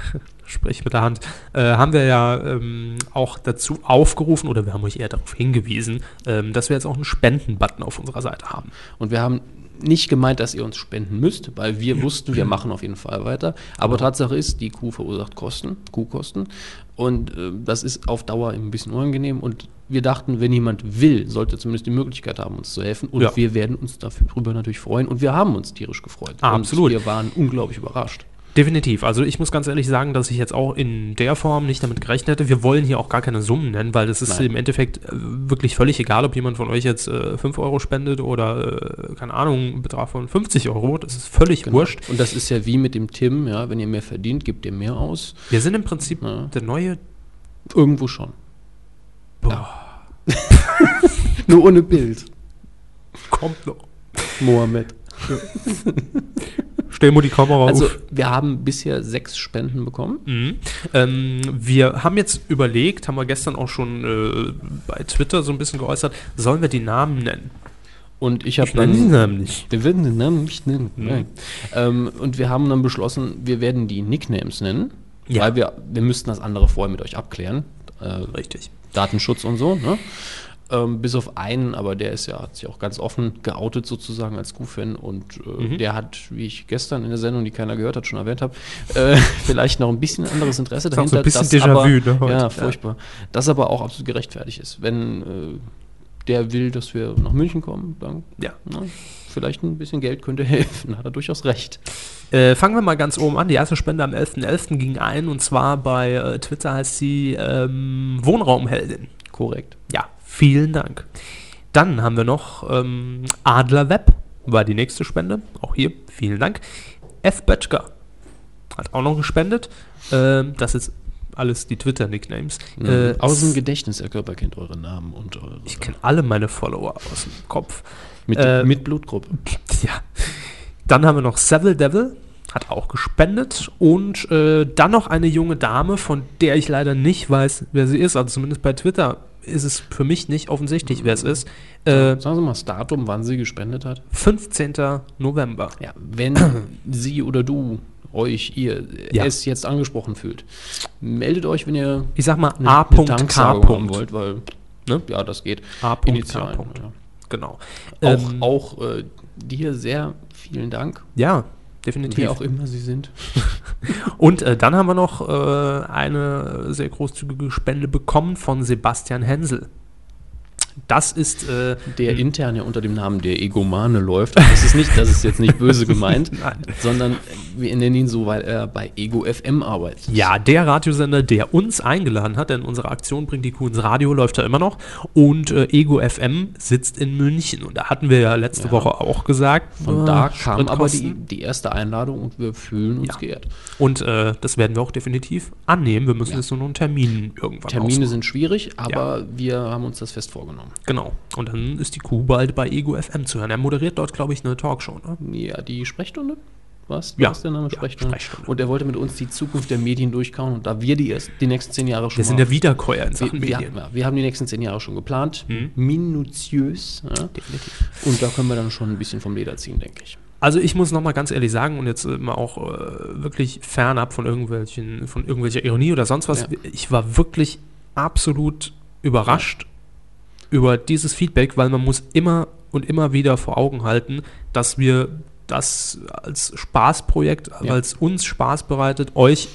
sprich mit der Hand, äh, haben wir ja ähm, auch dazu aufgerufen oder wir haben euch eher darauf hingewiesen, ähm, dass wir jetzt auch einen Spenden-Button auf unserer Seite haben. Und wir haben nicht gemeint, dass ihr uns spenden müsst, weil wir wussten, wir machen auf jeden Fall weiter. Aber Tatsache ist, die Kuh verursacht Kosten, Kuhkosten. Und äh, das ist auf Dauer ein bisschen unangenehm. Und wir dachten, wenn jemand will, sollte zumindest die Möglichkeit haben, uns zu helfen. Und Ja. wir werden uns darüber natürlich freuen. Und wir haben uns tierisch gefreut. Absolut. Und wir waren unglaublich überrascht. Definitiv. Also ich muss ganz ehrlich sagen, dass ich jetzt auch in der Form nicht damit gerechnet hätte. Wir wollen hier auch gar keine Summen nennen, weil das ist Nein. im Endeffekt äh, wirklich völlig egal, ob jemand von euch jetzt äh, 5 Euro spendet oder, äh, keine Ahnung, einen Betrag von 50 Euro. Das ist völlig Genau. wurscht. Und das ist ja wie mit dem Tim, ja, wenn ihr mehr verdient, gebt ihr mehr aus. Wir sind im Prinzip Ja. der neue... Irgendwo schon. Boah, Nur ohne Bild. kommt noch. Mohammed. Stell mal die Kamera Also, auf. wir haben bisher sechs Spenden bekommen. Mhm. Ähm, wir haben jetzt überlegt, haben wir gestern auch schon äh, bei Twitter so ein bisschen geäußert, sollen wir die Namen nennen? Und ich habe dann. Namen nicht. Wir werden den Namen nicht nennen. Mhm. Nein. Ähm, und wir haben dann beschlossen, wir werden die Nicknames nennen, Ja. weil wir, wir müssten das andere vorher mit euch abklären. Äh, Richtig. Datenschutz und so, ne? Ähm, bis auf einen, aber der ist ja, hat sich auch ganz offen geoutet sozusagen als Q-Fan und äh, Mhm. der hat, wie ich gestern in der Sendung, die keiner gehört hat, schon erwähnt habe, äh, vielleicht noch ein bisschen anderes Interesse Ist auch so ein bisschen das Déjà-vu, ne, heute. Ja, Ja. furchtbar. Das aber auch absolut gerechtfertigt ist. Wenn äh, der will, dass wir nach München kommen, dann Ja. na, vielleicht ein bisschen Geld könnte helfen, hat er durchaus recht. Äh, fangen wir mal ganz oben an. Die erste Spende am 11.11. ging ein und zwar bei äh, Twitter heißt sie ähm, Wohnraumheldin. Korrekt. Ja, vielen Dank. Dann haben wir noch ähm, Adler Web, war die nächste Spende. Auch hier, vielen Dank. F. Böttger hat auch noch gespendet. Ähm, das ist alles die Twitter-Nicknames. Äh, aus dem Gedächtnis, Herr Körper kennt eure Namen und eure. ich kenne alle meine Follower aus dem Kopf. Mit, äh, mit Blutgruppe. Ja. Dann haben wir noch Seville Devil, hat auch gespendet. Und äh, dann noch eine junge Dame, von der ich leider nicht weiß, wer sie ist. Also zumindest bei Twitter ist es für mich nicht offensichtlich, wer es ist. Äh, Sagen Sie mal das Datum, wann sie gespendet hat. 15. November. Ja, wenn sie oder du euch, ihr Ja. es jetzt angesprochen fühlt, meldet euch, wenn ihr Ich sag mal A.K. haben wollt, weil Ne? ja, das geht. A.K. Ja. Genau. Auch, Ähm, auch äh, dir sehr vielen Dank. Ja, definitiv. Wer auch immer sie sind. Und äh, dann haben wir noch äh, eine sehr großzügige Spende bekommen von Sebastian Hensel. Das ist äh, Der intern ja unter dem Namen der Egomane läuft. Aber Das ist nicht, das ist jetzt nicht böse gemeint, sondern wir nennen ihn so, weil er bei Ego FM arbeitet. ja der Radiosender, der uns eingeladen hat, denn unsere Aktion bringt die Kuh ins Radio, läuft da immer noch. Und äh, Ego FM sitzt in München. Und da hatten wir ja letzte Ja. Woche auch gesagt. Von äh, da kam aber die, die erste Einladung und wir fühlen uns Ja. geehrt. Und äh, das werden wir auch definitiv annehmen. Wir müssen Ja. jetzt nur noch einen Termin irgendwann Termine ausmachen. sind schwierig, aber wir haben uns das fest vorgenommen. Genau. Und dann ist die Kuh bald bei Ego FM zu hören. Er moderiert dort, glaube ich, eine Talkshow. Ne? Ja, die Sprechstunde? Was? Ja. Was ist der Name? Ja, Sprechstunde. Sprechstunde. Und er wollte mit uns die Zukunft der Medien durchkauen und da wir die erst die nächsten zehn Jahre schon Wir sind ja Wiederkäuer in wir, Sachen wir, Medien. ja, wir haben die nächsten zehn Jahre schon geplant, Mhm. minutiös. Ja? Definitiv. Und da können wir dann schon ein bisschen vom Leder ziehen, denke ich. Also ich muss noch mal ganz ehrlich sagen und jetzt äh, mal auch äh, wirklich fernab von irgendwelchen von irgendwelcher Ironie oder sonst was. Ja. Ich war wirklich absolut überrascht über dieses Feedback, weil man muss immer und immer wieder vor Augen halten, dass wir das als Spaßprojekt, Ja. weil es uns Spaß bereitet, euch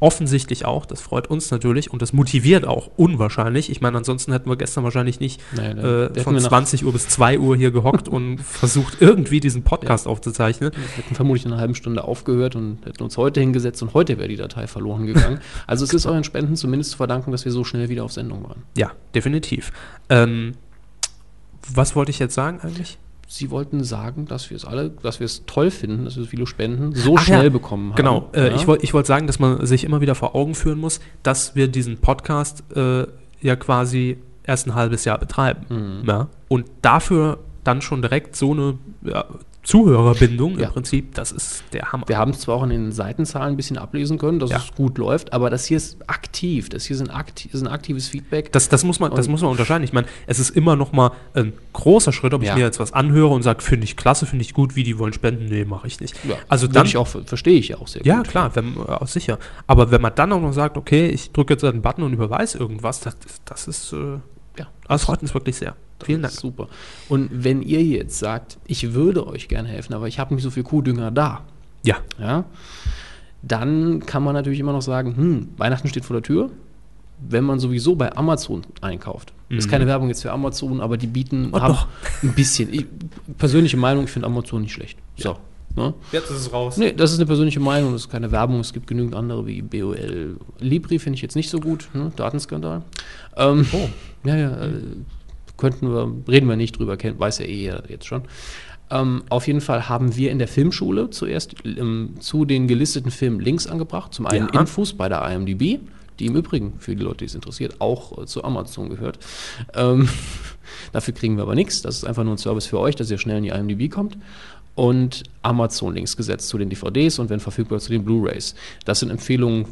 offensichtlich auch, das freut uns natürlich und das motiviert auch unwahrscheinlich. Ich meine, ansonsten hätten wir gestern wahrscheinlich nicht Naja, da- da äh, von wir nach- 20 Uhr bis 2 Uhr hier gehockt und versucht irgendwie diesen Podcast aufzuzeichnen. Wir hätten vermutlich in einer halben Stunde aufgehört und hätten uns heute hingesetzt und heute wäre die Datei verloren gegangen. Also es ist euren Spenden zumindest zu verdanken, dass wir so schnell wieder auf Sendung waren. Ja, definitiv. Ähm, was wollte ich jetzt sagen eigentlich? Sie wollten sagen, dass wir es alle, dass wir es toll finden, dass wir so viele Spenden so Ach ja, schnell bekommen haben. Genau, äh, Ja? ich wollte ich wollt sagen, dass man sich immer wieder vor Augen führen muss, dass wir diesen Podcast äh, ja quasi erst ein halbes Jahr betreiben. Mhm. Ja? Und dafür dann schon direkt so eine ja, Zuhörerbindung Ja. im Prinzip, das ist der Hammer. Wir haben es zwar auch an den Seitenzahlen ein bisschen ablesen können, dass Ja. es gut läuft, aber das hier ist aktiv. Das hier sind akti ist ein aktives Feedback. Das, das, muss man, das Und- muss man unterscheiden. Ich meine, es ist immer noch mal ein großer Schritt, ob ich Ja. mir jetzt was anhöre und sage, finde ich klasse, finde ich gut, wie die wollen spenden. Nee, mache ich nicht. Also dann, ich auch, verstehe ich ja auch sehr ja gut. klar, wenn, äh, auch sicher. Aber wenn man dann auch noch sagt, okay, ich drücke jetzt einen Button und überweise irgendwas, das, das ist, äh, Ja, das freut uns wirklich sehr. Vielen Dank. Das ist Super. Und wenn ihr jetzt sagt, ich würde euch gerne helfen, aber ich habe nicht so viel Kuhdünger da, Ja, ja, dann kann man natürlich immer noch sagen, hm, Weihnachten steht vor der Tür. Wenn man sowieso bei Amazon einkauft, ist keine Werbung jetzt für Amazon, aber die bieten Mhm. Oh, haben doch. ein bisschen. Ich, persönliche Meinung, ich finde Amazon nicht schlecht. So. Ne? jetzt ist es raus. Nee, das ist eine persönliche Meinung, das ist keine Werbung. Es gibt genügend andere wie BOL. Libri finde ich jetzt nicht so gut, ne? Datenskandal. Ähm, Oh. Ja, ja, äh, könnten wir, reden wir nicht drüber, kennt, weiß ja eh jetzt schon. Ähm, auf jeden Fall haben wir in der Filmschule zuerst ähm, zu den gelisteten Filmen Links angebracht. Zum einen Ja. Infos bei der IMDb, die im Übrigen, für die Leute, die es interessiert, auch äh, zu Amazon gehört. Ähm, dafür kriegen wir aber nichts. Das ist einfach nur ein Service für euch, dass ihr schnell in die IMDb kommt. Und Amazon-Links gesetzt zu den DVDs und wenn verfügbar zu den Blu-Rays. Das sind Empfehlungen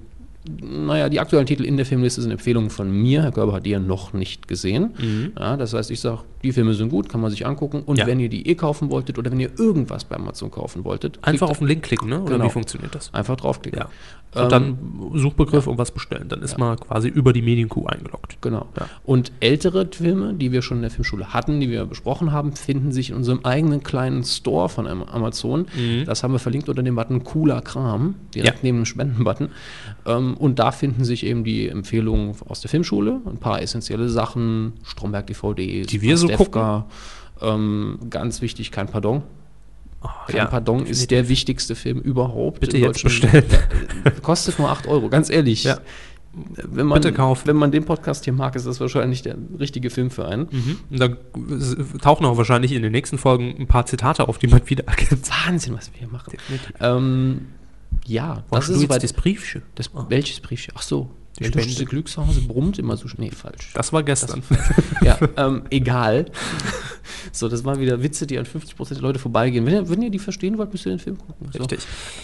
naja, die aktuellen Titel in der Filmliste sind Empfehlungen von mir. Herr Körber hat die ja noch nicht gesehen. Ja, das heißt, ich sage, die Filme sind gut, kann man sich angucken. Und Ja. wenn ihr die eh kaufen wolltet oder wenn ihr irgendwas bei Amazon kaufen wolltet, Einfach auf den Link klicken, ne? Oder Genau. wie funktioniert das? einfach draufklicken. Ja. Und Ähm, dann Suchbegriff und was bestellen. Dann ist man quasi über die Medienkuh eingeloggt. Genau. Und ältere Filme, die wir schon in der Filmschule hatten, die wir besprochen haben, finden sich in unserem eigenen kleinen Store von Am- Amazon. Das haben wir verlinkt unter dem Button Cooler Kram, direkt neben dem Spendenbutton. Ähm, und da finden sich eben die Empfehlungen aus der Filmschule, ein paar essentielle Sachen, Stromberg DVDs, Die wir so Pastewka, Ähm, ganz wichtig, kein Pardon. Kein ja, Pardon ist der wichtigste Film überhaupt. Bitte jetzt bestellen. Kostet nur 8 Euro, ganz ehrlich. Ja. Wenn man, Bitte kaufen. Wenn man den Podcast hier mag, ist das wahrscheinlich der richtige Film für einen. Und da tauchen auch wahrscheinlich in den nächsten Folgen ein paar Zitate auf, die man wieder erkennt. Wahnsinn, was wir hier machen. Ähm, ja, das ist jetzt das Briefchen? Das, welches Briefchen? Ach so, Die Spende. Glückshause brummt immer so schnell. Nee, falsch. Das war gestern. ja, ähm, egal. So, das waren wieder Witze, die an 50% der Leute vorbeigehen. Wenn ihr, wenn ihr die verstehen wollt, müsst ihr den Film gucken. So. Richtig.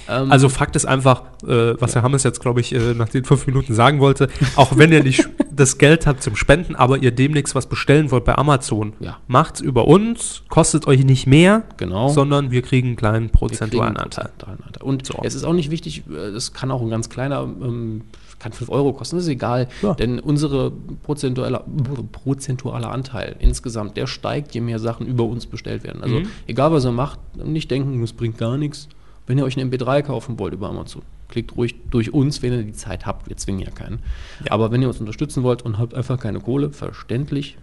Ähm, Also Fakt ist einfach, äh, was Herr Hammes jetzt, glaube ich, äh, nach den fünf Minuten sagen wollte, auch wenn ihr nicht das Geld habt zum Spenden, aber ihr demnächst was bestellen wollt bei Amazon, Ja. macht's über uns, kostet euch nicht mehr, Genau. sondern wir kriegen einen kleinen prozentualen Anteil. Anteil. Und So. es ist auch nicht wichtig, äh, das kann auch ein ganz kleiner, ähm, kann 5 Euro kosten, das ist egal. Ja. Denn unsere prozentuale, prozentuale Anteil insgesamt, der steigt, je mehr Sachen über uns bestellt werden. Also Mhm. egal, was er macht, nicht denken, das bringt gar nichts. Wenn ihr euch eine MP3 kaufen wollt über Amazon, klickt ruhig durch uns, wenn ihr die Zeit habt. Wir zwingen ja keinen. Aber wenn ihr uns unterstützen wollt und habt einfach keine Kohle, verständlich,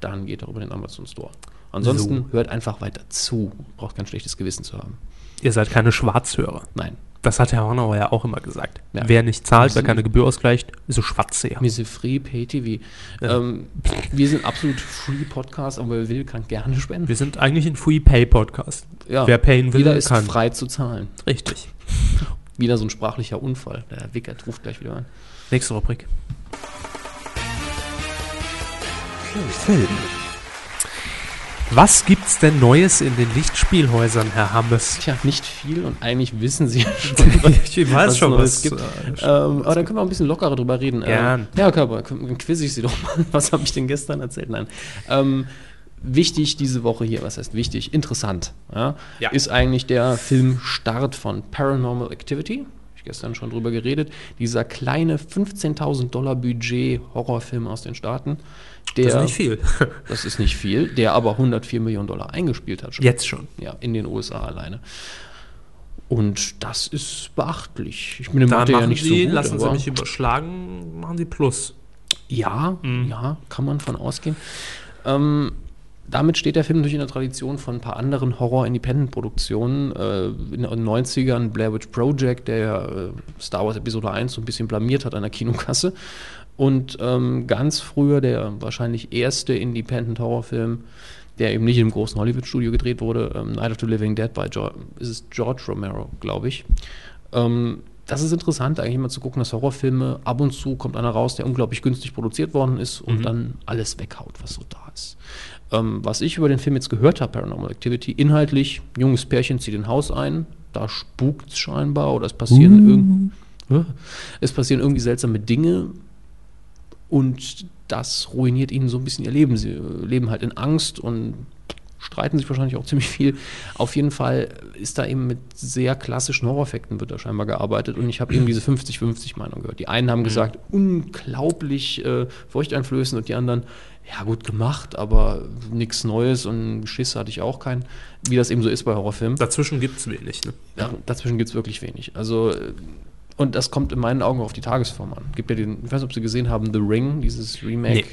dann geht doch über den Amazon Store. Ansonsten hört einfach weiter zu. Braucht kein schlechtes Gewissen zu haben. Ihr seid keine Schwarzhörer. Nein. Das hat Herr Hornauer ja auch immer gesagt. Ja. Wer nicht zahlt, wer keine Gebühr ausgleicht, ist ein Schwarzseher. Wir sind Free Pay TV. Ähm, wir sind absolut Free Podcast, aber wer will, kann gerne spenden. Wir sind eigentlich ein Free-Pay-Podcast. Ja, Wer payen will, Jeder ist kann. frei zu zahlen. Richtig. Wieder so ein sprachlicher Unfall. Der Wickert ruft gleich wieder an. Nächste Rubrik. Film. Was gibt's denn Neues in den Lichtspielhäusern, Herr Hammes? Tja, nicht viel und eigentlich wissen Sie ja schon, Ich weiß was schon, Neues was, gibt. äh, Ähm, aber dann können wir ein bisschen lockerer drüber reden. Gern. Ähm, ja, Körper, dann quiz ich Sie doch mal. Was habe ich denn gestern erzählt? Nein. Ähm, wichtig diese Woche hier, was heißt wichtig? Interessant. Ja, Ja. Ist eigentlich der Filmstart von Paranormal Activity. Gestern schon drüber geredet. Dieser kleine 15.000 Dollar Budget Horrorfilm aus den Staaten. Der, Das ist nicht viel. Das ist nicht viel, der aber 104 Millionen Dollar eingespielt hat schon. Jetzt schon. Ja, in den USA alleine. Und das ist beachtlich. Ich bin im Da Mathe ja nicht Sie, so gut, lassen Sie mich überschlagen, machen Sie Plus. ja, ja, kann man von ausgehen. Ähm, damit steht der Film durch in der Tradition von ein paar anderen Horror-Independent-Produktionen. Äh, in den 90ern Blair Witch Project, der äh, Star Wars Episode 1 so ein bisschen blamiert hat an der Kinokasse. Und ähm, ganz früher der wahrscheinlich erste Independent-Horrorfilm, der eben nicht im großen Hollywood-Studio gedreht wurde, ähm, Night of the Living Dead bei George, ist es George Romero, glaube ich. Ähm, das ist interessant, eigentlich mal zu gucken, dass Horrorfilme ab und zu kommt einer raus, der unglaublich günstig produziert worden ist und dann alles weghaut, was so da ist. Ähm, was ich über den Film jetzt gehört habe, Paranormal Activity, inhaltlich, junges Pärchen zieht in Haus ein, da spukt es scheinbar oder es passieren, irgend, es passieren irgendwie seltsame Dinge und das ruiniert ihnen so ein bisschen ihr Leben. Sie äh, leben halt in Angst und streiten sich wahrscheinlich auch ziemlich viel. Auf jeden Fall ist da eben mit sehr klassischen Horroreffekten wird da scheinbar gearbeitet und ich habe eben diese 50-50 Meinung gehört. Die einen haben gesagt, unglaublich äh, furchteinflößend und die anderen, ja gut gemacht, aber nichts Neues und Schiss hatte ich auch keinen, wie das eben so ist bei Horrorfilmen. Dazwischen gibt's wenig. Ne? Ja, dazwischen gibt es wirklich wenig. Also, äh, und das kommt in meinen Augen auf die Tagesform an. Gibt ja den, ich weiß nicht, ob Sie gesehen haben, The Ring, dieses Remake.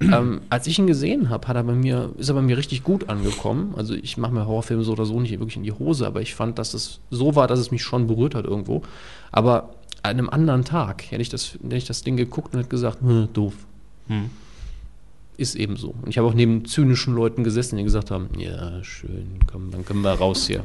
Ähm, als ich ihn gesehen habe, hat er bei mir, ist er bei mir richtig gut angekommen. Also ich mache mir Horrorfilme so oder so nicht wirklich in die Hose, aber ich fand, dass es so war, dass es mich schon berührt hat irgendwo. Aber an einem anderen Tag hätte ich das, hätte ich das Ding geguckt und hätte gesagt, hm, doof. Ist eben so. Und ich habe auch neben zynischen Leuten gesessen, die gesagt haben, ja, schön, komm, dann können wir raus hier.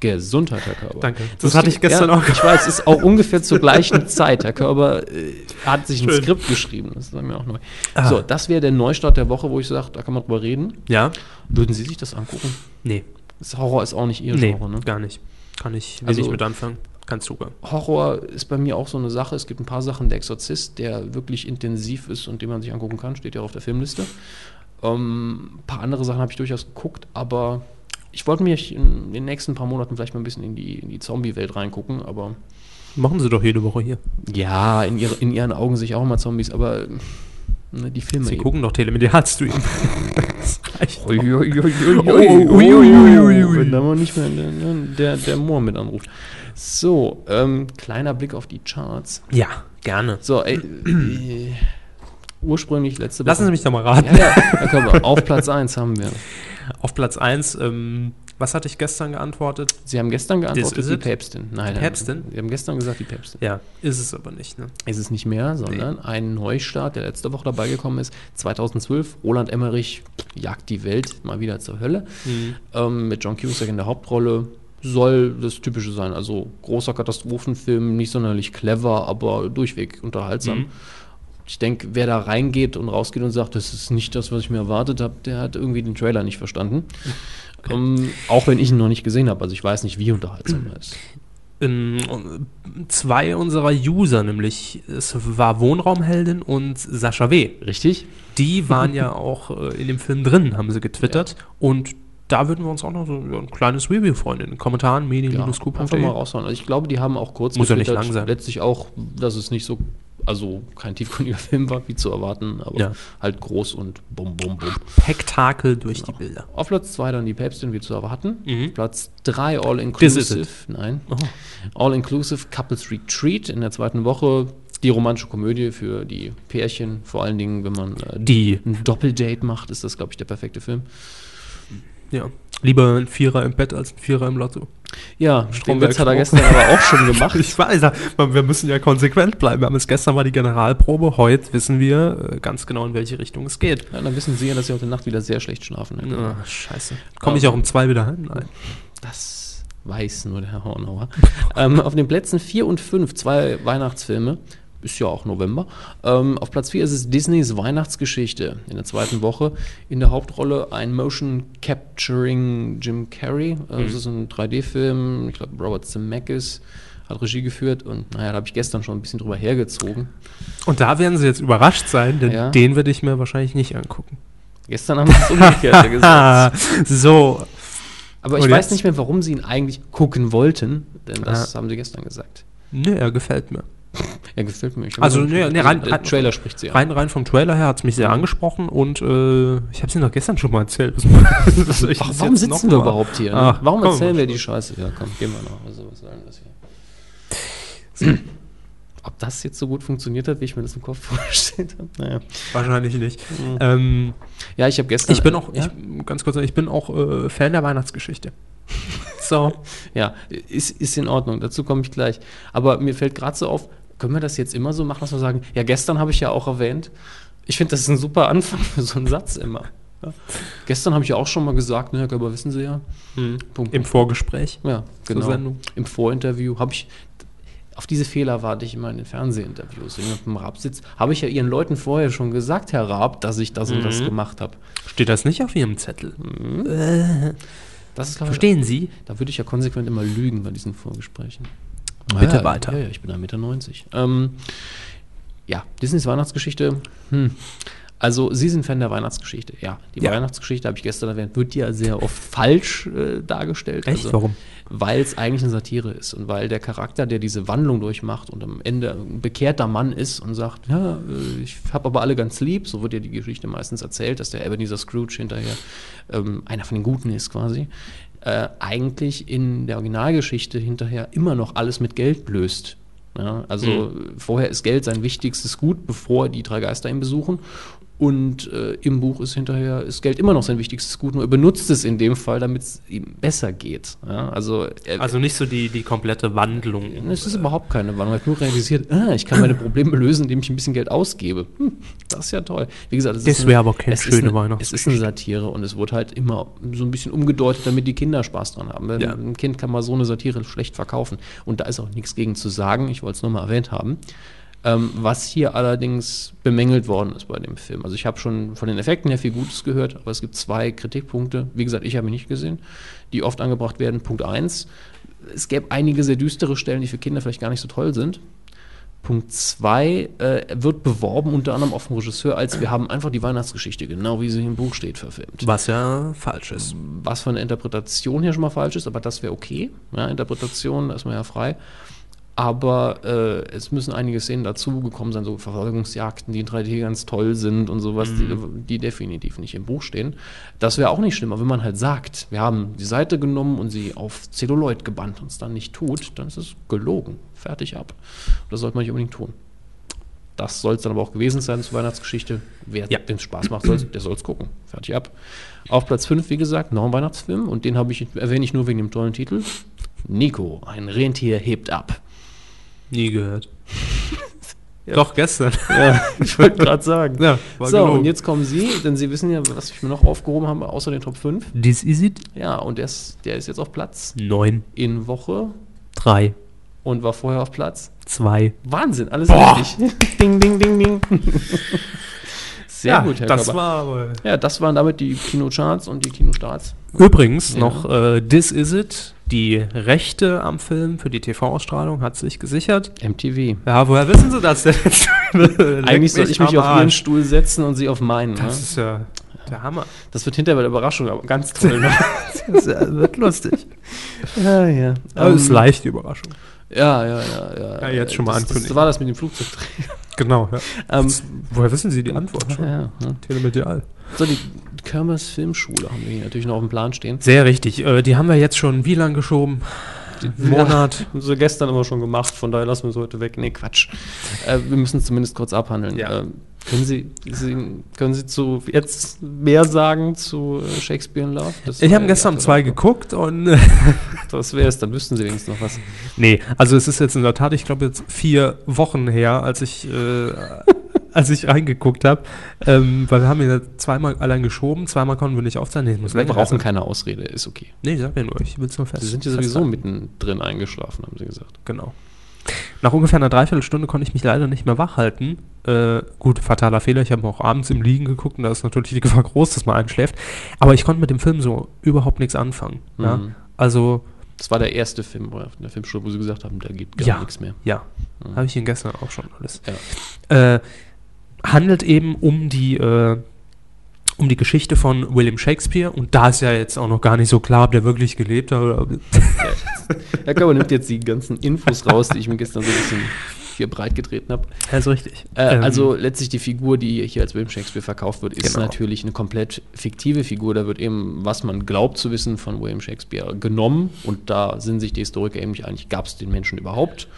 Gesundheit, Herr Körber. Danke. Das hatte ich gestern ja, auch. Ich weiß, es ist auch ungefähr zur gleichen Zeit. Herr Körber äh, hat sich ein Schön. Skript geschrieben. Das ist mir auch neu. Ah. So, das wäre der Neustart der Woche, wo ich sage, da kann man drüber reden. Ja? Würden Sie sich das angucken? Nee. Das Horror ist auch nicht Ihr Nee, Genre, ne? gar nicht. Kann ich wenig Also- mit anfangen. Kein Zugang. Horror ist bei mir auch so eine Sache. Es gibt ein paar Sachen, der Exorzist, der wirklich intensiv ist und den man sich angucken kann, steht ja auf der Filmliste. Ähm, ein paar andere Sachen habe ich durchaus geguckt, aber ich wollte mich in den nächsten paar Monaten vielleicht mal ein bisschen in die, in die Zombie-Welt reingucken, aber Machen Sie doch jede Woche hier. ja, in, ihre, in ihren Augen sehe ich auch immer Zombies, aber ne, die Filme Sie eben. gucken doch Telemedialstream. Doch. ui, ui, ui. Wenn da mal nicht mehr der, der, der Moor mit anruft. So, ähm, kleiner Blick auf die Charts. Ja, gerne. So, ey, äh, ursprünglich letzte Woche. Lassen Sie mich da mal raten. Ja, ja, auf Platz 1 haben wir. Auf Platz 1, ähm, was hatte ich gestern geantwortet? Sie haben gestern geantwortet, die it? Päpstin. Nein, Die Päpstin? Sie haben gestern gesagt, die Päpstin. Ja, ist es aber nicht. Ne? Ist es nicht mehr, sondern ein Neustart, der letzte Woche dabei gekommen ist. 2012, Roland Emmerich jagt die Welt mal wieder zur Hölle. Ähm, mit John Cusack in der Hauptrolle. Soll das Typische sein. Also großer Katastrophenfilm, nicht sonderlich clever, aber durchweg unterhaltsam. Ich denke, wer da reingeht und rausgeht und sagt, das ist nicht das, was ich mir erwartet habe, der hat irgendwie den Trailer nicht verstanden. Ähm, auch wenn ich ihn noch nicht gesehen habe. Also ich weiß nicht, wie unterhaltsam er ist. Ähm, zwei unserer User, nämlich es war Wohnraumheldin und Sascha W. Richtig? Die waren ja auch äh, in dem Film drin, haben sie getwittert. Und da würden wir uns auch noch so ein kleines Review freuen in den Kommentaren, Ja, medien-q.de. einfach mal raushauen. Also ich glaube, die haben auch kurz Muss ja nicht lang sein. Letztlich auch, dass es nicht so also kein tiefgründiger Film war, wie zu erwarten, aber Ja. halt groß und bum, bum, bum. Spektakel durch die Bilder. Auf Platz 2 dann die Päpstin, wie zu erwarten. Mhm. Platz 3 All This Inclusive. is Nein. Oh. All Inclusive Couples Retreat in der zweiten Woche. Die romantische Komödie für die Pärchen, vor allen Dingen, wenn man äh, Die, ein Doppeldate macht, ist das, glaube ich, der perfekte Film. Ja. Lieber ein Vierer im Bett als ein Vierer im Lotto. Ja, den Stromberg Witz hat er gestern aber auch schon gemacht. Ich weiß, wir müssen ja konsequent bleiben. Wir haben es gestern war die Generalprobe, heute wissen wir äh, ganz genau, in welche Richtung es geht. Ja, dann wissen Sie ja, dass Sie heute Nacht wieder sehr schlecht schlafen. Ah, scheiße. Komme ich auch um zwei wieder heim? Nein. Das weiß nur der Herr Hornauer. ähm, auf den Plätzen 4 und 5 zwei Weihnachtsfilme. Ist ja auch November. Ähm, auf Platz 4 ist es Disneys Weihnachtsgeschichte in der zweiten Woche. In der Hauptrolle ein Motion Capturing Jim Carrey. Äh, Das ist ein 3D-Film. Ich glaube, Robert Zemeckis hat Regie geführt. Und naja, da habe ich gestern schon ein bisschen drüber hergezogen. Und da werden Sie jetzt überrascht sein, denn Ja. den werde ich mir wahrscheinlich nicht angucken. Gestern haben wir es umgekehrt gesagt. Ah, so. Aber ich Und weiß jetzt? nicht mehr, warum sie ihn eigentlich gucken wollten, denn das Ja. haben sie gestern gesagt. Nö, er gefällt mir. Er gefällt mir. Also, nee, nee, rein- der rein- Trailer spricht sie an. Rein, rein vom Trailer her hat es mich sehr angesprochen und äh, ich habe es Ihnen doch gestern schon mal erzählt. Ach, warum sitzen wir mal? überhaupt hier? Ne? Ach, warum komm, erzählen wir Schluss. die Scheiße? Ja, komm, gehen wir noch. Also, was soll denn das hier? Ob das jetzt so gut funktioniert hat, wie ich mir das im Kopf vorgestellt habe? Naja. Wahrscheinlich nicht. Ähm, Ja, ich habe gestern. ich bin auch, Ja, ich, ganz kurz, ich bin auch äh, Fan der Weihnachtsgeschichte. so. ja ist, ist in Ordnung. Dazu komme ich gleich. Aber mir fällt gerade so auf, können wir das jetzt immer so machen, dass wir sagen, ja, gestern habe ich ja auch erwähnt. Ich finde, das ist ein super Anfang für so einen Satz immer. Ja. Gestern habe ich ja auch schon mal gesagt, ne, Herr Körber, wissen Sie ja. Punkt. Im Vorgespräch. Ja, genau. Im Vorinterview habe ich, auf diese Fehler warte ich immer in den Fernsehinterviews. Wenn ich auf dem Raab sitze, habe ich ja Ihren Leuten vorher schon gesagt, Herr Raab, dass ich das und das gemacht habe. Steht das nicht auf Ihrem Zettel? Das ist, ich, Verstehen Sie? Da würde ich ja konsequent immer lügen bei diesen Vorgesprächen. Bitte ja, weiter. Ja, ja, ich bin 1,90 Meter. Ähm, ja, Disneys Weihnachtsgeschichte. Hm. Also, Sie sind Fan der Weihnachtsgeschichte. Ja, die Ja. Weihnachtsgeschichte, habe ich gestern erwähnt, wird ja sehr oft falsch äh, dargestellt. Echt? Warum? Weil es eigentlich eine Satire ist und weil der Charakter, der diese Wandlung durchmacht und am Ende ein bekehrter Mann ist und sagt, ja, äh, ich habe aber alle ganz lieb, so wird ja die Geschichte meistens erzählt, dass der Ebenezer Scrooge hinterher ähm, einer von den Guten ist quasi, äh, eigentlich in der Originalgeschichte hinterher immer noch alles mit Geld löst. Ja, also vorher ist Geld sein wichtigstes Gut, bevor die drei Geister ihn besuchen. Und äh, im Buch ist hinterher ist Geld immer noch sein wichtigstes Gut, nur er benutzt es in dem Fall, damit es ihm besser geht. Ja, also er, Also nicht so die, die komplette Wandlung. es ist überhaupt keine Wandlung. Er hat nur realisiert, ah, ich kann meine Probleme lösen, indem ich ein bisschen Geld ausgebe. Hm, das ist ja toll. Wie gesagt, es Das ist wäre aber keine es ist schöne eine- Weihnachtsgeschichte. Es ist eine Satire und es wird halt immer so ein bisschen umgedeutet, damit die Kinder Spaß dran haben. Ja. Ein Kind kann mal so eine Satire schlecht verkaufen. Und da ist auch nichts gegen zu sagen. Ich wollte es nochmal erwähnt haben. Ähm, was hier allerdings bemängelt worden ist bei dem Film. Also ich habe schon von den Effekten her viel Gutes gehört, aber es gibt zwei Kritikpunkte. Wie gesagt, ich habe ihn nicht gesehen, die oft angebracht werden. Punkt eins: Es gäbe einige sehr düstere Stellen, die für Kinder vielleicht gar nicht so toll sind. Punkt zwei äh, wird beworben unter anderem auch vom Regisseur als wir haben einfach die Weihnachtsgeschichte, genau wie sie im Buch steht, verfilmt. Was ja falsch ist. Was von der Interpretation her schon mal falsch ist, aber das wäre okay. Ja, Interpretation, da ist man ja frei. Aber äh, es müssen einige Szenen dazugekommen sein, so Verfolgungsjagden, die in 3D ganz toll sind und sowas, die, die definitiv nicht im Buch stehen. Das wäre auch nicht schlimm, aber wenn man halt sagt, wir haben die Seite genommen und sie auf Zelluloid gebannt und es dann nicht tut, dann ist es gelogen. Fertig ab. Das sollte man nicht unbedingt tun. Das soll es dann aber auch gewesen sein zur Weihnachtsgeschichte. Wer Ja. dem Spaß macht, soll, der soll es gucken. Fertig ab. Auf Platz 5, wie gesagt, noch ein Weihnachtsfilm und den habe ich, erwähne ich nur wegen dem tollen Titel. Nico, ein Rentier hebt ab. Nie gehört. Doch, gestern. Ja, ich wollte gerade sagen. Ja, so, gelogen. und jetzt kommen Sie, denn Sie wissen ja, was ich mir noch aufgehoben habe, außer den Top 5. This is it. Ja, und der ist, der ist jetzt auf Platz 9, in Woche 3, und war vorher auf Platz. 2. Wahnsinn, alles Boah. richtig. ding, ding, ding, ding. Sehr gut, Herr das Körber. war. Ja, das waren damit die Kinocharts und die Kinostarts. Übrigens Ja. noch äh, This Is It. Die Rechte am Film für die TV-Ausstrahlung hat sich gesichert. MTV. Ja, woher wissen Sie das denn? Eigentlich soll ich mich auf Ihren. Stuhl setzen und Sie auf meinen. Ne? Das ist ja der Hammer. Das wird hinterher bei der Überraschung aber ganz toll. Ne? Das wird lustig. ja, ja. Aber es ist Ähm, leichte Überraschung. Ja, ja, ja, ja. Ja, jetzt schon mal das, ankündigen. Das war das mit dem Flugzeug. Genau, ja. ähm, Woher wissen Sie die Antwort schon? ja, ja. Telemedial. So, die Kirmes Filmschule haben wir hier natürlich noch auf dem Plan stehen. Sehr richtig. Äh, die haben wir jetzt schon wie lange geschoben? Einen Monat. Haben sie gestern immer schon gemacht, von daher lassen wir es heute weg. Nee, Quatsch. Äh, wir müssen es zumindest kurz abhandeln. Ja. Ähm, können, Sie, Sie, können Sie zu jetzt mehr sagen zu äh, Shakespeare in Love? Das Ich habe ja gestern um zwei geguckt und äh. Das wäre es, dann wüssten Sie wenigstens noch was. nee, also es ist jetzt in der Tat, ich glaube jetzt vier Wochen her, als ich äh, als ich reingeguckt habe, ähm, weil wir haben ihn ja zweimal allein geschoben, zweimal konnten wir nicht aufzeichnen. Nee, muss Wir brauchen keine Ausrede, ist okay. Nee, ich sag ja nur, ich will es nur fest. Sie sind ja sowieso mittendrin eingeschlafen, haben Sie gesagt. Genau. Nach ungefähr einer Dreiviertelstunde konnte ich mich leider nicht mehr wach halten. Äh, gut, fataler Fehler. Ich habe auch abends im Liegen geguckt und da ist natürlich die Gefahr groß, dass man einschläft. Aber ich konnte mit dem Film so überhaupt nichts anfangen. Ja? Mhm. Also, Das war der erste Film in der Filmschule, wo Sie gesagt haben, da geht gar Ja. nichts mehr. ja, Mhm. habe ich ihn gestern auch schon alles. Ja. Äh, handelt eben um die, äh, um die Geschichte von William Shakespeare. Und da ist ja jetzt auch noch gar nicht so klar, ob der wirklich gelebt hat. Oder, Herr Körber nimmt jetzt die ganzen Infos raus, die ich mir gestern so ein bisschen hier breit getreten habe. also richtig. Äh, Ähm, also letztlich die Figur, die hier als William Shakespeare verkauft wird, ist Genau. natürlich eine komplett fiktive Figur. Da wird eben, was man glaubt zu wissen von William Shakespeare, genommen. Und da sind sich die Historiker eben nicht einig, gab es den Menschen überhaupt?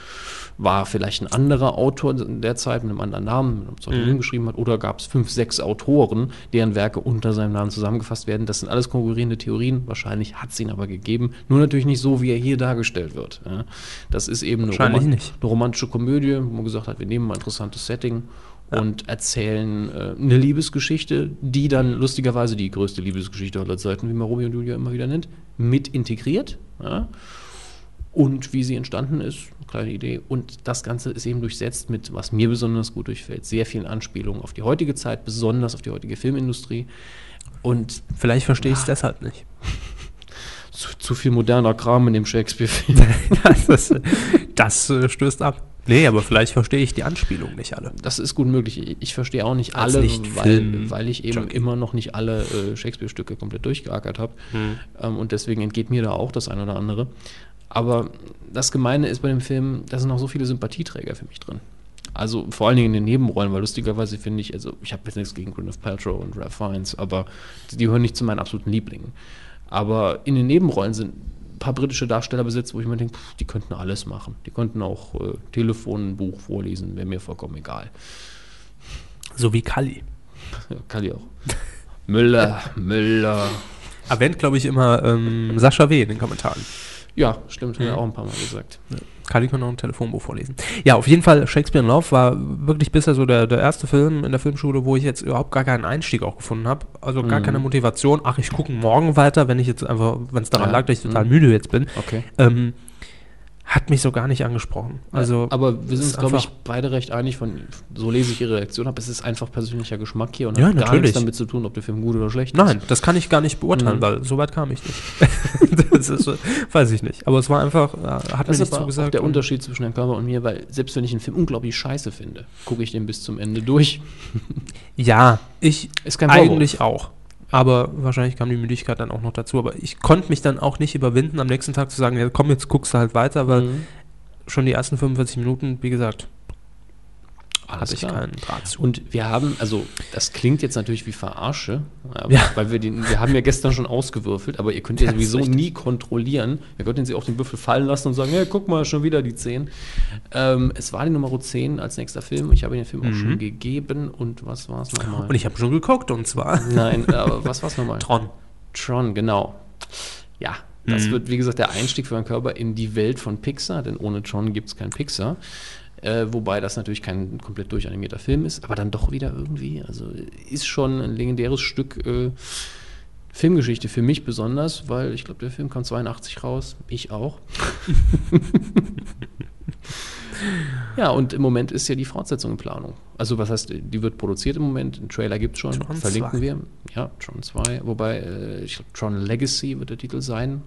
War vielleicht ein anderer Autor in der Zeit mit einem anderen Namen, mit einem Pseudonym Mhm. geschrieben hat? Oder gab es fünf, sechs Autoren, deren Werke unter seinem Namen zusammengefasst werden? Das sind alles konkurrierende Theorien. Wahrscheinlich hat es ihn aber gegeben. Nur natürlich nicht so, wie er hier dargestellt wird. Ja. Das ist eben eine, Wahrscheinlich nicht. eine romantische Komödie, wo man gesagt hat, wir nehmen mal ein interessantes Setting und erzählen äh, eine Liebesgeschichte, die dann lustigerweise die größte Liebesgeschichte aller Zeiten, wie man Romeo und Julia immer wieder nennt, mit integriert. Ja? Und wie sie entstanden ist, kleine Idee. Und das Ganze ist eben durchsetzt mit, was mir besonders gut durchfällt, sehr vielen Anspielungen auf die heutige Zeit, besonders auf die heutige Filmindustrie. Und Vielleicht verstehe ich es deshalb nicht. zu, zu viel moderner Kram in dem Shakespeare-Film. das das äh, stößt ab. Nee, aber vielleicht verstehe ich die Anspielung nicht alle. Das ist gut möglich. Ich- verstehe auch nicht Als alle, Nicht-Film- weil, weil ich eben Junkie. immer noch nicht alle äh, Shakespeare-Stücke komplett durchgeackert habe. Ähm, und deswegen entgeht mir da auch das eine oder andere. Aber das Gemeine ist bei dem Film, da sind noch so viele Sympathieträger für mich drin. Also vor allen Dingen in den Nebenrollen, weil lustigerweise finde ich, also ich habe jetzt nichts gegen Gwyneth Paltrow und Ralph Fiennes, aber die, die hören nicht zu meinen absoluten Lieblingen. Aber in den Nebenrollen sind ein paar britische Darsteller besetzt, wo ich mir denke, pff, die könnten alles machen. Die könnten auch äh, Telefon, ein Buch vorlesen, wäre mir vollkommen egal. So wie Kali. Ja, Kali auch. Müller, Müller. Erwähnt, glaube ich, immer ähm, Sascha W. in den Kommentaren. Ja, stimmt, hat er Mhm. auch ein paar Mal gesagt. Kali kann auch ein Telefonbuch vorlesen. Ja, auf jeden Fall, Shakespeare in Love war wirklich bisher so der, der erste Film in der Filmschule, wo ich jetzt überhaupt gar keinen Einstieg auch gefunden habe. Also gar Mhm. keine Motivation. Ach, ich gucke morgen weiter, wenn ich jetzt einfach, wenn es daran Ja. lag, dass ich total Mhm. müde jetzt bin. Okay. Ähm, hat mich so gar nicht angesprochen. Also, aber wir sind uns, glaube ich, beide recht einig von, so lese ich Ihre Reaktion ab, es ist einfach persönlicher Geschmack hier und Ja, hat gar natürlich. nichts damit zu tun, ob der Film gut oder schlecht Nein, ist. das kann ich gar nicht beurteilen, Mhm. weil so weit kam ich nicht. das ist, weiß ich nicht. Aber es war einfach, äh, hat mir Das nicht ist aber auch zugesagt. der Unterschied zwischen Herrn Körber und mir, weil selbst wenn ich einen Film unglaublich scheiße finde, gucke ich den bis zum Ende durch. Ja, ich Ist kein eigentlich auch. Aber wahrscheinlich kam die Müdigkeit dann auch noch dazu. Aber ich konnte mich dann auch nicht überwinden, am nächsten Tag zu sagen, ja, komm, jetzt guckst du halt weiter, weil Mhm. schon die ersten 45 Minuten, wie gesagt, Alles hatte ich klar. keinen Draht zu. Und wir haben, also das klingt jetzt natürlich wie Verarsche, Ja. weil wir den, wir haben ja gestern schon ausgewürfelt, aber ihr könnt ja sowieso nie kontrollieren. Ihr könnt sie auf den Würfel fallen lassen und sagen, ja, guck mal, schon wieder die 10. Ähm, es war die Nummer 10 als nächster Film. Ich habe den Film auch schon gegeben und was war es nochmal? Und ich habe schon geguckt und zwar Nein, aber was war es nochmal? Tron. Tron, genau. Ja, das Mhm. wird, wie gesagt, der Einstieg für Herrn Körper in die Welt von Pixar, denn ohne Tron gibt es kein Pixar. Äh, wobei das natürlich kein komplett durchanimierter Film ist, aber dann doch wieder irgendwie. Also ist schon ein legendäres Stück äh, Filmgeschichte für mich besonders, weil ich glaube, der Film kam 82 raus. Ich auch. ja, und im Moment ist ja die Fortsetzung in Planung. Also, was heißt, die wird produziert im Moment. Einen Trailer gibt es schon. Tron verlinken 2. wir. Ja, Tron 2. Wobei, äh, ich glaube, Tron Legacy wird der Titel sein.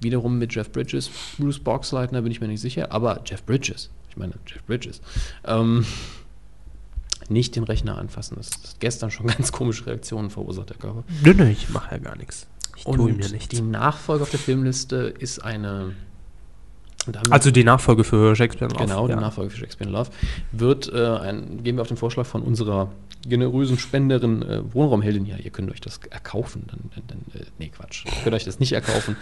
Wiederum mit Jeff Bridges. Bruce Boxleitner bin ich mir nicht sicher, aber Jeff Bridges. Ich meine, Jeff Bridges. Ähm, nicht den Rechner anfassen. Das hat gestern schon ganz komische Reaktionen verursacht, der Körper. Nö, nö, ich mache ja gar nichts. Ich tue ihm ja nichts. die Nachfolge auf der Filmliste ist eine Also die Nachfolge für Shakespeare in Love. Genau, ja. die Nachfolge für Shakespeare in Love. Wird äh, ein, gehen wir auf den Vorschlag von unserer generösen Spenderin äh, Wohnraumheldin. Ja, ihr könnt euch das erkaufen. Dann, dann, dann, äh, nee, Quatsch. Ihr könnt euch das nicht erkaufen.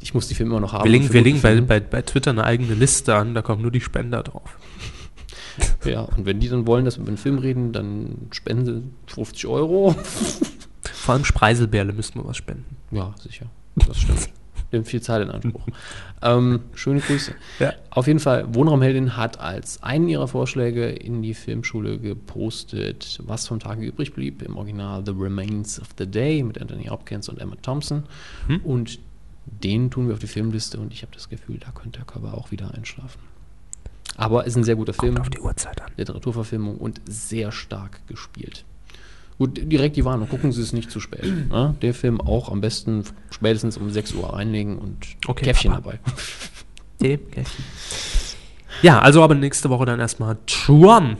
Ich muss die Filme immer noch haben. Wir legen, wir legen bei, bei, bei Twitter eine eigene Liste an, da kommen nur die Spender drauf. Ja, und wenn die dann wollen, dass wir über den Film reden, dann spenden sie 50 Euro. Vor allem Spreiselbärle müssten wir was spenden. Ja, sicher. Das stimmt. Haben viel Zeit in Anspruch. ähm, schöne Grüße. Ja. Auf jeden Fall, Wohnraumheldin hat als einen ihrer Vorschläge in die Filmschule gepostet, was vom Tage übrig blieb. Im Original The Remains of the Day mit Anthony Hopkins und Emma Thompson. Hm? Und den tun wir auf die Filmliste und ich habe das Gefühl, da könnte der Körper auch wieder einschlafen. Aber ist ein sehr guter Film. Kommt auf die Uhrzeit an. Literaturverfilmung und sehr stark gespielt. Gut, direkt die Warnung, gucken Sie es nicht zu spät. Ne? Der Film auch am besten spätestens um 6 Uhr einlegen und Okay, Käffchen Papa. dabei. Ja, also aber nächste Woche dann erstmal Tron.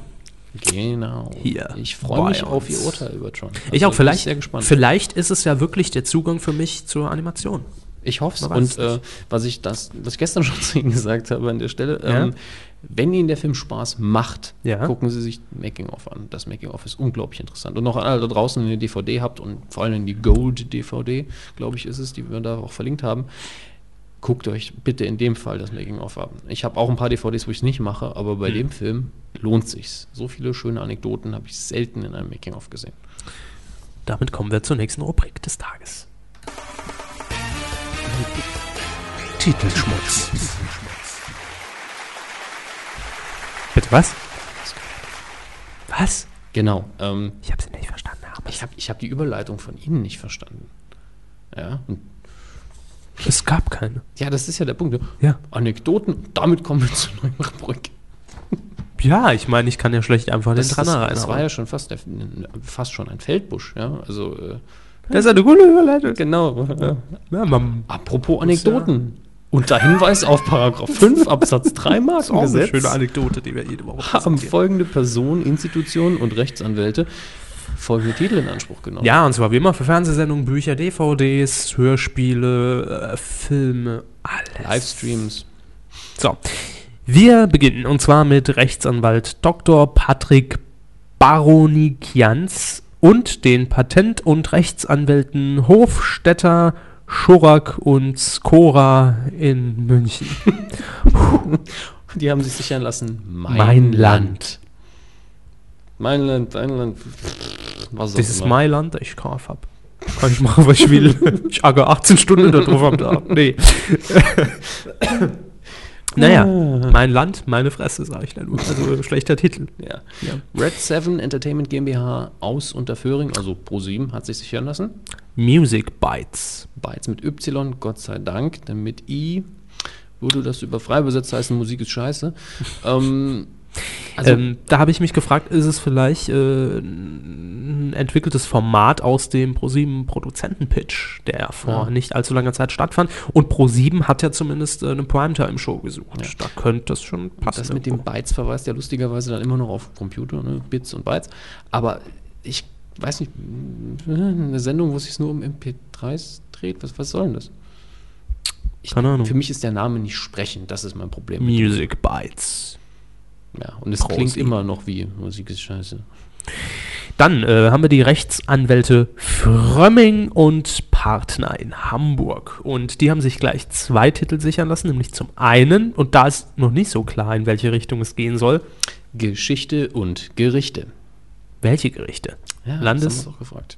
Genau. Hier Ich freue mich bei auf uns. Ihr Urteil über Tron. Ich Also, auch, vielleicht, bin sehr gespannt. vielleicht ist es ja wirklich der Zugang für mich zur Animation. Ich hoffe es. Und äh, was ich das, was ich gestern schon zu Ihnen gesagt habe an der Stelle, Ja. ähm, wenn Ihnen der Film Spaß macht, Ja. gucken Sie sich Making-of an. Das Making-of ist unglaublich interessant. Und noch an alle da draußen, wenn ihr eine DVD habt und vor allem die Gold-DVD, glaube ich, ist es, die wir da auch verlinkt haben, guckt euch bitte in dem Fall das Making-of an. Ich habe auch ein paar DVDs, wo ich es nicht mache, aber bei dem Film lohnt sich's. So viele schöne Anekdoten habe ich selten in einem Making-of gesehen. Damit kommen wir zur nächsten Rubrik des Tages. Titelschmutz. Bitte was? Was? Genau. Ähm, Ich habe sie nicht verstanden. Aber ich habe ich hab die Überleitung von Ihnen nicht verstanden. Ja, und es gab keine. Ja, das ist ja der Punkt. ne? Ja. Anekdoten, damit kommen wir zur neuen Rubrik. Ja, ich meine, ich kann ja schlecht einfach den Das, Trenner das, rein. das war ja schon fast, der, fast schon ein Feldbusch, ja. Also, äh, das ist eine gute Überleitung. genau. Ja. Ja, Apropos Anekdoten. Unter Hinweis auf Paragraph 5 Absatz 3 das ist auch eine Markengesetz schöne Anekdote, die wir jede Woche haben folgende Personen, Institutionen und Rechtsanwälte folgende Titel in Anspruch genommen. Ja, und zwar wie immer für Fernsehsendungen, Bücher, DVDs, Hörspiele, äh, Filme, alles. Livestreams. So, wir beginnen und zwar mit Rechtsanwalt Dr. Patrick Baronikians und den Patent- und Rechtsanwälten Hofstetter, Schurak und Skora in München. Die haben sich sichern lassen. Mein Land. Mein Land, mein Land. Was Das ist immer. mein Land, ich kauf ab. Kann ich machen, was ich will. Ich agge 18 Stunden da drauf am Tag. Nee. naja, mein Land, meine Fresse, sage ich dann nur. Also schlechter Titel. Ja. Ja. Red 7 Entertainment GmbH aus Unterföhring, also Pro7, hat sich sichern lassen. Music Bites. Bytes mit Y, Gott sei Dank, denn mit I würde das über frei übersetzt heißen, Musik ist scheiße. ähm, also, ähm, da habe ich mich gefragt, ist es vielleicht äh, ein entwickeltes Format aus dem ProSieben Produzentenpitch, der vor Ja. nicht allzu langer Zeit stattfand. Und ProSieben hat ja zumindest äh, eine Primetime-Show gesucht. Ja. Da könnte das schon passen. das mit dem. Bytes verweist ja lustigerweise dann immer noch auf Computer, ne? Bits und Bytes. Aber ich weiß nicht, eine Sendung, wo es sich nur um MP3s dreht, was, was soll denn das? Ich, Keine Ahnung. Für mich ist der Name nicht sprechend, das ist mein Problem. Music Bites. Ja, und es Pro klingt immer noch wie Musik ist scheiße. Dann äh, haben wir die Rechtsanwälte Frömming und Partner in Hamburg. Und die haben sich gleich zwei Titel sichern lassen, nämlich zum einen, und da ist noch nicht so klar, in welche Richtung es gehen soll, Geschichte und Gerichte. welche Gerichte? Ja, Landes- das haben wir auch gefragt.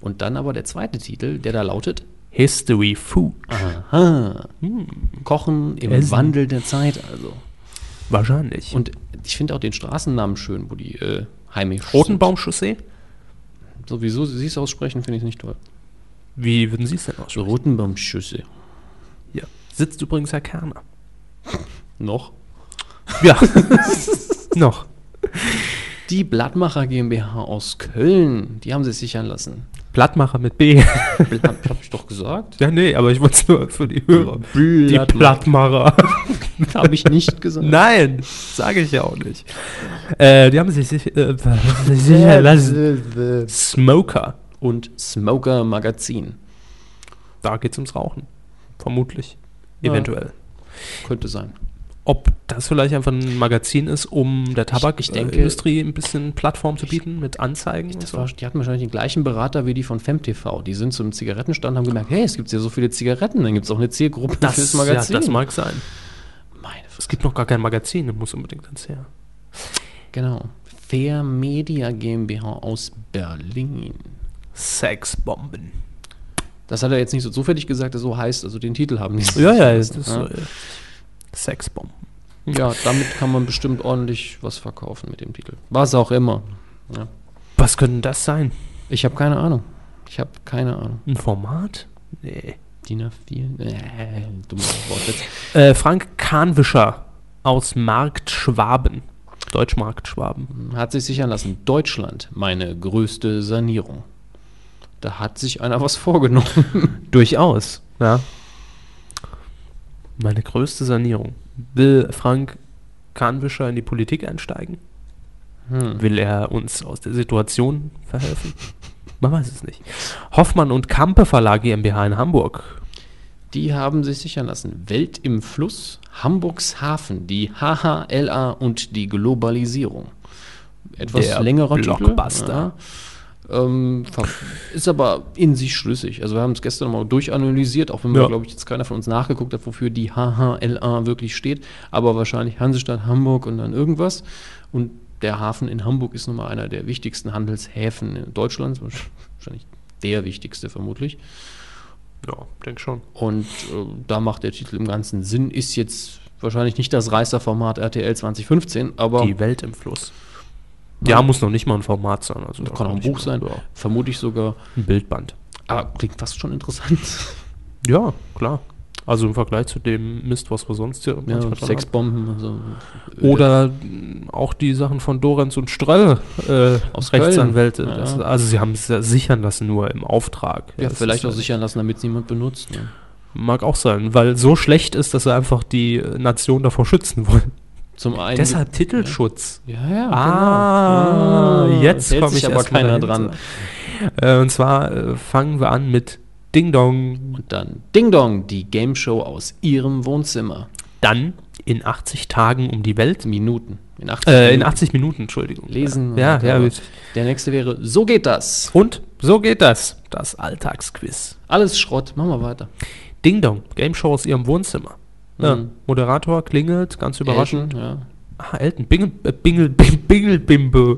Und dann aber der zweite Titel, der da lautet History Food. Aha, Kochen im Essen. Wandel der Zeit also. Wahrscheinlich. Und ich finde auch den Straßennamen schön, wo die äh, heimisch Rotenbaumchaussee? Sowieso, sie es aussprechen, finde ich nicht toll. Wie würden Sie es denn aussprechen? Rotenbaumschüsse. Ja. Sitzt übrigens Herr Kerner. Noch. Ja. Noch. Die Blattmacher GmbH aus Köln, die haben sie sichern lassen. Blattmacher mit B. Blatt, hab ich doch gesagt. ja, nee, aber ich wollte es nur für die Hörer. Die Blattmacher. Blattmacher. Habe ich nicht gesagt. Nein, sage ich ja auch nicht. Äh, die haben sich äh, lassen. Smoker. Und Smoker Magazin. Da geht es ums Rauchen. Vermutlich. Ja. Eventuell. Könnte sein. Ob das vielleicht einfach ein Magazin ist, um der ich Tabakindustrie ein bisschen Plattform zu bieten mit Anzeigen Das so? war, die hatten wahrscheinlich den gleichen Berater wie die von FemTV. Die sind zum Zigarettenstand und haben gemerkt, hey, es gibt ja so viele Zigaretten, dann gibt es auch eine Zielgruppe fürs Magazin. Ja, das mag sein. Meine Es gibt noch gar kein Magazin, das muss unbedingt ans her. Genau. Fair Media GmbH aus Berlin. Sexbomben. Das hat er jetzt nicht so zufällig gesagt, dass so heißt, also den Titel haben die. Ja, ja, das ist ja. so, äh, Sexbomben. ja, damit kann man bestimmt ordentlich was verkaufen mit dem Titel. Was auch immer. Ja. Was könnte das sein? Ich habe keine Ahnung. Ich habe keine Ahnung. Ein Format? Nee. DIN A4? Äh, dummer Wortwitz. Äh, Frank Kahnwischer aus Marktschwaben. Deutschmarktschwaben. Hat sich sichern lassen. Deutschland, meine größte Sanierung. Da hat sich einer was vorgenommen. Durchaus, ja. Meine größte Sanierung. Will Frank Kahnwischer in die Politik einsteigen? Hm. Will er uns aus der Situation verhelfen? Man weiß es nicht. Hoffmann und Kampe Verlag GmbH in Hamburg. Die haben sich sichern lassen. Welt im Fluss, Hamburgs Hafen, die HHLA und die Globalisierung. Etwas Der längerer Blockbuster. Titel. Ja. Ähm, ist aber in sich schlüssig. Also wir haben es gestern mal durchanalysiert, auch wenn wir, Ja. glaube ich, jetzt keiner von uns nachgeguckt hat, wofür die HHLA wirklich steht. Aber wahrscheinlich Hansestadt Hamburg und dann irgendwas. Und der Hafen in Hamburg ist nun mal einer der wichtigsten Handelshäfen in Deutschlands. Wahrscheinlich der wichtigste vermutlich. Ja, denke schon. Und äh, da macht der Titel im ganzen Sinn. Ist jetzt wahrscheinlich nicht das Reißer-Format RTL 2015, aber Die Welt im Fluss. Ja, muss noch nicht mal ein Format sein. Also kann auch ein Buch sein. Ja, Vermutlich sogar. ein Bildband. Aber klingt fast schon interessant. Ja, klar. Also im Vergleich zu dem Mist, was wir sonst hier Ja, Sexbomben. Also, haben. Oder auch die Sachen von Dorenz und Ströll, äh, Aus. Rechtsanwälte. Ja. Das, also sie haben es ja sichern lassen, nur im Auftrag. Ja, das vielleicht auch äh, sichern lassen, damit es niemand benutzt. Ne? Mag auch sein, weil so schlecht ist, dass sie einfach die äh, Nation davor schützen wollen. Zum einen. Deshalb Titelschutz. Ja, ja. Ah, genau. jetzt komme ich aber keiner dran. Äh, und zwar äh, fangen wir an mit Ding Dong. Und dann Ding Dong, die Game Show aus ihrem Wohnzimmer. Dann in 80 Tagen um die Welt. Minuten. In 80 Äh, in Minuten. 80 Minuten, Entschuldigung. Lesen. Ja, ja. gut. Der nächste wäre So geht das. Und so geht das. Das Alltagsquiz. Alles Schrott. Machen wir weiter. Ding Dong, Game Show aus ihrem Wohnzimmer. Ja, Mhm. Moderator klingelt, ganz überraschend. Elton, ja. Ah, Elton, Bingel, äh, Bingel, Bing- Bingel, Bimbo.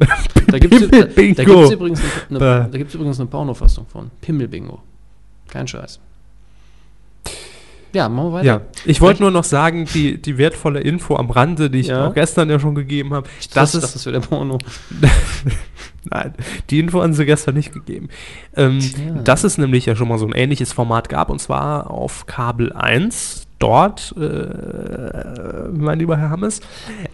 Da gibt es übrigens, eine, Bäh. eine, da gibt's übrigens eine Pornofassung von. Pimmelbingo. Kein Scheiß. Ja, machen wir weiter. Ja, ich wollte nur noch sagen, die, die wertvolle Info am Rande, die ich Ja. auch gestern ja schon gegeben habe, Das, das das ist, ist für der Porno. nein, die Info haben sie gestern nicht gegeben. Ähm, Tja. dass es nämlich ja schon mal so ein ähnliches Format gab, und zwar auf Kabel 1. Dort, äh, mein lieber Herr Hammes,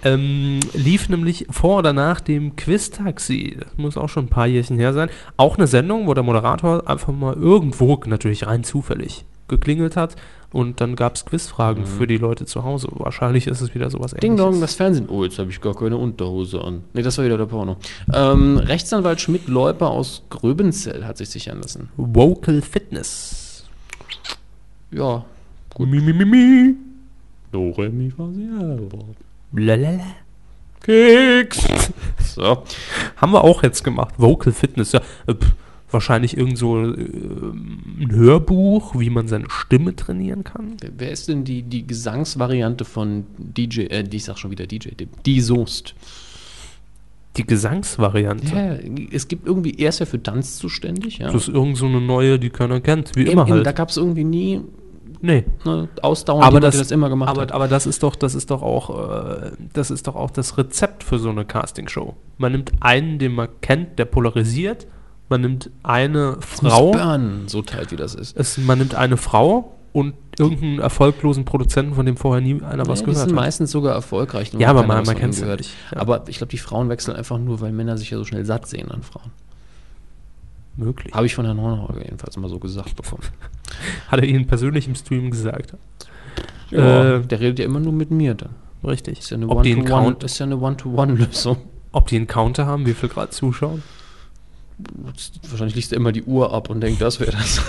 ähm, lief nämlich vor oder nach dem Quiz-Taxi, das muss auch schon ein paar Jährchen her sein, auch eine Sendung, wo der Moderator einfach mal irgendwo, natürlich rein zufällig, geklingelt hat und dann gab es Quizfragen für die Leute zu Hause. Wahrscheinlich ist es wieder sowas Mhm. Ding ähnliches. Dong, das Fernsehen. Oh, jetzt habe ich gar keine Unterhose an. Nee, das war wieder der Porno. Ähm, Rechtsanwalt Schmidt-Leuper aus Gröbenzell hat sich sichern lassen. Vocal Fitness. Ja. Gut. Mi, mi, mi, mi. Do, re, mi, fa, si, Lalala. Keks. So. Haben wir auch jetzt gemacht. Vocal Fitness, ja. Äh, pff, wahrscheinlich irgend so äh, ein Hörbuch, wie man seine Stimme trainieren kann. Wer, wer ist denn die, die Gesangsvariante von DJ, äh, die- ich sag schon wieder DJ, die, die Soest? Die Gesangsvariante. Ja, es gibt irgendwie, er ist ja für Tanz zuständig, ja. Das ist irgend so eine neue, die keiner kennt. Wie Eben, immer eben, halt. Da gab es irgendwie nie nee. ne, ausdauernd Aber das, das immer gemacht aber, hat. aber das ist doch, das ist doch auch, äh, das ist doch auch das Rezept für so eine Castingshow. Man nimmt einen, den man kennt, der polarisiert. Man nimmt eine Frau. Burn, so teilt wie das ist. Es, man nimmt eine Frau und irgendeinen erfolglosen Produzenten, von dem vorher nie einer was die gehört sind hat. meistens sogar erfolgreich. Ja, aber man- man gehört. nicht, ja. Aber ich glaube, die Frauen wechseln einfach nur, weil Männer sich ja so schnell satt sehen an Frauen. Möglich. Habe ich von Herrn Hornauer jedenfalls mal so gesagt bekommen. Hat er Ihnen persönlich im Stream gesagt. Ja, Äh, der redet ja immer nur mit mir dann. Richtig. Ist ja eine ob, die einen One-to-One- Count, ist ja eine One-to-One-Lösung. ob die einen Counter haben, wie viel Grad zuschauen? Wahrscheinlich liest er immer die Uhr ab und denkt, das wäre das.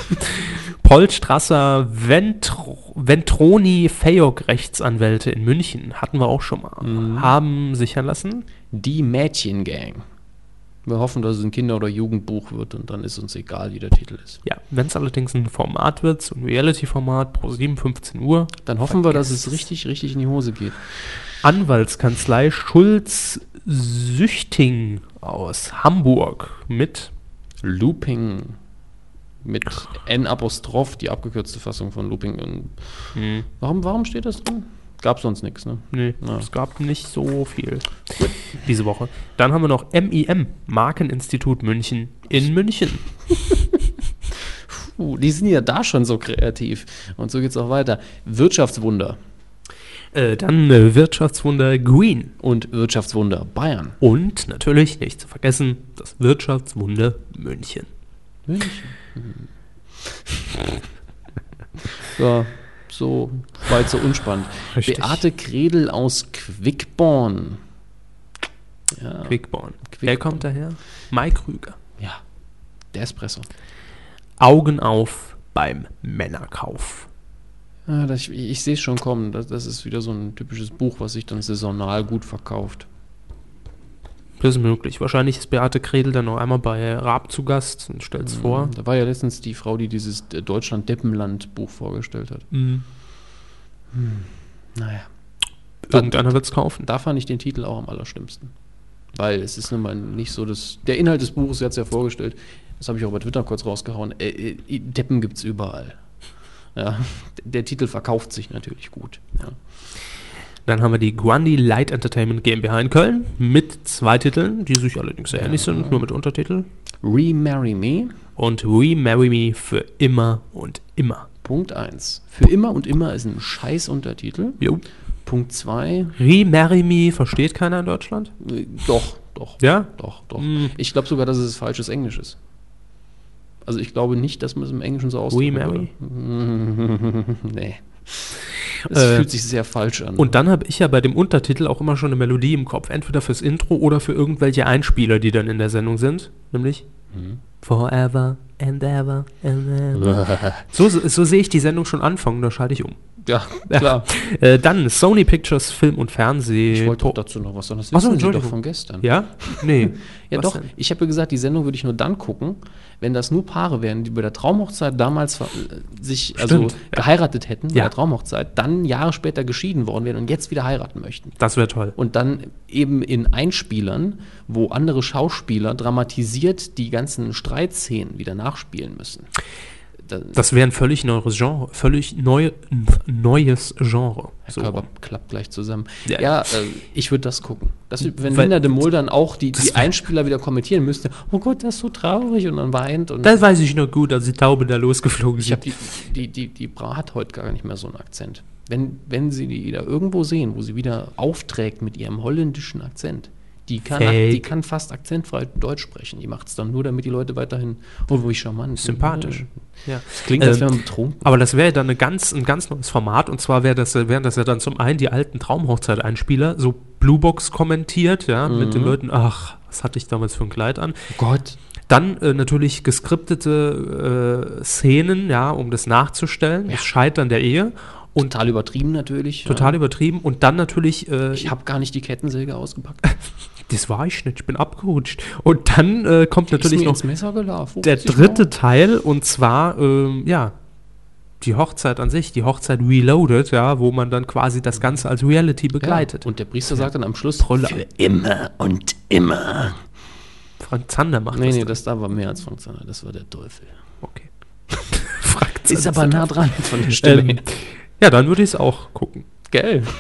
Polstrasser Ventro, Ventroni Fayok Rechtsanwälte in München, hatten wir auch schon mal, haben sichern lassen. Die Mädchengang. Wir hoffen, dass es ein Kinder- oder Jugendbuch wird und dann ist uns egal, wie der Titel ist. Ja, wenn es allerdings ein Format wird, so ein Reality-Format pro 7, 15 Uhr, Dann hoffen wir, dass es richtig, richtig in die Hose geht. Anwaltskanzlei Schulz Süchting aus Hamburg mit Looping mit N-Apostroph, die abgekürzte Fassung von Looping. Und warum, warum steht das drin? Gab sonst nichts, ne? Nee, Ja. es gab nicht so viel diese Woche. Dann haben wir noch MIM, Markeninstitut München in München. Uh, die sind ja da schon so kreativ. Und so geht's auch weiter. Wirtschaftswunder Äh, dann äh, Wirtschaftswunder Green. und Wirtschaftswunder Bayern. Und natürlich, nicht zu vergessen, das Wirtschaftswunder München. München. Ja, so weit so unspannend. Richtig. Beate Kredel aus Quickborn. Ja, Quickborn. Wer Quickborn. kommt daher? Mike Krüger. ja, der Espresso. Augen auf beim Männerkauf. Ja, das, ich ich sehe es schon kommen. Das, das ist wieder so ein typisches Buch, was sich dann saisonal gut verkauft. Das ist möglich. Wahrscheinlich ist Beate Kredel dann noch einmal bei Raab zu Gast und stellt es vor. Da war ja letztens die Frau, die dieses Deutschland-Deppenland-Buch vorgestellt hat. Mhm. Naja. Irgendeiner wird es kaufen. Da fand ich den Titel auch am allerschlimmsten. Weil es ist nun mal nicht so, dass. Der Inhalt des Buches, sie hat es ja vorgestellt, das habe ich auch bei Twitter kurz rausgehauen. Äh, äh, Deppen gibt es überall. Ja, der Titel verkauft sich natürlich gut. Ja. Dann haben wir die Guandi Light Entertainment GmbH in Köln mit zwei Titeln, die sich allerdings sehr ähnlich sind, nur mit Untertitel. Remarry Me, Und We Marry Me für immer und immer. Punkt 1. Für immer und immer ist ein scheiß Untertitel. Jo. Punkt 2, Remarry Me versteht keiner in Deutschland? äh, doch, doch. Ja? Doch, doch. Mm. Ich glaube sogar, dass es falsches Englisch ist. Also ich glaube nicht, dass man es im Englischen so ausdrücken Marry? würde. nee. Es Äh, fühlt sich sehr falsch an. Und dann habe ich ja bei dem Untertitel auch immer schon eine Melodie im Kopf. Entweder fürs Intro oder für irgendwelche Einspieler, die dann in der Sendung sind. Nämlich Forever and ever and ever. so, so, so sehe ich die Sendung schon anfangen, da schalte ich um. Ja, klar. Äh, dann Sony Pictures Film und Fernseh. Ich wollte auch dazu noch was sagen. Das Ach so, wissen Sie doch von gestern. Ja? Nee. Ja, Was doch. denn? Ich habe ja gesagt, die Sendung würde ich nur dann gucken, wenn das nur Paare wären, die bei der Traumhochzeit damals äh, sich also ja. geheiratet hätten, bei Ja. der Traumhochzeit, dann Jahre später geschieden worden wären und jetzt wieder heiraten möchten. Das wäre toll. Und dann eben in Einspielern, wo andere Schauspieler dramatisiert die ganzen Streitszenen wieder nachspielen müssen. Da, Das wäre ein völlig neues Genre. Völlig neu, neues Genre. der So. Körper klappt gleich zusammen. Ja. Ja, äh, ich würde das gucken. Das, wenn Weil- Linda de Mol dann auch die, Das die Einspieler wieder kommentieren müsste, oh Gott, das ist so traurig und dann weint und Das weiß ich noch gut, als die Taube da losgeflogen ich habe die, die, die, die Bra hat heute gar nicht mehr so einen Akzent. Wenn, wenn Sie die da irgendwo sehen, wo sie wieder aufträgt mit ihrem holländischen Akzent, die kann, die kann fast akzentfrei Deutsch sprechen. Die macht es dann nur, damit die Leute weiterhin, oh, wie charmant. Sympathisch. Ja. Das klingt, als Ähm, wäre man betrunken. Aber das wäre dann eine ganz, ein ganz neues Format und zwar wäre das, wären das ja dann zum einen die alten Traumhochzeit-Einspieler, so Bluebox kommentiert, ja, mit Mhm. den Leuten, ach, was hatte ich damals für ein Kleid an? Oh Gott. Dann äh, natürlich geskriptete äh, Szenen, ja, um das nachzustellen, das Scheitern der Ehe und Total übertrieben natürlich. total übertrieben und dann natürlich, äh, Ich habe gar nicht die Kettensäge ausgepackt. das war ich nicht, ich bin abgerutscht. Und dann äh, kommt natürlich Ist mir noch der dritte Teil und zwar, ähm, ja, die Hochzeit an sich, die Hochzeit Reloaded, ja, wo man dann quasi das Ganze als Reality begleitet. Ja, und der Priester sagt dann am Schluss, Trolle. für immer und immer. Frank Zander macht Nee, das. nee, dann. das da war mehr als Frank Zander, das war der Teufel. Okay. Frank Ist Zander aber ist nah der dran von der Stimme Ähm, ja, dann würde ich es auch gucken. Gell.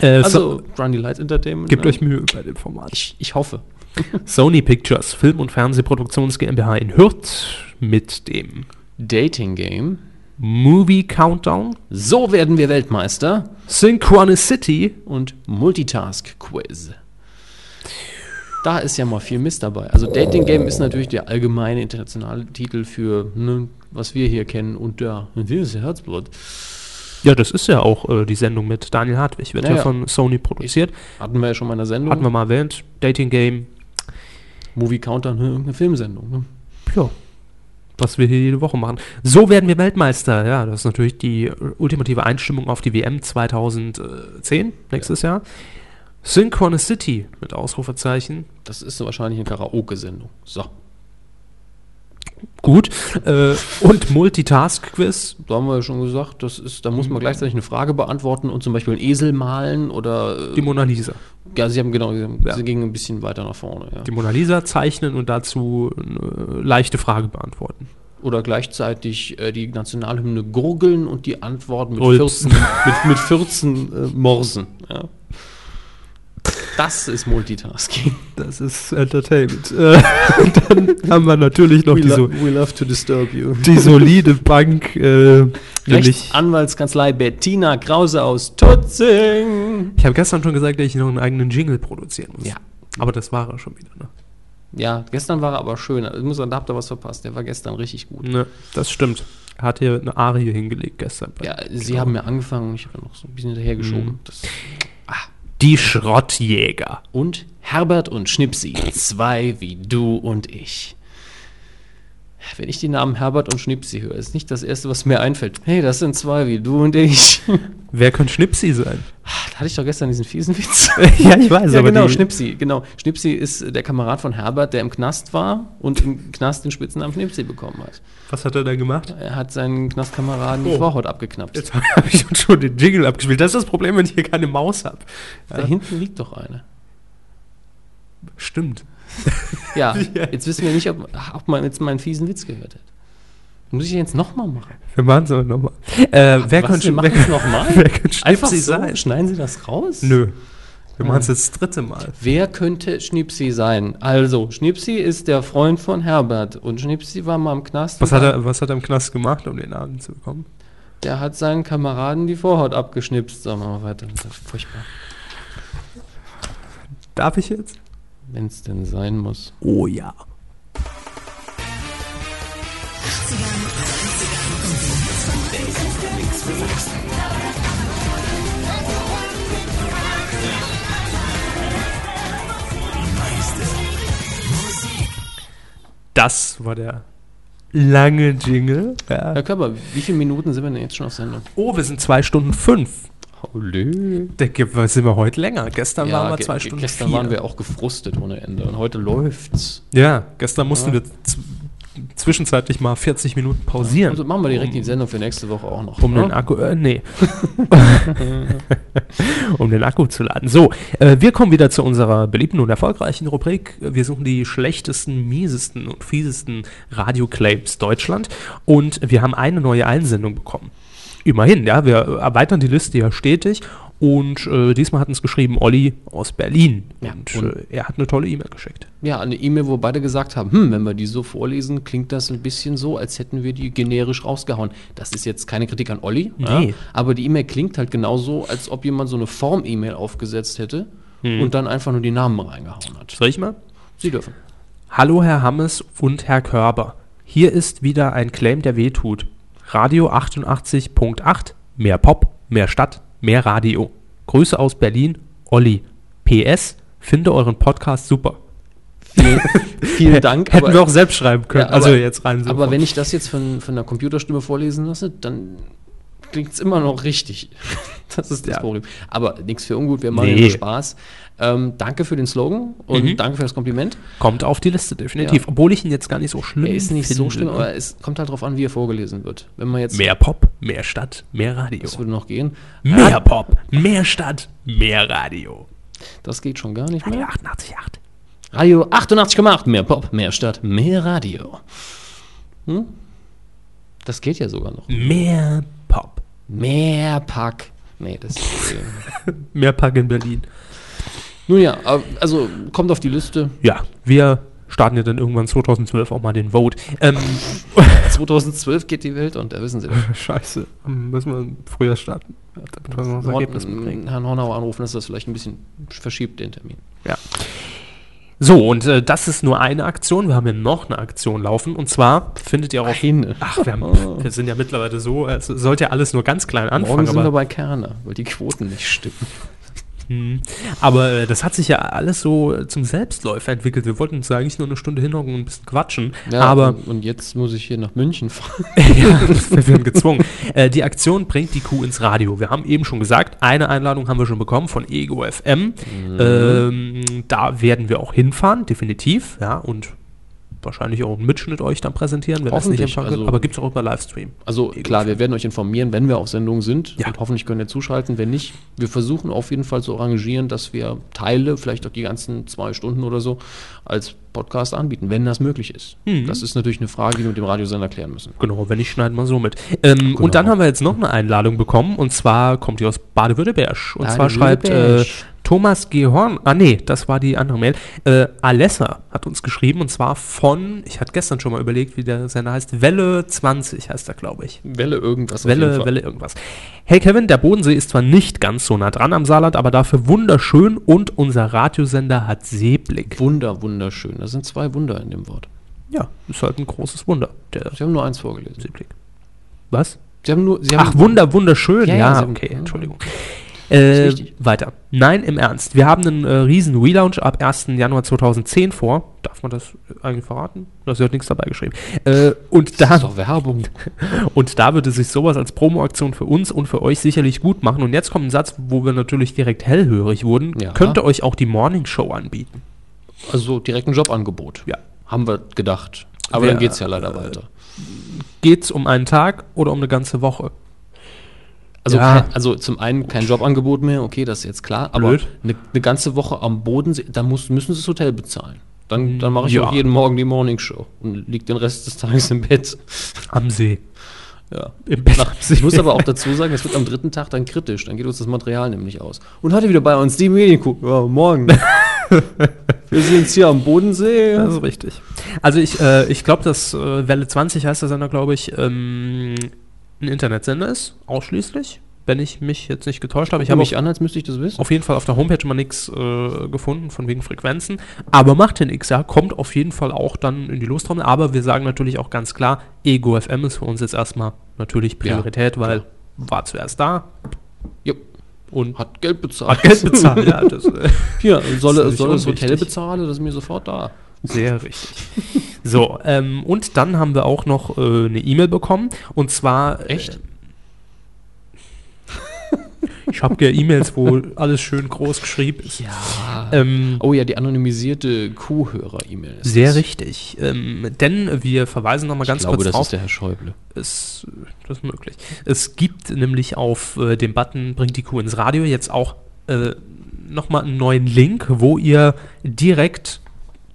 Äh, Also, so, Grundy Light Entertainment. gebt ne? euch Mühe bei dem Format. Ich, ich hoffe. Sony Pictures, Film- und Fernsehproduktions GmbH in Hürth mit dem Dating Game. Movie Countdown, So werden wir Weltmeister Synchronicity, und Multitask Quiz. Da ist ja mal viel Mist dabei. Also Dating Game ist natürlich der allgemeine internationale Titel für, ne, was wir hier kennen und der, dieses Herzblut. Ja, das ist ja auch äh, die Sendung mit Daniel Hartwig, wird Ja, ja, ja. von Sony produziert. Hatten wir ja schon mal in der Sendung. Hatten wir mal erwähnt, Dating Game, Movie Counter, ne, irgendeine Filmsendung. Ne? ja, was wir hier jede Woche machen. So werden wir Weltmeister. Ja, das ist natürlich die ultimative Einstimmung auf die WM 2010, nächstes Jahr. Synchronicity mit Ausrufezeichen. Das ist wahrscheinlich eine Karaoke-Sendung. So. Gut. Äh, und Multitask-Quiz. Da haben wir ja schon gesagt, das ist, da muss man gleichzeitig eine Frage beantworten und zum Beispiel einen Esel malen oder. Die Mona Lisa. ja, sie haben genau, sie, haben, Ja. sie gingen ein bisschen weiter nach vorne, ja. Die Mona Lisa zeichnen und dazu eine leichte Frage beantworten. Oder gleichzeitig äh, die Nationalhymne gurgeln und die Antwort mit Rülpsen. 14, mit, mit 14 äh, Morsen. Ja. Das ist Multitasking. Das ist Entertainment. Äh, dann haben wir natürlich noch die, so, we love to disturb you. die solide Bank, äh, nämlich. Rechtsanwaltskanzlei Bettina Krause aus Tutzing. Ich habe gestern schon gesagt, dass ich noch einen eigenen Jingle produzieren muss. Ja. Aber das war er schon wieder, ne? Ja, gestern war er aber schön. Ich muss sagen, da habt ihr was verpasst. Der war gestern richtig gut. ne das stimmt. Er hat hier eine Arie hingelegt gestern. bei- Ja, sie haben ja angefangen und ich habe noch so ein bisschen hinterhergeschoben. Mhm. Das Die Schrottjäger. Und Herbert und Schnipsi, zwei wie du und ich. Wenn ich die Namen Herbert und Schnipsi höre, ist nicht das Erste, was mir einfällt. Hey, das sind zwei wie du und ich. Wer könnte Schnipsi sein? Da hatte ich doch gestern diesen fiesen Witz. ja, ich weiß, ja, aber genau, die, Schnipsi, genau. Schnipsi ist der Kamerad von Herbert, der im Knast war und im Knast den Spitznamen Schnipsi bekommen hat. Was hat er da gemacht? Er hat seinen Knastkameraden die Oh. Vorhaut abgeknappt. Jetzt habe ich schon den Jingle abgespielt. Das ist das Problem, wenn ich hier keine Maus habe. Da hinten liegt doch eine. Stimmt. Ja, jetzt wissen wir nicht, ob, ob man jetzt meinen fiesen Witz gehört hat. Muss ich jetzt nochmal machen? Wir machen es aber nochmal. Äh, wer Was, könnte wir machen es nochmal? Einfach so? sein? Schneiden Sie das raus? Nö. Wir machen es jetzt das dritte Mal. Wer könnte Schnipsi sein? Also, Schnipsi ist der Freund von Herbert und Schnipsi war mal im Knast. Was hat, er, was hat er im Knast gemacht, um den Namen zu bekommen? Der hat seinen Kameraden die Vorhaut abgeschnipst. Sagen wir mal weiter. Das ist furchtbar. Darf ich jetzt? Wenn es denn sein muss. Oh ja. Das war der lange Jingle. Ja. Herr Körper, wie viele Minuten sind wir denn jetzt schon auf Sendung? Oh, wir sind zwei Stunden fünf. Holy. Denke, sind wir heute länger. Gestern waren wir zwei Stunden Gestern vier. waren wir auch gefrustet ohne Ende und heute läuft's. Ja, gestern mussten wir zwischenzeitlich mal 40 Minuten pausieren. Also machen wir direkt die Sendung für nächste Woche auch noch. Um den oder? Akku, äh, nee. um den Akku zu laden. So, äh, wir kommen wieder zu unserer beliebten und erfolgreichen Rubrik. Wir suchen die schlechtesten, miesesten und fiesesten Radioclaims Deutschland. Und wir haben eine neue Einsendung bekommen. Immerhin, ja, wir erweitern die Liste ja stetig. Und äh, diesmal hat uns geschrieben Olli aus Berlin. Ja, und und- äh, er hat eine tolle E-Mail geschickt. Ja, eine E-Mail, wo beide gesagt haben, hm, wenn wir die so vorlesen, klingt das ein bisschen so, als hätten wir die generisch rausgehauen. Das ist jetzt keine Kritik an Olli, Nee. ja, aber die E-Mail klingt halt genauso, als ob jemand so eine Form-E-Mail aufgesetzt hätte Hm. und dann einfach nur die Namen reingehauen hat. Soll ich mal? Sie dürfen. Hallo Herr Hammes und Herr Körber. Hier ist wieder ein Claim, der wehtut. Radio 88.8, mehr Pop, mehr Stadt, mehr Radio. Grüße aus Berlin, Olli. PS, finde euren Podcast super. Vielen, vielen Dank. Hätten wir auch selbst schreiben können. Ja, also aber- jetzt rein so. aber wenn ich das jetzt von, von der Computerstimme vorlesen lasse, dann klingt es immer noch richtig. Das ist das Ja. Problem. Aber nichts für ungut, wir machen Nee. ja nur Spaß. Ähm, danke für den Slogan und Mhm. danke für das Kompliment. Kommt auf die Liste, definitiv. Ja. Obwohl ich ihn jetzt gar nicht so schlimm Er ist nicht so finde, schlimm, ne? aber es kommt halt darauf an, wie er vorgelesen wird. Wenn man jetzt, Mehr Pop, mehr Stadt, mehr Radio. das würde noch gehen. Mehr Pop, mehr Stadt, mehr Radio. Das geht schon gar nicht Radio mehr. 88.8. Radio 88,8, mehr Pop, mehr Stadt, mehr Radio. Hm? Das geht ja sogar noch. Mehr Pop. Mehr Pack. Nee, das ist. Mehr Pack in Berlin. Nun ja, aber- also kommt auf die Liste. Ja, wir starten ja dann irgendwann 2012 auch mal den Vote. Ähm, 2012 geht die Welt und da wissen Sie das. scheiße, müssen wir früher starten. Damit wir noch das Ergebnis mitkriegen. Horn, Herrn Hornauer anrufen, dass das vielleicht ein bisschen verschiebt, den Termin. So, und äh, das ist nur eine Aktion. Wir haben ja noch eine Aktion laufen. Und zwar findet ihr auch auf. Eine. Ach, wir, haben, wir sind ja mittlerweile so, es sollte ja alles nur ganz klein anfangen. Morgen sind wir aber bei Kerner, weil die Quoten nicht stimmen. Hm. Aber äh, das hat sich ja alles so zum Selbstläufer entwickelt. Wir wollten uns eigentlich nur eine Stunde hinhocken und ein bisschen quatschen. aber und, und jetzt muss ich hier nach München fahren. ja, wir werden gezwungen. Äh, die Aktion bringt die Kuh ins Radio. Wir haben eben schon gesagt, eine Einladung haben wir schon bekommen von Ego FM. Ähm, da werden wir auch hinfahren, definitiv. Ja, und wahrscheinlich auch einen Mitschnitt euch dann präsentieren, wenn das nicht empfangen wird. also- Aber gibt es auch über Livestream. Also klar, wir werden euch informieren, wenn wir auf Sendung sind Ja. und hoffentlich könnt ihr zuschalten. Wenn nicht, wir versuchen auf jeden Fall zu arrangieren, dass wir Teile, vielleicht auch die ganzen zwei Stunden oder so, als Podcast anbieten, wenn das möglich ist. Mhm. Das ist natürlich eine Frage, die wir mit dem Radiosender klären müssen. Genau, wenn nicht, schneiden wir so mit. Ähm, Und dann haben wir jetzt noch eine Einladung bekommen und zwar kommt die aus Baden-Württemberg. Und zwar schreibt äh. Thomas G. Horn, ah nee, das war die andere Mail, äh, Alessa hat uns geschrieben und zwar von, ich hatte gestern schon mal überlegt, wie der Sender heißt, Welle 20 heißt er, glaube ich. Welle irgendwas. Welle. Welle irgendwas. Hey Kevin, der Bodensee ist zwar nicht ganz so nah dran am Saarland, aber dafür wunderschön und unser Radiosender hat Seeblick. Wunder, wunderschön. Das sind zwei Wunder in dem Wort. Ja, ist halt ein großes Wunder, der Sie haben nur eins vorgelesen. Seeblick. Was? Sie haben nur. Sie haben Ach, wunder, wunderschön. Ja, Ja, ja, okay. Entschuldigung. Äh, weiter. Nein, im Ernst. Wir haben einen äh, riesen Relaunch ab 1. Januar 2010 vor. Darf man das eigentlich verraten? Da wird nichts dabei geschrieben. Äh, und, Das da, ist doch Werbung. und da würde sich sowas als Promoaktion für uns und für euch sicherlich gut machen. Und jetzt kommt ein Satz, wo wir natürlich direkt hellhörig wurden. Ja. Könnte euch auch die Morning Show anbieten. Also direkt ein Jobangebot. Ja. Haben wir gedacht. Aber Wer, dann geht es ja leider weiter. Geht's um einen Tag oder um eine ganze Woche? Also, ja. kein, also zum einen kein Jobangebot mehr, okay, das ist jetzt klar. Aber Blöd. eine, eine ganze Woche am Bodensee, da muss, müssen sie das Hotel bezahlen. Dann, dann mache ich Ja. auch jeden Morgen die Morning Show und liege den Rest des Tages im Bett. Am See. Ja. Im Bett. Nach, ich muss aber auch dazu sagen, es wird am dritten Tag dann kritisch. Dann geht uns das Material nämlich aus. Und heute wieder bei uns die Medienkuh. Ja, morgen. Wir sind jetzt hier am Bodensee. Das ist richtig. Also ich, äh, ich glaube, dass äh, Welle 20 heißt der Sender, glaube ich, ähm, ein Internetsender ist, ausschließlich, wenn ich mich jetzt nicht getäuscht habe. Ich habe mich an, als müsste ich das wissen. auf jeden Fall auf der Homepage mal nichts äh, gefunden, von wegen Frequenzen. Aber macht den X, ja, kommt auf jeden Fall auch dann in die Lostrommel. Aber wir sagen natürlich auch ganz klar, Ego FM ist für uns jetzt erstmal natürlich Priorität, weil war zuerst da Ja. und Hat Geld bezahlt. hat Geld bezahlt. ja, das, äh, Hier, soll, Das soll das. Hotel bezahlen, das ist mir sofort da. Sehr richtig. So, ähm, und dann haben wir auch noch äh, eine E-Mail bekommen. Und zwar. Echt? Äh, ich habe ja E-Mails, wo alles schön groß geschrieben ist. Ja. Ähm, Oh ja, die anonymisierte Kuhhörer-E-Mail. sehr das. richtig. Ähm, denn wir verweisen nochmal ganz ich glaube, kurz das drauf. ist der Herr Schäuble. Es, das ist möglich. Es gibt nämlich auf äh, dem Button Bringt die Kuh ins Radio jetzt auch äh, nochmal einen neuen Link, wo ihr direkt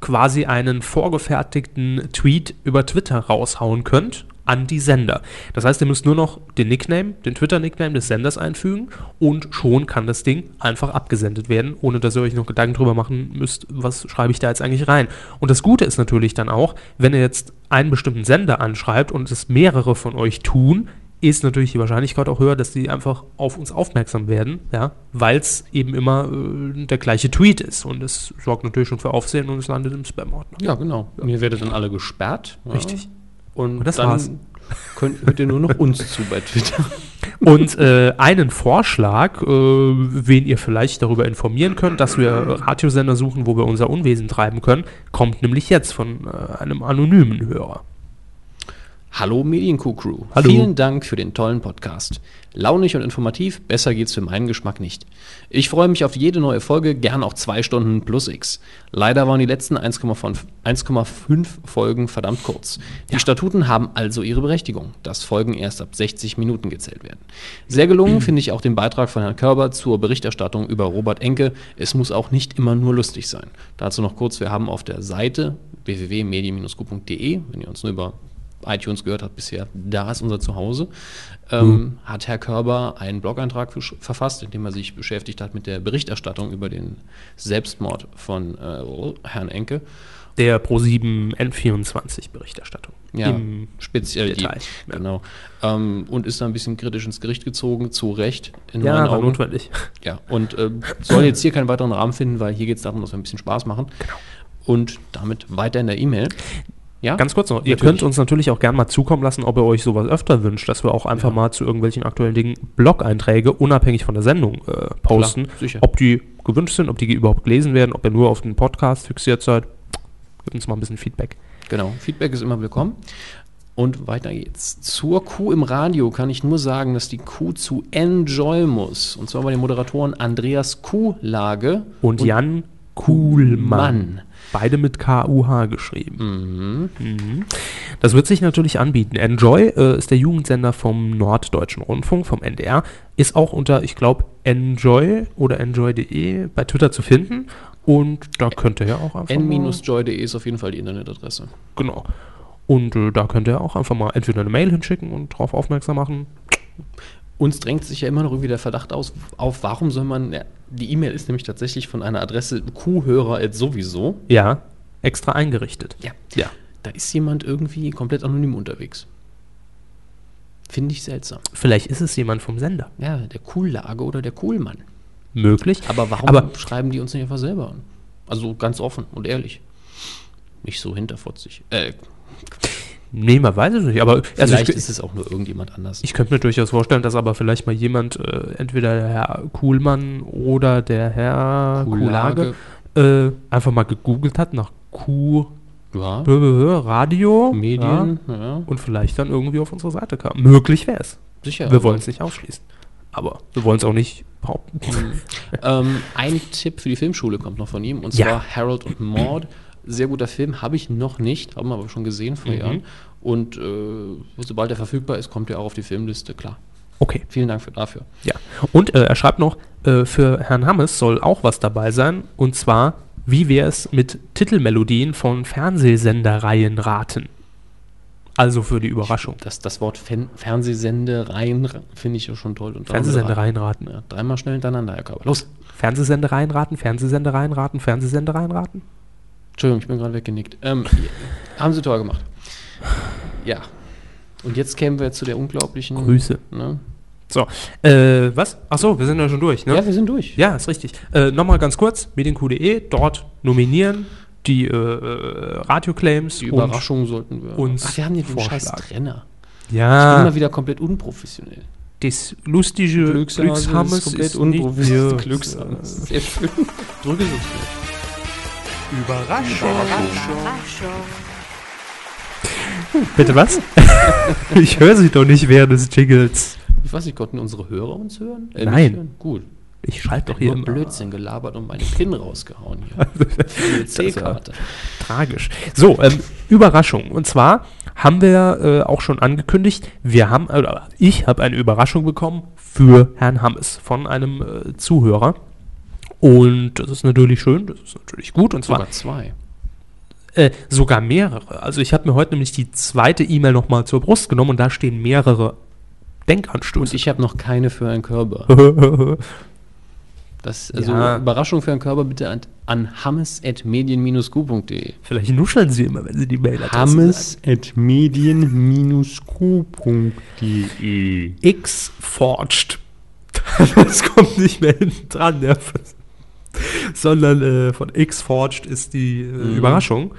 quasi einen vorgefertigten Tweet über Twitter raushauen könnt an die Sender. Das heißt, ihr müsst nur noch den Nickname, den Twitter-Nickname des Senders einfügen und schon kann das Ding einfach abgesendet werden, ohne dass ihr euch noch Gedanken drüber machen müsst, was schreibe ich da jetzt eigentlich rein. Und das Gute ist natürlich dann auch, wenn ihr jetzt einen bestimmten Sender anschreibt und es mehrere von euch tun, ist natürlich die Wahrscheinlichkeit auch höher, dass die einfach auf uns aufmerksam werden, ja, weil es eben immer äh, der gleiche Tweet ist. Und es sorgt natürlich schon für Aufsehen und es landet im Spam-Ordner. Ja, genau. Mir werdet dann alle gesperrt. Ja. Richtig. Und, Und das dann war's. Könnt, hört ihr nur noch uns zu bei Twitter. Und äh, einen Vorschlag, äh, wen ihr vielleicht darüber informieren könnt, dass wir Radiosender suchen, wo wir unser Unwesen treiben können, kommt nämlich jetzt von äh, einem anonymen Hörer. Hallo Medienkuh-Crew. Hallo. Vielen Dank für den tollen Podcast. Launig und informativ, besser geht's für meinen Geschmack nicht. Ich freue mich auf jede neue Folge, gern auch zwei Stunden plus X. Leider waren die letzten 1,5 1,5 Folgen verdammt kurz. Die Statuten haben also ihre Berechtigung, dass Folgen erst ab 60 Minuten gezählt werden. Sehr gelungen finde ich auch den Beitrag von Herrn Körber zur Berichterstattung über Robert Enke. Es muss auch nicht immer nur lustig sein. Dazu noch kurz, wir haben auf der Seite www.medien-q.de, wenn ihr uns nur über iTunes gehört habt bisher, da ist unser Zuhause, ähm, hat Herr Körber einen Blog-Eintrag verfasst, in dem er sich beschäftigt hat mit der Berichterstattung über den Selbstmord von äh, Herrn Enke. Der Pro7 N24 Berichterstattung. Ja, Im speziell die, Detail, ja. genau. Ähm, und ist da ein bisschen kritisch ins Gericht gezogen, zu Recht, in ja, meinen war Augen. notwendig. Ja, und ähm, soll jetzt hier keinen weiteren Rahmen finden, weil hier geht es darum, dass wir ein bisschen Spaß machen. Und damit weiter in der E-Mail. Ja? Ganz kurz noch, ihr Natürlich. könnt uns natürlich auch gerne mal zukommen lassen, ob ihr euch sowas öfter wünscht, dass wir auch einfach Ja. mal zu irgendwelchen aktuellen Dingen Blog-Einträge unabhängig von der Sendung äh, posten. Klar, sicher. Ob die gewünscht sind, ob die überhaupt gelesen werden, ob ihr nur auf den Podcast fixiert seid. Gebt uns mal ein bisschen Feedback. Genau, Feedback ist immer willkommen. Und weiter geht's. Zur Kuh im Radio kann ich nur sagen, dass die Kuh zu Enjoy muss. Und zwar bei den Moderatoren Andreas Kuhlage Und, Jan Kuhlmann. Mann. Beide mit K-U-H geschrieben. Mhm. Das wird sich natürlich anbieten. Enjoy äh, ist der Jugendsender vom Norddeutschen Rundfunk, vom NDR. Ist auch unter, ich glaube, Enjoy oder enjoy.de bei Twitter zu finden. Und da könnt ihr ja auch einfach. mal- n-joy.de ist auf jeden Fall die Internetadresse. Genau. Und äh, da könnt ihr auch einfach mal entweder eine Mail hinschicken und darauf aufmerksam machen. Uns drängt sich ja immer noch irgendwie der Verdacht aus, auf warum soll man, ja, die E-Mail ist nämlich tatsächlich von einer Adresse Kuhhörer sowieso. Ja, extra eingerichtet. Ja. Ja. Da ist jemand irgendwie komplett anonym unterwegs. Finde ich seltsam. Vielleicht ist es jemand vom Sender. Ja, der Kuhlage oder der Kuhlmann. Möglich. Aber warum Aber schreiben die uns nicht einfach selber an? Also ganz offen und ehrlich. Nicht so hinterfotzig. Äh, nee, man weiß es nicht. Aber also vielleicht ich, ist es auch nur irgendjemand anders. Ich könnte mir durchaus vorstellen, dass aber vielleicht mal jemand, äh, entweder der Herr Kuhlmann oder der Herr Kuhlage, äh, einfach mal gegoogelt hat nach Kuh ja, Radio Medien, ja, ja, und vielleicht dann irgendwie auf unsere Seite kam. Möglich wäre es. sicher. wir wollen es nicht ausschließen. Aber wir wollen es auch nicht behaupten. ähm, ein Tipp für die Filmschule kommt noch von ihm, und zwar Harold und Maud. Sehr guter Film, habe ich noch nicht, haben wir aber schon gesehen Mhm. vor Jahren. Und äh, sobald er verfügbar ist, kommt er auch auf die Filmliste, klar. Okay. Vielen Dank für, dafür. Ja. Und äh, er schreibt noch, äh, für Herrn Hammes soll auch was dabei sein. Und zwar, wie wäre es mit Titelmelodien von Fernsehsendereien raten? Also für die Überraschung. Das, das Wort Fen Fernsehsendereien finde ich ja schon toll. Und Fernsehsendereien raten. Ja, dreimal schnell hintereinander, Herr Körber. Los! Fernsehsendereien raten, Fernsehsendereien raten, Fernsehsendereien raten. Entschuldigung, ich bin gerade weggenickt. Ähm, haben Sie toll gemacht. Ja. Und jetzt kämen wir zu der unglaublichen. Grüße. Ne? So, äh, was? Achso, wir sind ja schon durch, ne? Ja, wir sind durch. Ja, ist richtig. Äh, Nochmal ganz kurz, medienq.de, dort nominieren die äh, äh, Radioclaims. Die Überraschung sollten wir. uns Ach, wir haben den scheiß. Trenner. Ja. ja, Immer wieder komplett unprofessionell. das lustige Glückshammes ist, nicht mehr- Glückshammes. Sehr schön. Drücke so Bitte was? ich höre sie doch nicht während des Jingles. Ich weiß nicht, konnten unsere Hörer uns hören? Äh, Nein. hören? Gut. Ich schalte doch hier Nur immer. Blödsinn gelabert und meine PIN rausgehauen hier. C-Karte. Tragisch. So, ähm, Überraschung. Und zwar haben wir äh, auch schon angekündigt, wir haben, oder ich habe eine Überraschung bekommen für Herrn Hammes von einem äh, Zuhörer. Und das ist natürlich schön, das ist natürlich gut. Und zwar Sogar zwei. äh, sogar mehrere. Also ich habe mir heute nämlich die zweite E-Mail nochmal zur Brust genommen und da stehen mehrere Und Denkanstöße. ich habe noch keine für einen Körper. Das, also Ja. Überraschung für einen Körper bitte an, an hammes.medien-q.de. Vielleicht nuscheln sie immer, wenn sie die Mail hammes.medien-q.de X-Forged. das kommt nicht mehr hinten dran, ja. sondern äh, von X-Forged ist die äh, Mhm. Überraschung.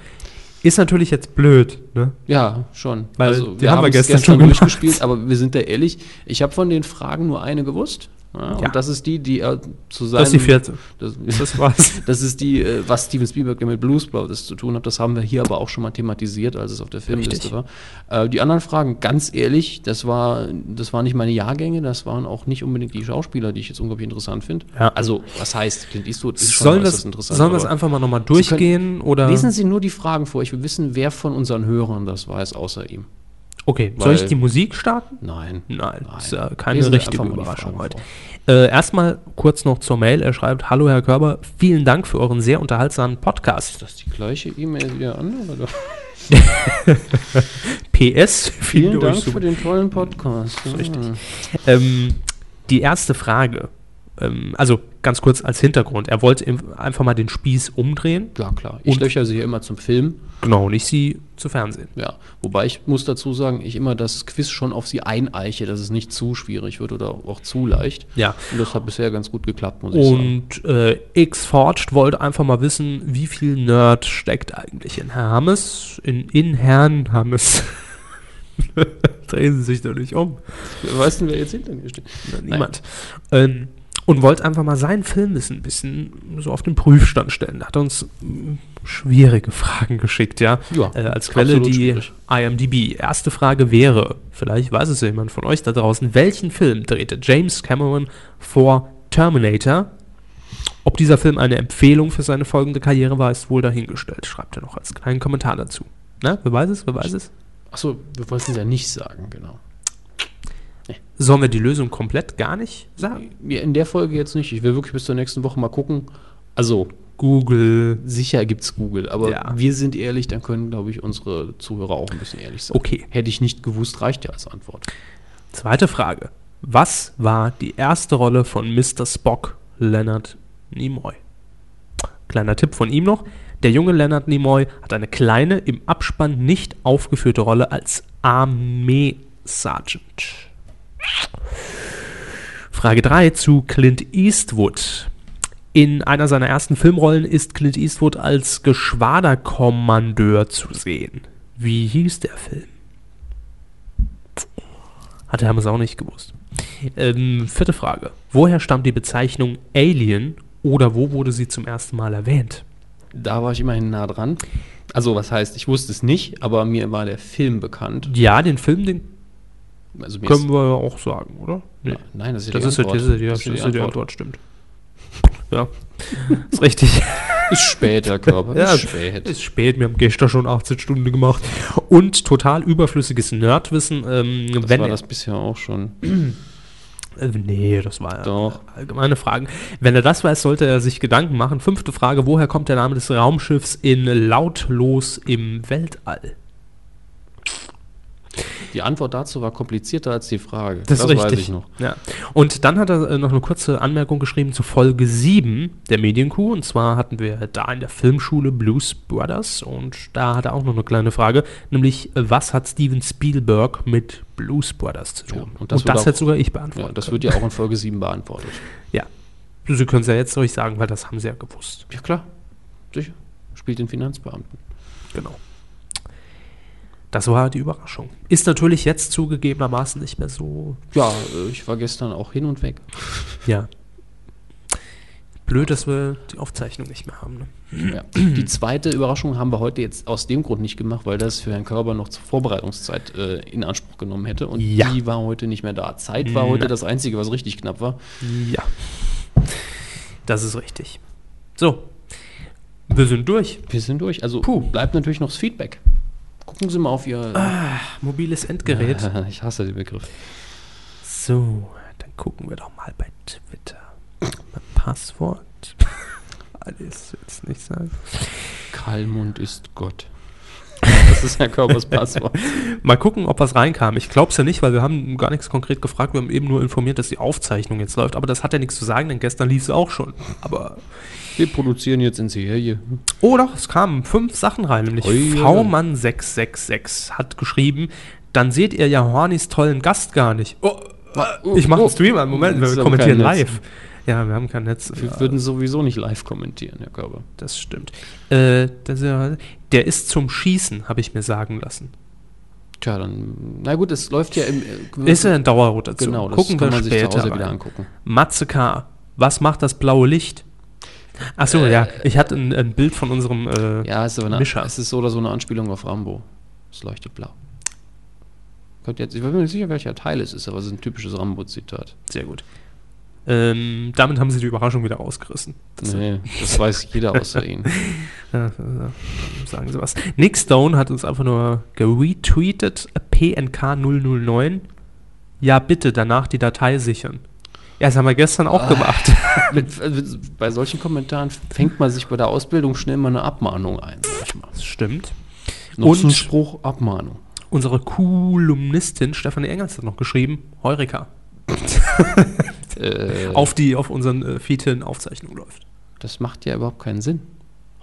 Ist natürlich jetzt blöd, ne? Ja, schon. Also, Weil die haben wir es gestern schon durchgespielt, aber wir sind da ehrlich. Ich habe von den Fragen nur eine gewusst. Ja, Ja. Und das ist die, die er zu seinem... Das ist die vierte. Das, Das war's. das ist die, äh, was Steven Spielberg mit Blues Brothers zu tun hat. Das haben wir hier aber auch schon mal thematisiert, als es auf der Filmliste Richtig. war. Äh, die anderen Fragen, ganz ehrlich, das war, das waren nicht meine Jahrgänge, das waren auch nicht unbedingt die Schauspieler, die ich jetzt unglaublich interessant finde. Ja. Also, was heißt, Clint Eastwood ist schon Sollen wir äußerst es sollen wir es aber- einfach mal nochmal durchgehen? Oder? Lesen Sie nur die Fragen vor. Ich will wissen, wer von unseren Hörern das weiß, außer ihm. Okay, soll ich weil- die Musik starten? Nein. Nein, das ist ja keine Lesen richtige Überraschung heute. Äh, erstmal kurz noch zur Mail. Er schreibt: Hallo Herr Körber, vielen Dank für euren sehr unterhaltsamen Podcast. Ist das die gleiche E-Mail wie der andere? Oder? PS, Vielen finde Dank für den tollen Podcast. Ja. richtig. Ähm, die erste Frage ähm, also ganz kurz als Hintergrund, er wollte einfach mal den Spieß umdrehen. Ja, klar. Ich Und- löcher sie hier immer zum Film. Genau, nicht sie zu Fernsehen. Ja, wobei ich muss dazu sagen, ich immer das Quiz schon auf sie eineiche, dass es nicht zu schwierig wird oder auch zu leicht. Ja. Und das hat bisher ganz gut geklappt, muss ich sagen. Und äh, X-Forged wollte einfach mal wissen, wie viel Nerd steckt eigentlich in Herr Hammes, in, in Herrn Hammes. Drehen Sie sich doch nicht um. Weißt du, wer jetzt hinter mir steht? Niemand. Ähm, und wollte einfach mal sein Filmwissen ein bisschen so auf den Prüfstand stellen. Da hat er uns mm, schwierige Fragen geschickt, ja. Ja, äh, als Quelle die schwierig. IMDb. Erste Frage wäre, vielleicht weiß es ja jemand von euch da draußen, welchen Film drehte James Cameron vor Terminator? Ob dieser Film eine Empfehlung für seine folgende Karriere war, ist wohl dahingestellt. Schreibt er noch als kleinen Kommentar dazu. Na, wer weiß es? Wer weiß es? Achso, wir wollten es ja nicht sagen, genau. Sollen wir die Lösung komplett gar nicht sagen? In der Folge jetzt nicht. Ich will wirklich bis zur nächsten Woche mal gucken. Also, Google. sicher gibt es Google, aber Ja. wir sind ehrlich, dann können, glaube ich, unsere Zuhörer auch ein bisschen ehrlich sein. Okay. Hätte ich nicht gewusst, reicht ja als Antwort. Zweite Frage. Was war die erste Rolle von Mr. Spock, Leonard Nimoy? Kleiner Tipp von ihm noch. Der junge Leonard Nimoy hat eine kleine, im Abspann nicht aufgeführte Rolle als Armee-Sergeant. Frage 3 zu Clint Eastwood. In einer seiner ersten Filmrollen ist Clint Eastwood als Geschwaderkommandeur zu sehen. Wie hieß der Film? Hat der Hermes auch nicht gewusst. Ähm, vierte Frage. Woher stammt die Bezeichnung Alien oder wo wurde sie zum ersten Mal erwähnt? Da war ich immerhin nah dran. Also, was heißt, ich wusste es nicht, aber mir war der Film bekannt. Ja, den Film, den Also können wir ja auch sagen, oder? Nee. Nein, das ist ja Das die ist, ja- Antwort. das ist, ja die, Das das ist ja die Antwort. Antwort, stimmt. Ja, ist richtig. Ist spät, Herr Körper. Ja, ist spät. Ist spät, wir haben gestern schon 18 Stunden gemacht. Und total überflüssiges Nerdwissen. Ähm, Das wenn war das bisher auch schon. Äh, nee, das war Doch. allgemeine Fragen. Wenn er das weiß, sollte er sich Gedanken machen. Fünfte Frage: Woher kommt der Name des Raumschiffs in Lautlos im Weltall? Die Antwort dazu war komplizierter als die Frage. Das, ist richtig. weiß ich noch. Ja. Und dann hat er äh, noch eine kurze Anmerkung geschrieben zu Folge 7 der Medienkuh. Und zwar hatten wir da in der Filmschule Blues Brothers. Und da hat er auch noch eine kleine Frage, nämlich äh, was hat Steven Spielberg mit Blues Brothers zu tun? Ja, und und das, das wird auch- hätte sogar ich beantwortet. Ja, das wird ja auch in Folge 7 beantwortet. Ja. Sie können es ja jetzt euch sagen, weil das haben sie ja gewusst. Ja, klar. Sicher. Spielt den Finanzbeamten. Genau. Das war die Überraschung. Ist natürlich jetzt zugegebenermaßen nicht mehr so. Ja, äh, ich war gestern auch hin und weg. Ja. Blöd, dass wir die Aufzeichnung nicht mehr haben. Ne? Ja. Die zweite Überraschung haben wir heute jetzt aus dem Grund nicht gemacht, weil das für Herrn Körber noch zur Vorbereitungszeit äh, in Anspruch genommen hätte. Und Ja. die war heute nicht mehr da. Zeit war heute Nein. das Einzige, was richtig knapp war. Ja. Das ist richtig. So. Wir sind durch. Wir sind durch. Also Puh. bleibt natürlich noch das Feedback. Gucken Sie mal auf Ihr. Mobiles Endgerät. ich hasse den Begriff. So, dann gucken wir doch mal bei Twitter. Mein Passwort. Alles jetzt nicht sagen. Kalmund ist Gott. Das ist Herr Körbers Passwort. Mal gucken, ob was reinkam. Ich glaube es ja nicht, weil wir haben gar nichts konkret gefragt. Wir haben eben nur informiert, dass die Aufzeichnung jetzt läuft. Aber das hat ja nichts zu sagen, denn gestern lief es auch schon. Aber. Wir produzieren jetzt in Serie. Oh doch, es kamen fünf Sachen rein. Nämlich Ui, ui, ui. V-Mann666 hat geschrieben, dann seht ihr ja Hornys tollen Gast gar nicht. Oh, ich mache oh. einen Stream an. Moment, wir kommentieren live. Ja, wir haben kein Netz. Wir würden sowieso nicht live kommentieren, Herr Körber. Das stimmt. Äh, das, ja- der ist zum Schießen, habe ich mir sagen lassen. Tja, dann. Na gut, es läuft ja im. äh, Ist er in Dauerrotation? Genau, das Gucken kann wir man sich zu später Hause wieder angucken. Matze K., was macht das blaue Licht? Achso, ja, ich hatte ein, ein Bild von unserem. Äh, Ja, es ist, eine, Mischer. es ist so oder so eine Anspielung auf Rambo. Es leuchtet blau. Kommt jetzt, ich bin mir nicht sicher, welcher Teil es ist, aber es ist ein typisches Rambo-Zitat. Sehr gut. Ähm, damit haben sie die Überraschung wieder ausgerissen. Das, Nee, das weiß jeder außer Ihnen. ja, sagen sie was. Nick Stone hat uns einfach nur geretweetet, PNK009. Ja, bitte, danach die Datei sichern. Ja, das haben wir gestern auch gemacht. mit, bei solchen Kommentaren fängt man sich bei der Ausbildung schnell mal eine Abmahnung ein. sag ich mal. Das stimmt. Nutzenspruch, Abmahnung. Unsere Kolumnistin Stefanie Engels hat noch geschrieben, Heureka. Äh, auf, die, auf unseren äh, hin Aufzeichnung läuft. Das macht ja überhaupt keinen Sinn.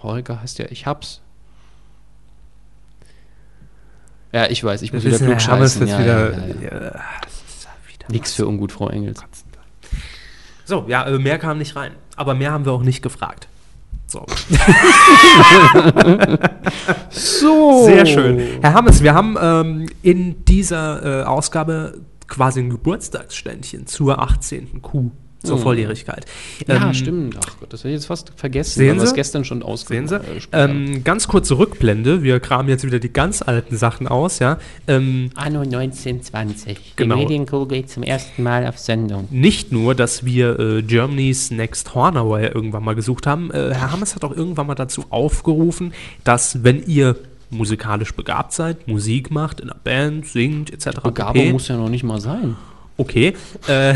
Heuriger heißt ja, ich hab's. Ja, ich weiß, ich muss wieder klug scheißen. Ja, ja, ja. ja Nix für ungut, Frau Engels. So, ja, äh, mehr kam nicht rein. Aber mehr haben wir auch nicht gefragt. So. so. Sehr schön. Herr Hammes, wir haben ähm, in dieser äh, Ausgabe quasi ein Geburtstagsständchen zur 18. Kuh zur hm. Volljährigkeit. Ja, ähm, stimmt. Ach Gott, das hätte ich jetzt fast vergessen, sehen weil Sie? gestern schon ausgesehen. Sehen Sie? Äh, ähm, ganz kurze Rückblende. Wir kramen jetzt wieder die ganz alten Sachen aus. Ja. Ähm, Anno 1920. Genau. Die Medienkuh geht zum ersten Mal auf Sendung. Nicht nur, dass wir äh, Germany's Next Hornauer irgendwann mal gesucht haben. Äh, Herr Hammes hat auch irgendwann mal dazu aufgerufen, dass wenn ihr musikalisch begabt seid, Musik macht, in einer Band, singt, etc. Begabung muss ja noch nicht mal sein. Okay, äh,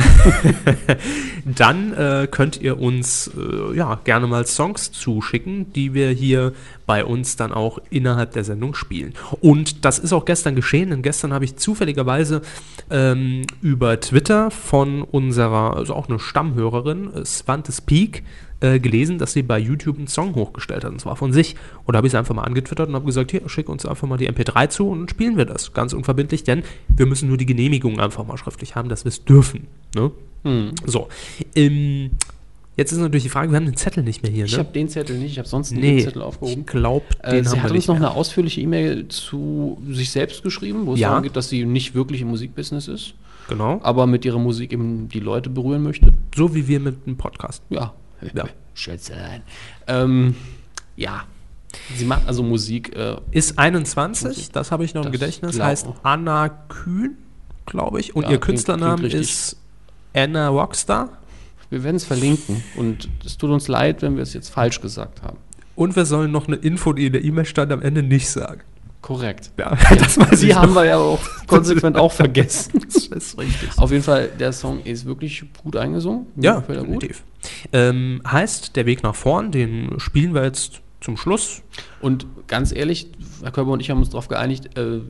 dann äh, könnt ihr uns äh, ja gerne mal Songs zuschicken, die wir hier bei uns dann auch innerhalb der Sendung spielen. Und das ist auch gestern geschehen, denn gestern habe ich zufälligerweise ähm, über Twitter von unserer, also auch eine Stammhörerin, Svantes Peak, äh, gelesen, dass sie bei YouTube einen Song hochgestellt hat, und zwar von sich. Und da habe ich sie einfach mal angetwittert und habe gesagt, hier, schick uns einfach mal die MP3 zu und dann spielen wir das. Ganz unverbindlich, denn wir müssen nur die Genehmigung einfach mal schriftlich haben, dass wir es dürfen. Ne? Hm. So. Ähm, Jetzt ist natürlich die Frage, wir haben den Zettel nicht mehr hier. Ne? Ich habe den Zettel nicht, ich habe sonst nee, den Zettel aufgehoben. Ich glaube, den äh, Sie haben hat uns noch mehr. eine ausführliche E-Mail zu sich selbst geschrieben, wo es ja. darum geht, dass sie nicht wirklich im Musikbusiness ist. Genau. Aber mit ihrer Musik eben die Leute berühren möchte. So wie wir mit einem Podcast. Ja, ja. Schätzelein. Ähm, ja. Sie macht also Musik. Äh, ist 21, Musik. das habe ich noch im Gedächtnis. Glaub. Heißt Anna Kühn, glaube ich. Und ja, ihr Künstlername ist Anna Rockstar. Wir werden es verlinken. Und es tut uns leid, wenn wir es jetzt falsch gesagt haben. Und wir sollen noch eine Info, die in der E-Mail stand, am Ende nicht sagen. Korrekt. Ja, das weiß Die haben noch. wir ja auch konsequent auch vergessen. Das ist richtig. Auf jeden Fall, der Song ist wirklich gut eingesungen. Ja, definitiv. Ähm, heißt Der Weg nach vorn, den spielen wir jetzt zum Schluss. Und ganz ehrlich, Herr Körber und ich haben uns darauf geeinigt, äh,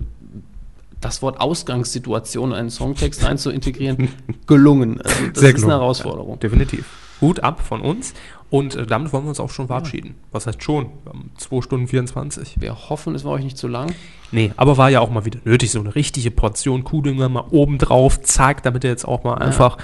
das Wort Ausgangssituation in einen Songtext einzuintegrieren, gelungen. Also das Sehr ist gelungen. eine Herausforderung. Ja, definitiv. Hut ab von uns. Und äh, damit wollen wir uns auch schon verabschieden. Was heißt schon? Wir haben 2 Stunden 24. Wir hoffen, es war euch nicht zu lang. Nee, aber war ja auch mal wieder nötig, so eine richtige Portion Kuhdünger mal oben drauf, zack, damit ihr jetzt auch mal ja. einfach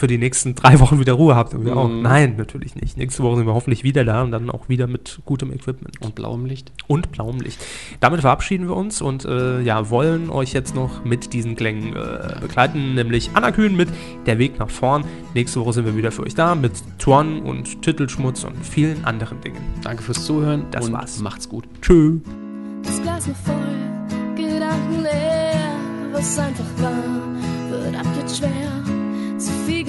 für die nächsten drei Wochen wieder Ruhe habt. Und wir mhm. auch. Nein, natürlich nicht. Nächste Woche sind wir hoffentlich wieder da und dann auch wieder mit gutem Equipment. Und blauem Licht. Und blauem Licht. Damit verabschieden wir uns und äh, ja, wollen euch jetzt noch mit diesen Klängen äh, begleiten, nämlich Anna Kühn mit Der Weg nach vorn. Nächste Woche sind wir wieder für euch da mit Tuan und Titelschmutz und vielen anderen Dingen. Danke fürs Zuhören. Das und war's. Macht's gut. Tschö. Das Glas noch voll, Gedanken leer, was einfach war, wird ab jetzt schwer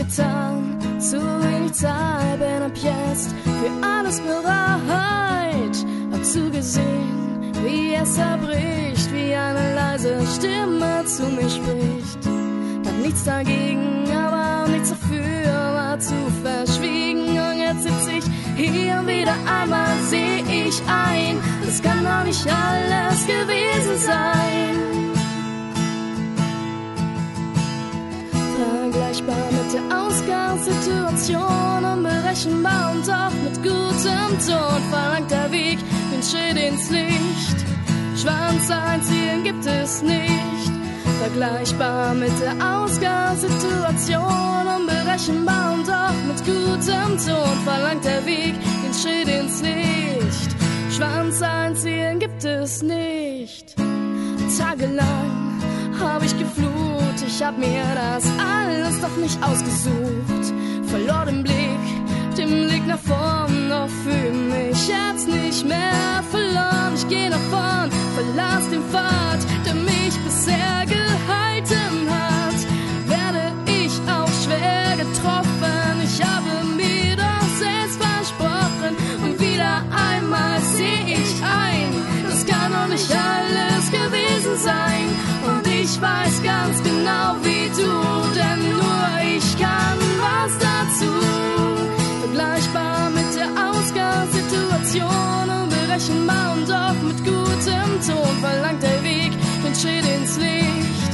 getan, zu wenig Zeit, bin ab jetzt für alles bereit. Hab zugesehen, wie es erbricht, wie eine leise Stimme zu mir spricht. Hab nichts dagegen, aber nichts dafür, war zu verschwiegen. Und jetzt sitz ich hier wieder einmal, seh ich ein, das kann doch nicht alles gewesen sein. Vergleichbar mit der Ausgangssituation, unberechenbar und doch mit gutem Ton verlangt der Weg den Schritt ins Licht. Schwanz einziehen gibt es nicht, vergleichbar mit der Ausgangssituation, unberechenbar und doch mit gutem Ton verlangt der Weg den Schritt ins Licht. Schwanz einziehen gibt es nicht. Tagelang hab ich geflucht, ich hab mir das alles doch nicht ausgesucht. Verlor den Blick, den Blick nach vorn, doch fühl mich jetzt nicht mehr verloren. Ich geh nach vorn, verlass den Pfad, der mich bisher gehalten hat. ich weiß ganz genau wie du, denn nur ich kann was dazu. Vergleichbar mit der Ausgangssituation, unberechenbar und doch mit gutem Ton verlangt der Weg den Schritt ins Licht.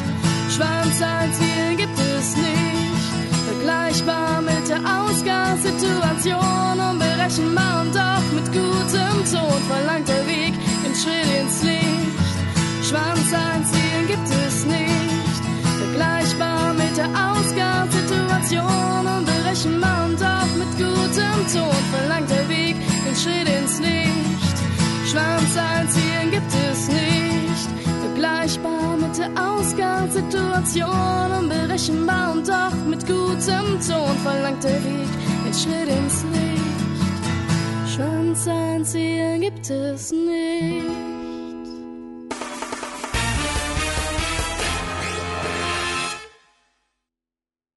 Schwanz ein Ziel gibt es nicht. Vergleichbar mit der Ausgangssituation, unberechenbar und doch mit gutem Ton verlangt der Weg den Schritt ins Licht. Schwanz ein Ziel gibt es nicht, vergleichbar mit der Ausgangssituation unberechenbar und doch mit gutem Ton verlangt der Weg den Schritt ins Licht. Schwanz einziehen gibt es nicht, vergleichbar mit der Ausgangssituation unberechenbar und doch mit gutem Ton verlangt der Weg den Schritt ins Licht. Schwanz einziehen gibt es nicht.